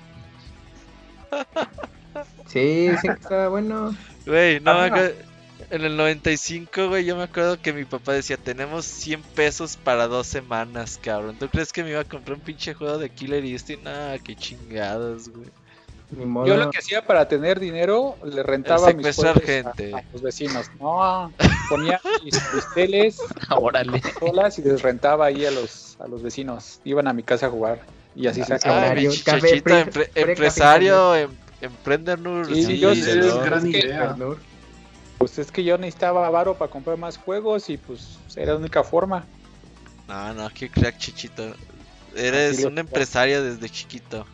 Sí, sí estaba bueno. Güey, no, en el 95, güey, yo me acuerdo que mi papá decía, tenemos 100 pesos para dos semanas, cabrón. ¿Tú crees que me iba a comprar un pinche juego de Killer Instinct? Nah, qué chingados, güey. Yo lo que hacía para tener dinero, le rentaba a mis gente. A, los vecinos. No, ponía mis, teles solas y les rentaba ahí a los, a los vecinos. Iban a mi casa a jugar y así se acababa. empresario, em, emprendedor. Sí, yo es gran idea. pues es que yo necesitaba varo para comprar más juegos y pues era la única forma. No, no, qué crack, Chichito. Eres un empresario desde chiquito.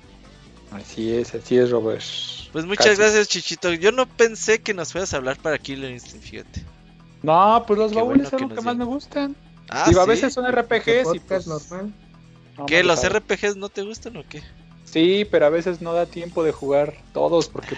Así es, así es, Robert. Pues muchas gracias, Chichito. Yo no pensé que nos fueras a hablar para Killer Instinct, fíjate. No, pues los baúles son los que más me gustan. Ah, Digo, a veces son RPGs y pues... normal. ¿Qué? ¿Los RPGs no te gustan o qué? Sí, pero a veces no da tiempo de jugar todos porque...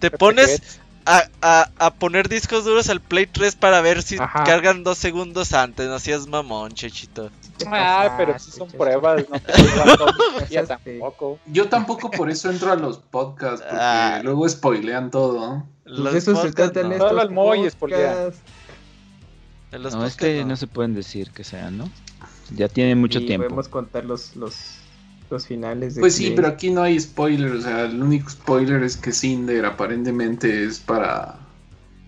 te pones a, a, a, poner discos duros al Play 3 para ver si cargan dos segundos antes. No seas mamón, chechito. Ah, pero si son pruebas, no tampoco. Yo tampoco por eso entro a los podcasts, porque ah. luego spoilean todo. Los eso se tratan estos Solo el Moy spoilea. No, es que no. se pueden decir que sean, ¿no? Ya tiene mucho y tiempo. Podemos contar los, los, los finales. pues sí, pero aquí no hay spoiler. O sea, el único spoiler es que Cinder aparentemente es para,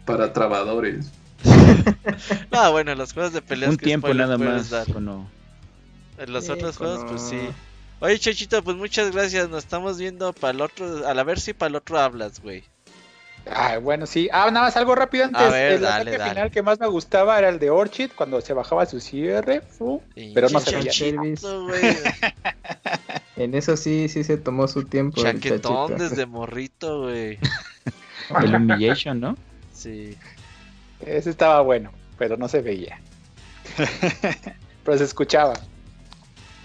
para trabadores. no, bueno, los juegos de peleas. Un tiempo nada más. En los otros juegos, pues sí. Oye, Chachito, pues muchas gracias. Nos estamos viendo para el otro. A la ver si para el otro hablas, güey. Ah, bueno, sí. Ah, nada más algo rápido antes. A ver, el dale, ataque dale. final que más me gustaba era el de Orchid cuando se bajaba su cierre. pero no se veía. Chachito, güey. En eso sí, sí se tomó su tiempo. Chaquetón desde morrito, güey. El Humiliation, ¿no? Sí. Ese estaba bueno, pero no se veía. pero se escuchaba.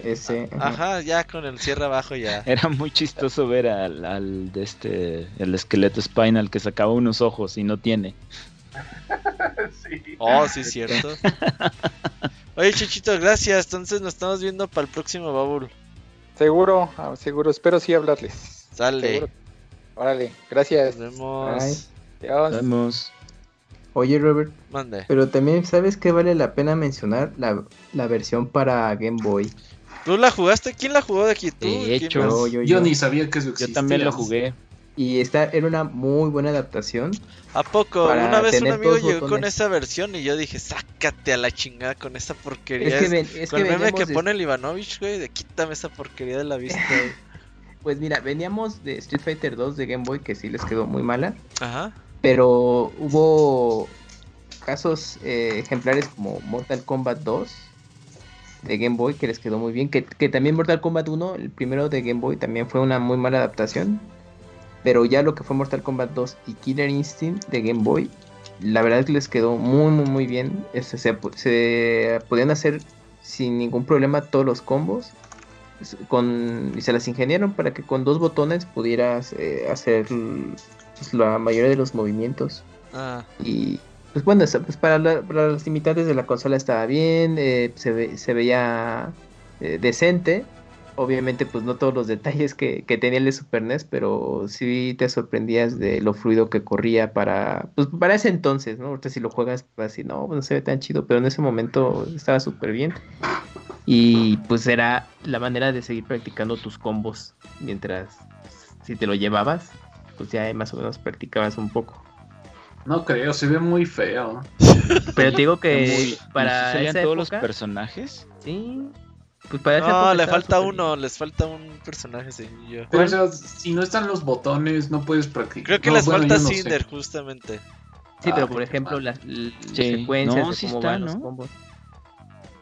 Ese. ajá. Ajá, ya con el cierre abajo ya. Era muy chistoso ver al, al de este, el esqueleto Spinal que sacaba unos ojos y no tiene. sí. Oh, sí, cierto. Oye, Chachito, gracias. Entonces nos estamos viendo para el próximo Babul. Seguro, ah, seguro. Espero sí hablarles. Sale. Seguro. Órale, gracias. Nos vemos. Vamos. Oye, Robert, Mande. pero también sabes que vale la pena mencionar la, la versión para Game Boy. ¿Tú la jugaste? ¿Quién la jugó de aquí? ¿Tú? De ¿Quién hecho. Yo, yo, Yo yo. ni sabía que eso existía. Yo también lo jugué. Y esta era una muy buena adaptación. ¿A poco? Una vez un amigo llegó con esa versión y yo dije, sácate a la chingada con esa porquería. Es que, Es- ven- es con que el meme que de- pone el Ivanovich, güey, de quítame esa porquería de la vista. güey". Pues mira, veníamos de Street Fighter 2 de Game Boy que sí les quedó muy mala. Ajá. Pero hubo casos eh, ejemplares como Mortal Kombat 2 de Game Boy que les quedó muy bien. Que, que también Mortal Kombat 1, el primero de Game Boy, también fue una muy mala adaptación. Pero ya lo que fue Mortal Kombat 2 y Killer Instinct de Game Boy, la verdad es que les quedó muy, muy, muy bien. Este, se, se podían hacer sin ningún problema todos los combos. s- Con, y se las ingeniaron para que con dos botones pudieras eh, hacer pues, la mayoría de los movimientos. Ah, Y pues bueno, pues para, la- para los limitantes de la consola estaba bien, eh, se, ve- se veía eh, decente. Obviamente pues no todos los detalles que, tenía el de Super NES, pero sí te sorprendías de lo fluido que corría para, pues para ese entonces, ¿no? Ahorita si lo juegas pues así, no, no se ve tan chido, pero en ese momento estaba súper bien. Y pues era la manera de seguir practicando tus combos mientras, si te lo llevabas, pues ya más o menos practicabas un poco. No creo, se ve muy feo. Pero te digo que Muy- para ¿y si salían esa todos época, los personajes? sí, pues para esa no, le falta uno, les falta un personaje, sí, yo. Pero, o sea, si no están los botones, no puedes practicar. Creo que No, les bueno, falta no sé. Cinder, justamente. Sí, Ah, pero por puta ejemplo las, las Sí, secuencias no, sí cómo está, van los ¿no? combos.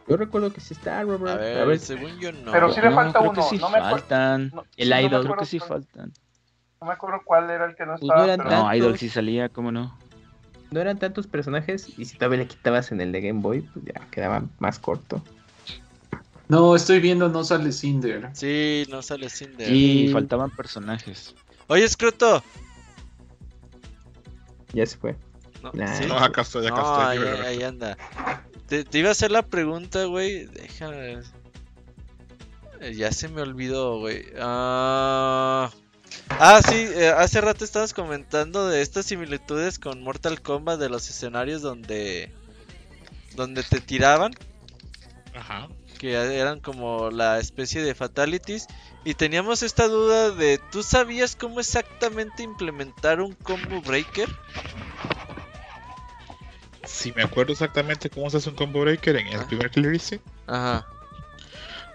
Yo recuerdo que sí está, Robert. A ver, A ver, según yo no. Pero sí le no, falta creo uno, que sí no me acuerdo- faltan. No, El no Idol. Creo que sí faltan. No me acuerdo cuál era el que no Pues estaba. no pero- No, Idol sí salía, ¿cómo no? No eran tantos personajes y si todavía le quitabas en el de Game Boy, pues ya quedaba más corto. No, estoy viendo, no sale Cinder. Sí, no sale Cinder. Sí. faltaban personajes. Oye, Scroto. Ya se fue. No, Nah. ¿sí? No, acá estoy, acá No, estoy. ahí, ahí anda. Te, te iba a hacer la pregunta, güey. Déjame. Eh, Ya se me olvidó, güey. Ah, ah, sí, eh, hace rato estabas comentando de estas similitudes con Mortal Kombat de los escenarios donde donde te tiraban, Ajá. que eran como la especie de fatalities y teníamos esta duda de ¿tú sabías cómo exactamente implementar un combo breaker? Si me acuerdo exactamente cómo se hace un combo breaker en el Ah. primer Killer Instinct, Ajá.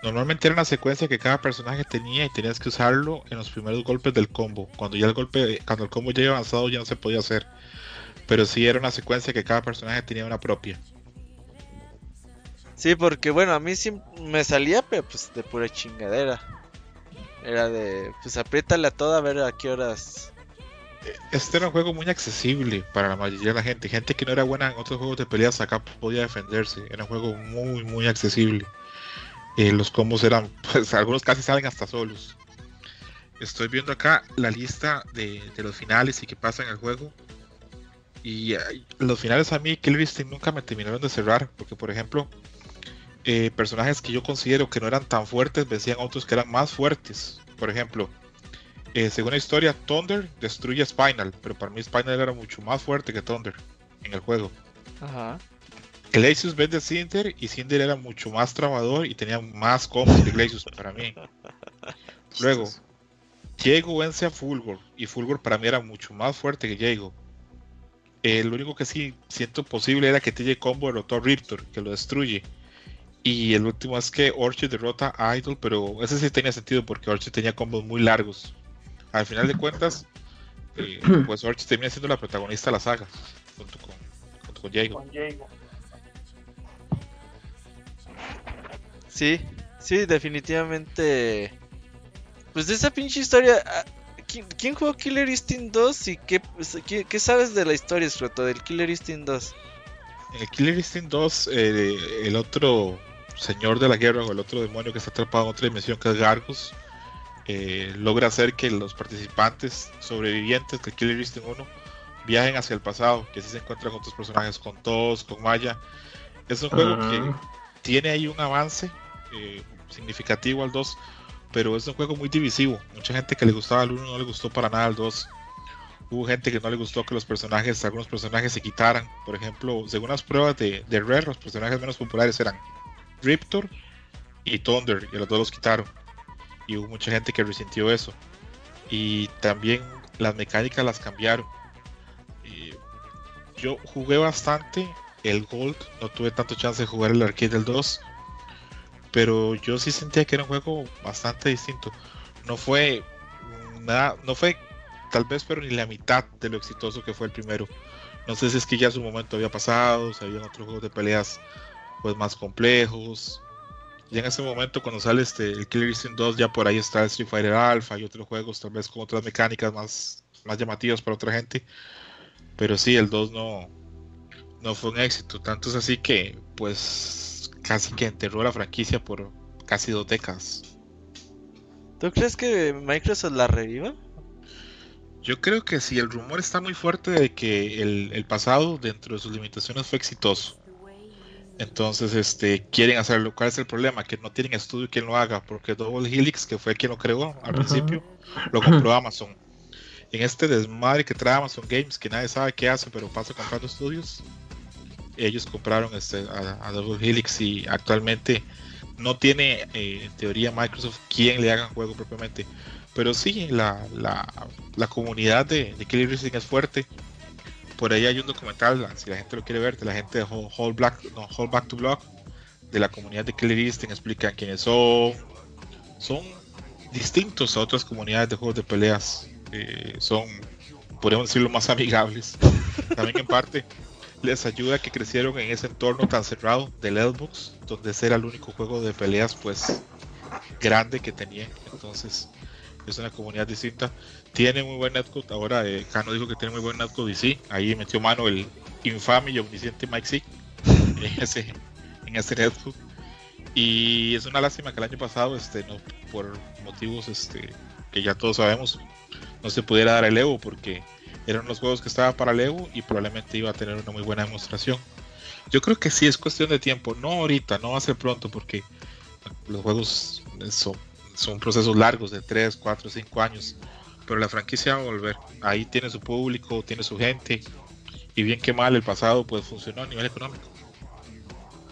Normalmente era una secuencia que cada personaje tenía y tenías que usarlo en los primeros golpes del combo. Cuando ya el golpe, cuando el combo ya iba avanzado ya no se podía hacer. Pero sí era una secuencia que cada personaje tenía una propia. Sí, porque bueno, a mí sí me salía, pero pues de pura chingadera. Era de, pues apriétale a toda a ver a qué horas. Este era un juego muy accesible para la mayoría de la gente. Gente que no era buena en otros juegos de peleas acá podía defenderse. Era un juego muy, muy accesible. Eh, los combos eran, pues algunos casi salen hasta solos. Estoy viendo acá la lista de, de los finales y qué pasa en el juego. Y los finales a mí, Kill Instinct nunca me terminaron de cerrar. Porque, por ejemplo, eh, personajes que yo considero que no eran tan fuertes vencían a otros que eran más fuertes. Por ejemplo, eh, según la historia, Thunder destruye Spinal, pero para mí Spinal era mucho más fuerte que Thunder en el juego. Ajá. Glacius vence a Cinder y Cinder era mucho más trabador y tenía más combos que Glacius para mí. Luego, Diego vence a Fulgor y Fulgor para mí era mucho más fuerte que Diego. Eh, lo único que sí siento posible era que TJ Combo derrotó a Riptor, que lo destruye. Y el último es que Orchid derrota a Idol, pero ese sí tenía sentido porque Orchid tenía combos muy largos. Al final de cuentas, eh, pues Orchid termina siendo la protagonista de la saga, junto con, junto con Jago. Sí, sí, definitivamente. Pues de esa pinche historia. Ah, ¿Quién, jugó Killer Instinct 2 y pues, qué, qué, sabes de la historia, Scroto, del Killer Instinct 2? En el Killer Instinct 2, eh, el otro señor de la guerra o el otro demonio que está atrapado en otra dimensión que es Gargos, eh, logra hacer que los participantes sobrevivientes del Killer Instinct 1 viajen hacia el pasado, que así se encuentran con otros personajes, con Todos, con Maya. Es un juego que tiene ahí un avance eh, significativo al 2, pero es un juego muy divisivo. Mucha gente que le gustaba al 1 no le gustó para nada al 2. Hubo gente que no le gustó que los personajes, algunos personajes se quitaran. Por ejemplo, según las pruebas de, de Rare, los personajes menos populares eran Riptor y Thunder, y los dos los quitaron. Y hubo mucha gente que resintió eso. Y también las mecánicas las cambiaron. yo jugué bastante el Gold, no tuve tanto chance de jugar el arcade del 2. Pero yo sí sentía que era un juego bastante distinto. No fue nada, no fue tal vez, pero ni la mitad de lo exitoso que fue el primero. No sé si es que ya su momento había pasado, si habían otros juegos de peleas pues más complejos. Ya en ese momento cuando sale este el Killer Instinct 2 ya por ahí está el Street Fighter Alpha y otros juegos tal vez con otras mecánicas más, más llamativas para otra gente. Pero sí, el 2 no, no fue un éxito. Tanto es así que pues casi que enterró la franquicia por casi dos décadas. ¿Tú crees que Microsoft la reviva? Yo creo que sí, el rumor está muy fuerte de que el, el pasado dentro de sus limitaciones fue exitoso. Entonces, este, quieren hacerlo. ¿Cuál es el problema? Que no tienen estudio quien lo haga, porque Double Helix, que fue quien lo creó al principio, lo compró Amazon. En este desmadre que trae Amazon Games, que nadie sabe qué hace, pero pasa comprando estudios, ellos compraron este, a, Double Helix y actualmente no tiene, eh, en teoría, Microsoft quien le haga juego propiamente. Pero sí, la, la, comunidad de, de Killer Instinct es fuerte por ahí hay un documental, si la gente lo quiere ver, de la gente de Black, no, Whole Back to Block, de la comunidad de Killer Instinct, explican quiénes son. Son distintos a otras comunidades de juegos de peleas. Eh, son, podemos decirlo, más amigables. También en parte les ayuda que crecieron en ese entorno tan cerrado del Xbox, donde ese era el único juego de peleas pues grande que tenían. Entonces es una comunidad distinta tiene muy buen netcode. Ahora eh, Cano dijo que tiene muy buen netcode y sí, ahí metió mano el infame y omnisciente Mike C en ese, en ese netcode. Y es una lástima que el año pasado, este, no, por motivos este, que ya todos sabemos, no se pudiera dar el Evo porque eran los juegos que estaban para el Evo y probablemente iba a tener una muy buena demostración. Yo creo que sí es cuestión de tiempo, no ahorita, no va a ser pronto porque los juegos son, son procesos largos de 3, 4, 5 años pero la franquicia va a volver. Ahí tiene su público, tiene su gente, y bien que mal el pasado pues funcionó a nivel económico.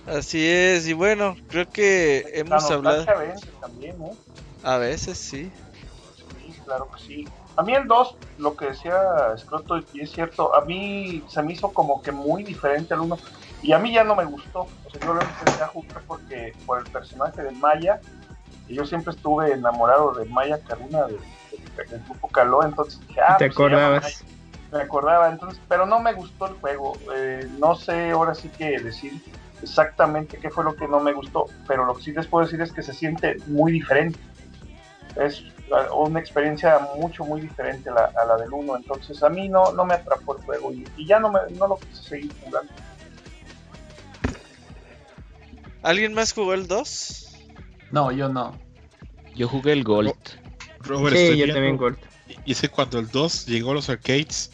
Así es, y bueno, creo que hemos hablado... A veces también, ¿no? A veces sí. Sí, claro que sí. A mí el 2, lo que decía Scroto, y es cierto, a mí se me hizo como que muy diferente al 1, y a mí ya no me gustó. O sea, yo lo empecé a jugar porque, por el personaje de Maya, y yo siempre estuve enamorado de Maya Karuna, de el grupo caló, entonces dije, ah, ¿Te pues acordabas? me acordaba, entonces, pero no me gustó el juego. Eh, no sé ahora sí que decir exactamente qué fue lo que no me gustó, pero lo que sí les puedo decir es que se siente muy diferente. Es una experiencia mucho, muy diferente a la, del 1. Entonces, a mí no, no me atrapó el juego y, ya no, me, no lo quise seguir jugando. ¿Alguien más jugó el 2? No, yo no. Yo jugué el Gold. Robert, sí, yo también Gold. Dice cuando el 2 llegó a los arcades,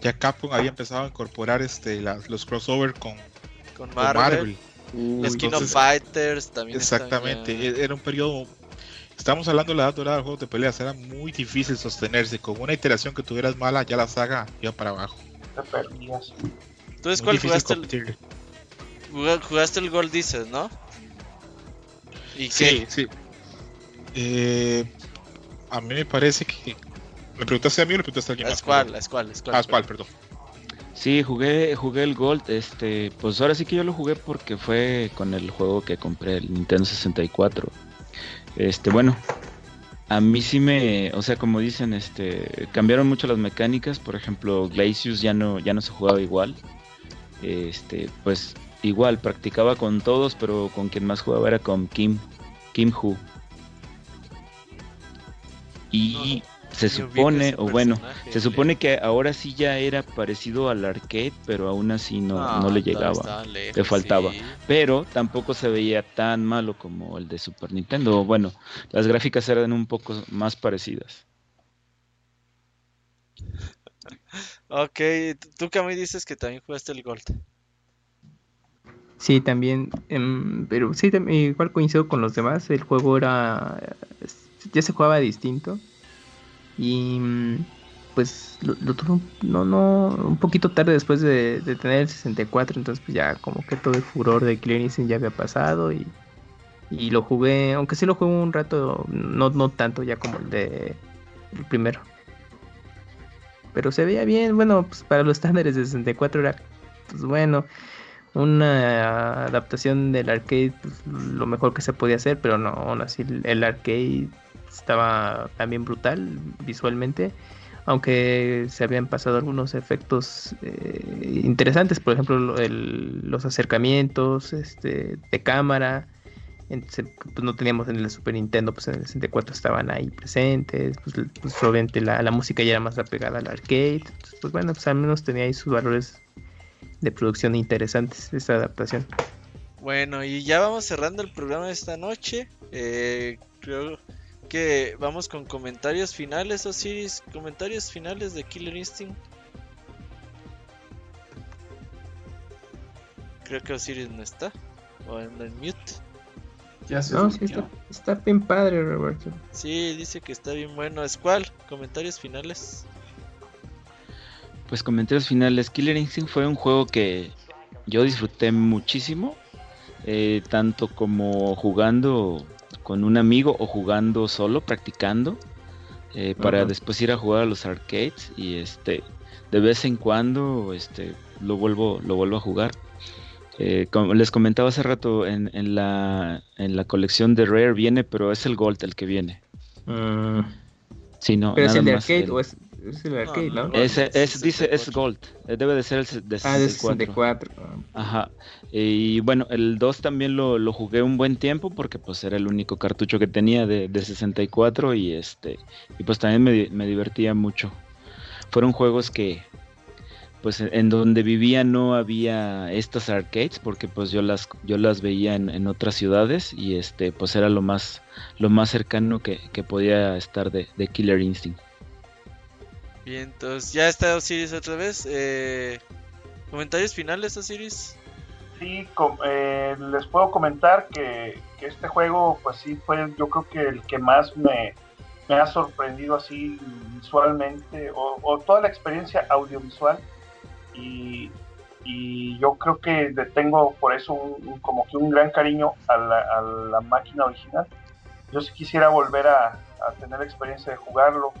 ya Capcom había empezado a incorporar este los crossover con, con Marvel. los King of Fighters también. Exactamente, e-, era un periodo. Estamos hablando de la edad dorada de juegos de peleas, era muy difícil sostenerse. Con una iteración que tuvieras mala, ya la saga iba para abajo. Te perdías. Entonces, ¿cuál jugaste el, jugaste el Gold, dices, no? ¿Y sí, sí. Eh, a mí me parece que. ¿Me preguntaste a mí o le preguntaste a alguien más? ¿Cuál? ¿Cuál? ¿Cuál? Ah, ¿cuál? Perdón. Sí, jugué, jugué el Gold, este, pues ahora sí que yo lo jugué porque fue con el juego que compré, el Nintendo 64. Este, bueno, a mí sí me, o sea, como dicen, este, cambiaron mucho las mecánicas, por ejemplo, Glacius ya no, ya no se jugaba igual. Este, pues igual, practicaba con todos, pero con quien más jugaba era con Kim, Kim Hu. Y se supone, o bueno, se supone que ahora sí ya era parecido al arcade, pero aún así no, no, le llegaba, le faltaba. Pero tampoco se veía tan malo como el de Super Nintendo. Bueno, las gráficas eran un poco más parecidas. ok, tú Cami dices que también jugaste el Gold. Sí, también, em, pero sí, igual coincido con los demás, el juego era, ya se jugaba distinto y pues lo, tuve no, no, un poquito tarde después de, tener el 64, entonces pues ya como que todo el furor de Clear ya había pasado y, y lo jugué, aunque sí lo jugué un rato, no, no tanto ya como el de el primero. Pero se veía bien, bueno, pues para los estándares de 64 era pues bueno, una adaptación del arcade pues, lo mejor que se podía hacer, pero no, aún así el arcade estaba también brutal visualmente, aunque se habían pasado algunos efectos eh, interesantes, por ejemplo los acercamientos este, de cámara, pues no teníamos en el Super Nintendo, pues en el 64 estaban ahí presentes, pues, pues obviamente la, la, música ya era más apegada al arcade, pues bueno, pues al menos tenía ahí sus valores de producción interesantes esta adaptación. Bueno, y ya vamos cerrando el programa de esta noche. Eh, creo que vamos con comentarios finales, Osiris. Comentarios finales de Killer Instinct. Creo que Osiris no está. O en el mute. Ya se no, sí está, está, bien padre, Roberto. Sí, dice que está bien bueno. ¿Es cuál? Comentarios finales. Pues comentarios finales. Killer Instinct fue un juego que yo disfruté muchísimo. Eh, tanto como jugando con un amigo o jugando solo, practicando, eh, para después ir a jugar a los arcades y este de vez en cuando este lo vuelvo lo vuelvo a jugar. Eh, como les comentaba hace rato en, en, la, en la colección de Rare viene, pero es el Gold el que viene. Sí, no, ¿Pero es el de arcade o es es el arcade, ¿no? es, dice, es Gold. Eh, debe de ser el de 64. Ah, de 64. Ajá. Y bueno, el 2 también lo, lo, jugué un buen tiempo porque pues era el único cartucho que tenía de, de 64 y este y pues también me, me, divertía mucho. Fueron juegos que pues en donde vivía no había estas arcades porque pues yo las yo las veía en, en otras ciudades y este pues era lo más lo más cercano que, que podía estar de, de Killer Instinct. Bien, entonces ya está Osiris otra vez. Eh, ¿Comentarios finales, Osiris? Sí, eh, les puedo comentar que, este juego, pues sí, fue yo creo que el que más me, ha sorprendido así visualmente, o, toda la experiencia audiovisual. Y, yo creo que tengo por eso como que un gran cariño a la, máquina original. Yo sí quisiera volver a, tener experiencia de jugarlo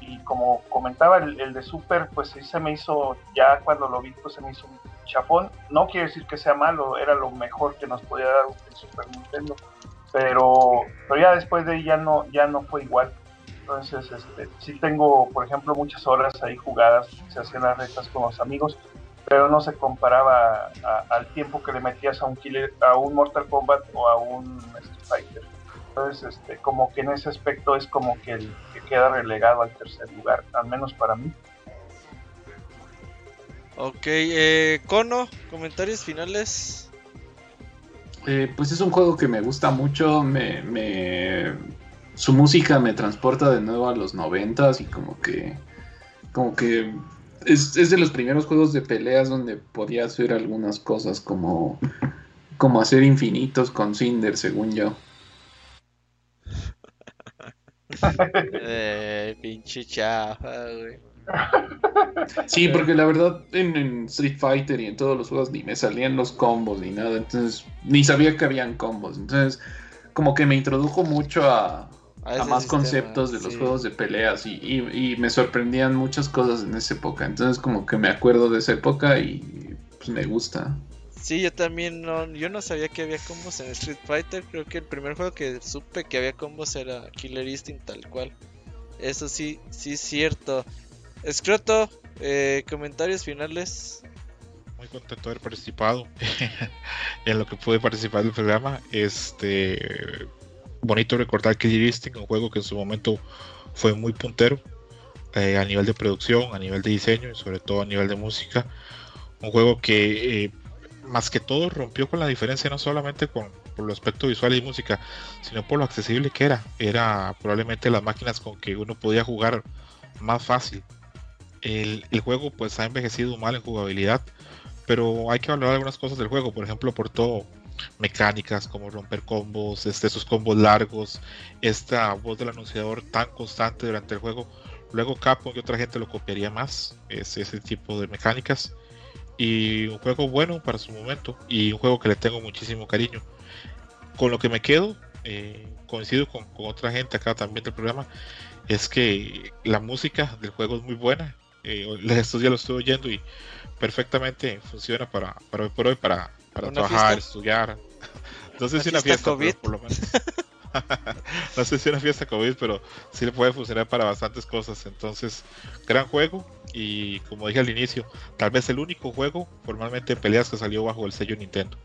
y como comentaba el, de Super, pues sí se me hizo, ya cuando lo vi, pues se me hizo un chafón. No quiere decir que sea malo, era lo mejor que nos podía dar el Super Nintendo, pero, pero ya después de ahí ya no, ya no fue igual. Entonces, este, sí tengo, por ejemplo, muchas horas ahí jugadas, se hacían las retas con los amigos, pero no se comparaba al tiempo que le metías a un killer, a un Mortal Kombat o a un Street Fighter. Entonces, este, como que en ese aspecto es como que el queda relegado al tercer lugar, al menos para mí. Ok, eh, Cono, comentarios finales. Eh, pues es un juego que me gusta mucho, me, me, su música me transporta de nuevo a los noventas y como que, como que es, es, de los primeros juegos de peleas donde podía hacer algunas cosas como, como hacer infinitos con Cinder, según yo. Eh, pinche chafa, güey. Sí, porque la verdad en, Street Fighter y en todos los juegos ni me salían los combos ni nada, entonces ni sabía que habían combos, entonces como que me introdujo mucho a, a, más conceptos de los juegos de peleas y, y, me sorprendían muchas cosas en esa época. Entonces como que me acuerdo de esa época y pues me gusta. Sí, yo también no, yo no sabía que había combos en Street Fighter. Creo que el primer juego que supe que había combos era Killer Instinct tal cual. Eso sí, sí es cierto. Escroto, eh, comentarios finales. Muy contento de haber participado en lo que pude participar del programa. Este bonito recordar Killer Instinct, un juego que en su momento fue muy puntero eh, a nivel de producción, a nivel de diseño y sobre todo a nivel de música. Un juego que eh, más que todo rompió con la diferencia no solamente con, por el aspecto visual y música, sino por lo accesible que era. Era probablemente las máquinas con que uno podía jugar más fácil. El, juego pues ha envejecido mal en jugabilidad, pero hay que valorar algunas cosas del juego, por ejemplo, por todo mecánicas como romper combos, este, esos combos largos, esta voz del anunciador tan constante durante el juego. Luego Capcom y otra gente lo copiaría más, ese tipo de mecánicas y un juego bueno para su momento y un juego que le tengo muchísimo cariño. Con lo que me quedo, eh, coincido con, otra gente acá también del programa, es que la música del juego es muy buena. Eh, estos días lo estoy oyendo y perfectamente funciona para, para hoy por hoy, para, para trabajar, estudiar. No sé si una fiesta, por lo menos. no sé si una fiesta COVID, pero sí le puede funcionar para bastantes cosas. Entonces, gran juego. Y como dije al inicio, tal vez el único juego formalmente de peleas que salió bajo el sello Nintendo.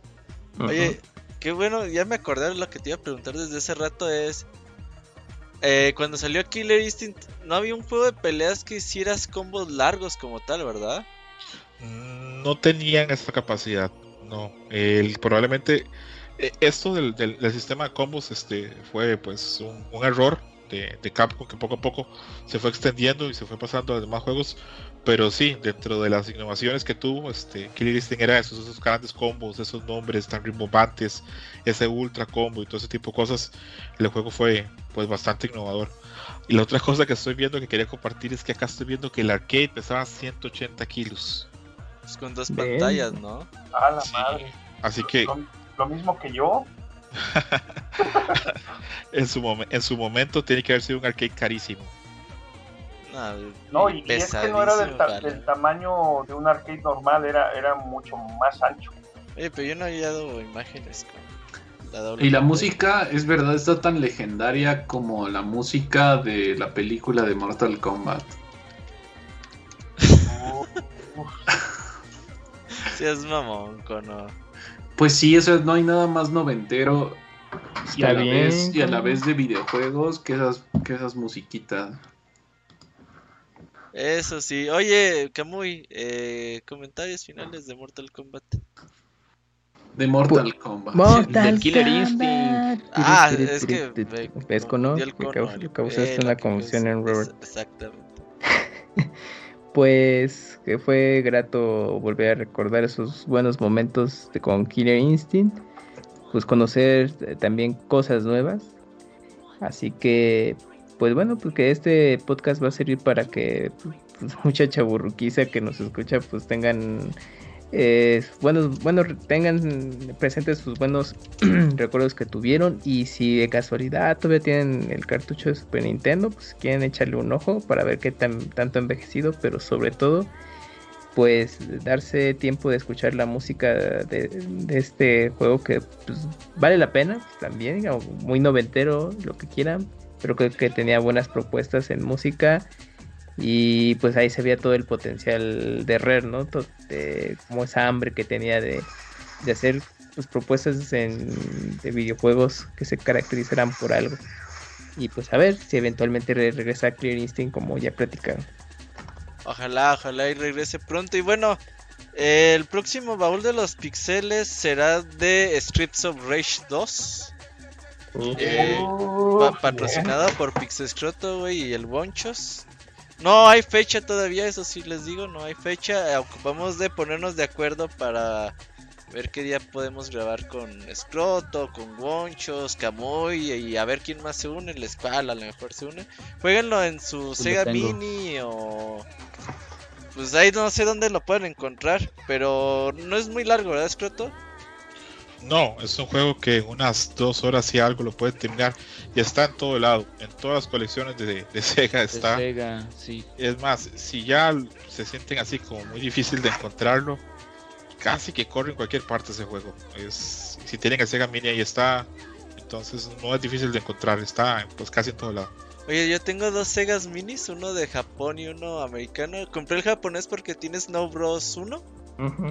Oye, qué bueno, ya me acordé lo que te iba a preguntar desde ese rato es... Eh, cuando salió Killer Instinct, no había un juego de peleas que hicieras combos largos como tal, ¿verdad? Mm, no tenían esa capacidad, no. El, probablemente eh, esto del, sistema de combos este, fue pues un, error de, de, Capcom que poco a poco se fue extendiendo y se fue pasando a los demás juegos. Pero sí, dentro de las innovaciones que tuvo, este, Killer Instinct era esos, esos grandes combos, esos nombres tan rimbombantes, ese ultra combo y todo ese tipo de cosas. El juego fue pues bastante innovador. Y la otra cosa que estoy viendo que quería compartir es que acá estoy viendo que el arcade pesaba 180 kilos. Pues con dos pantallas, ¿no? A la madre. Así que lo mismo que yo. en, su en su momento tiene que haber sido un arcade carísimo. No, y, es que no era del, tamaño de un arcade normal, era, era mucho más ancho. Oye, pero yo no había dado imágenes y la música, es verdad, está tan legendaria como la música de la película de Mortal Kombat. si es mamón, cono. Pues sí, eso no hay nada más noventero y a, la vez, y a la vez de videojuegos que esas, que esas musiquitas. Eso sí. Oye, Kamui, eh, comentarios finales de Mortal Kombat. De Mortal Kombat. Mortal Killer Instinct. Ah, es que. ¿Ves, no? Causaste una confusión en Robert. Exactamente. pues que fue grato volver a recordar esos buenos momentos con Killer Instinct, pues conocer eh, también cosas nuevas. Así que, pues bueno, pues que este podcast va a servir para que pues, mucha chaburruquiza que nos escucha, pues tengan eh, bueno, bueno, tengan presentes sus buenos recuerdos que tuvieron y si de casualidad todavía tienen el cartucho de Super Nintendo, pues quieren echarle un ojo para ver qué tan, tanto envejecido, pero sobre todo pues darse tiempo de escuchar la música de, este juego que pues, vale la pena también, muy noventero, lo que quieran, pero creo que tenía buenas propuestas en música y pues ahí se veía todo el potencial de Rare, ¿no? como esa hambre que tenía de, hacer pues, propuestas en, de videojuegos que se caracterizaran por algo. Y pues a ver si eventualmente regresa a Clear Instinct como ya platicaron. Ojalá, ojalá y regrese pronto. Y bueno, el próximo baúl de los pixeles será de Streets of Rage 2. Eh, patrocinado por Pixescroto, y el Bonchos. No hay fecha todavía, eso sí les digo, no hay fecha. Ocupamos de ponernos de acuerdo para ver qué día podemos grabar con Scroto, con Wonchos, Camoy y a ver quién más se une. La espalda a lo mejor se une. Jueguenlo en su pues Sega Mini o. Pues ahí no sé dónde lo pueden encontrar, pero no es muy largo, ¿verdad, Scroto? No, es un juego que en unas dos horas y algo lo puedes terminar. Y está en todo lado, en todas las colecciones de, Sega está. Sega, sí. Es más, si ya se sienten así como muy difícil de encontrarlo, casi que corre en cualquier parte ese juego. Es, si tienen el Sega Mini ahí está, entonces no es difícil de encontrar, está pues casi en todo lado. Oye, yo tengo dos Segas Minis, uno de Japón y uno americano. Compré el japonés porque tiene Snow Bros 1.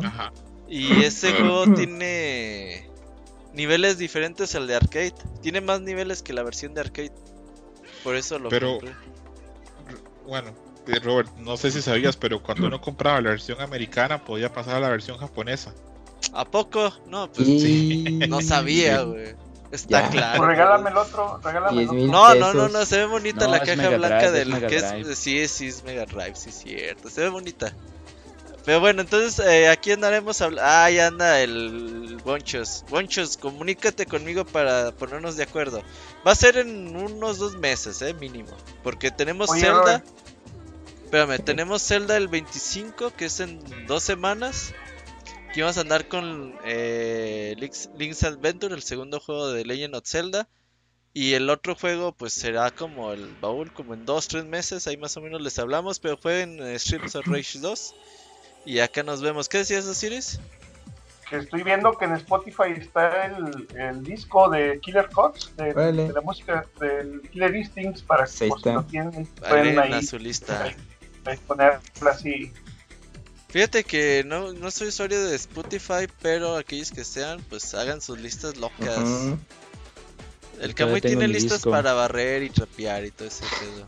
Ajá. Y ese juego tiene niveles diferentes al de arcade. Tiene más niveles que la versión de arcade. Por eso lo pero, Bueno, Robert, no sé si sabías, pero cuando uno compraba la versión americana podía pasar a la versión japonesa. ¿A poco? No, pues sí. No sabía, güey. Está claro. Pues regálame el otro, regálame el otro. No, no, no, no, se ve bonita la caja blanca del que es, sí, sí es Mega Drive, sí es cierto, se ve bonita. Pero bueno, entonces eh, aquí andaremos hablando. Ah, ya anda el Bonchos. Bonchos, comunícate conmigo para ponernos de acuerdo. Va a ser en unos dos meses, eh, mínimo. Porque tenemos Zelda. Espérame, tenemos Zelda el 25, que es en dos semanas. Aquí vamos a andar con eh, Link's, Adventure, el segundo juego de Legend of Zelda. Y el otro juego, pues será como el baúl, como en dos, tres meses. Ahí más o menos les hablamos. Pero fue en eh, Streets of Rage 2. Y acá nos vemos. ¿Qué decías, Osiris? Que estoy viendo que en Spotify está el, el disco de Killer Cuts, de, la música del Killer Instincts, para que pues, lo tienen, pueden ahí, su lista. Ponerla así. Fíjate que no, no soy usuario de Spotify, pero aquellos que sean, pues hagan sus listas locas. El Camuy tiene listas para barrer y trapear y todo ese pedo.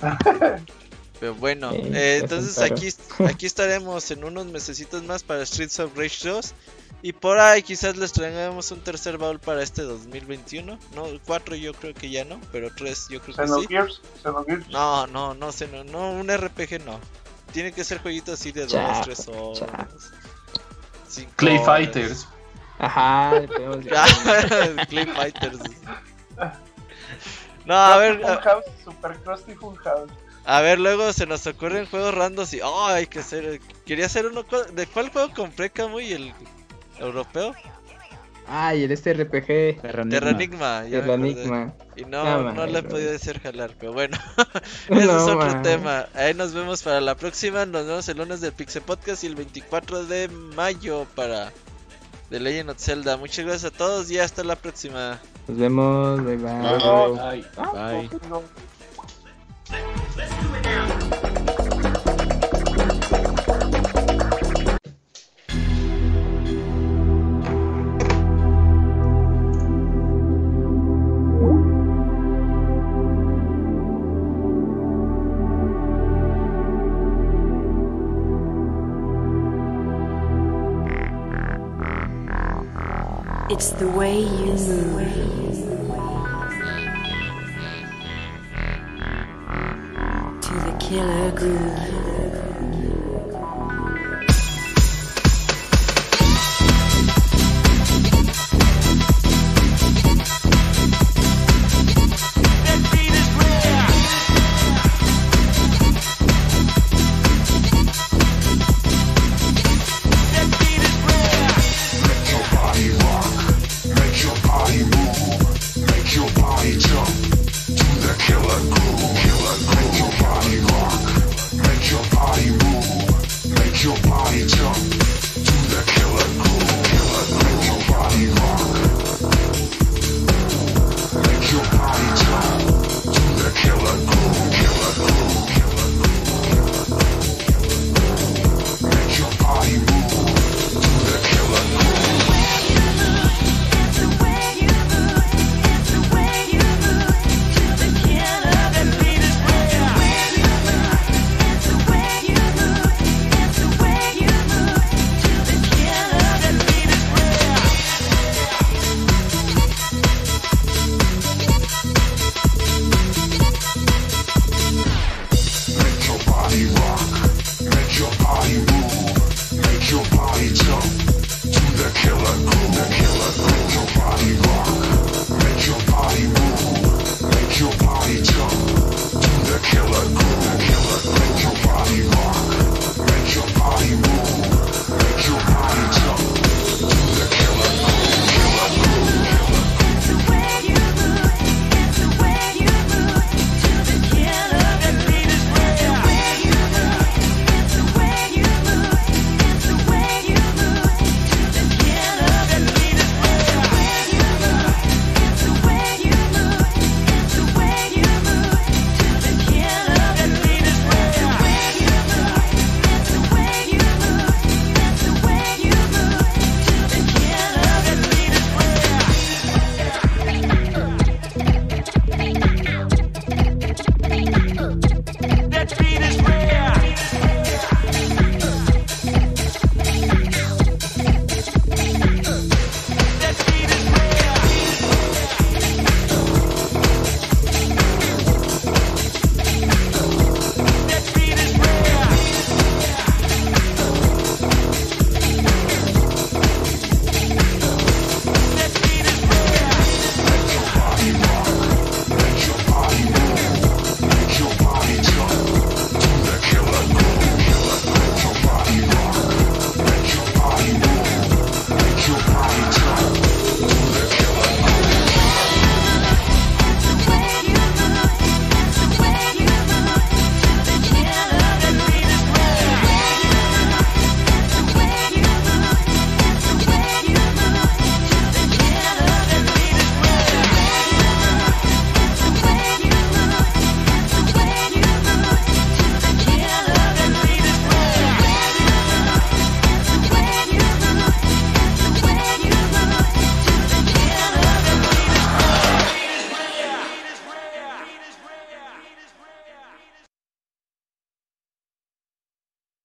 Pero bueno, eh, entonces aquí, aquí estaremos en unos mesecitos más para Streets of Rage 2. Y por ahí quizás les traigamos un tercer baúl para este 2021. No, 4 yo creo que ya no, pero 3 yo creo que sí. No, no, no, sé, no, no, un RPG no. Tiene que ser jueguitos así de 2, 3 horas. Clay Fighters. Ajá, Clay Fighters. No, a ver. Super Crusty Full House. A ver, luego se nos ocurren juegos randos y. ¡Oh! Hay que hacer. Quería hacer uno. ¿De cuál juego compré, Camuy? ¿El europeo? Ah, y el este RPG. Terranigma. Terranigma. Y no, no, le he podido hacer jalar, pero bueno. Ese es otro tema. Ahí nos vemos para la próxima. Nos vemos el lunes del Pixel Podcast y el 24 de mayo para The Legend of Zelda. Muchas gracias a todos y hasta la próxima. Nos vemos. bye. bye. bye. It's the way you move. To the killer groove.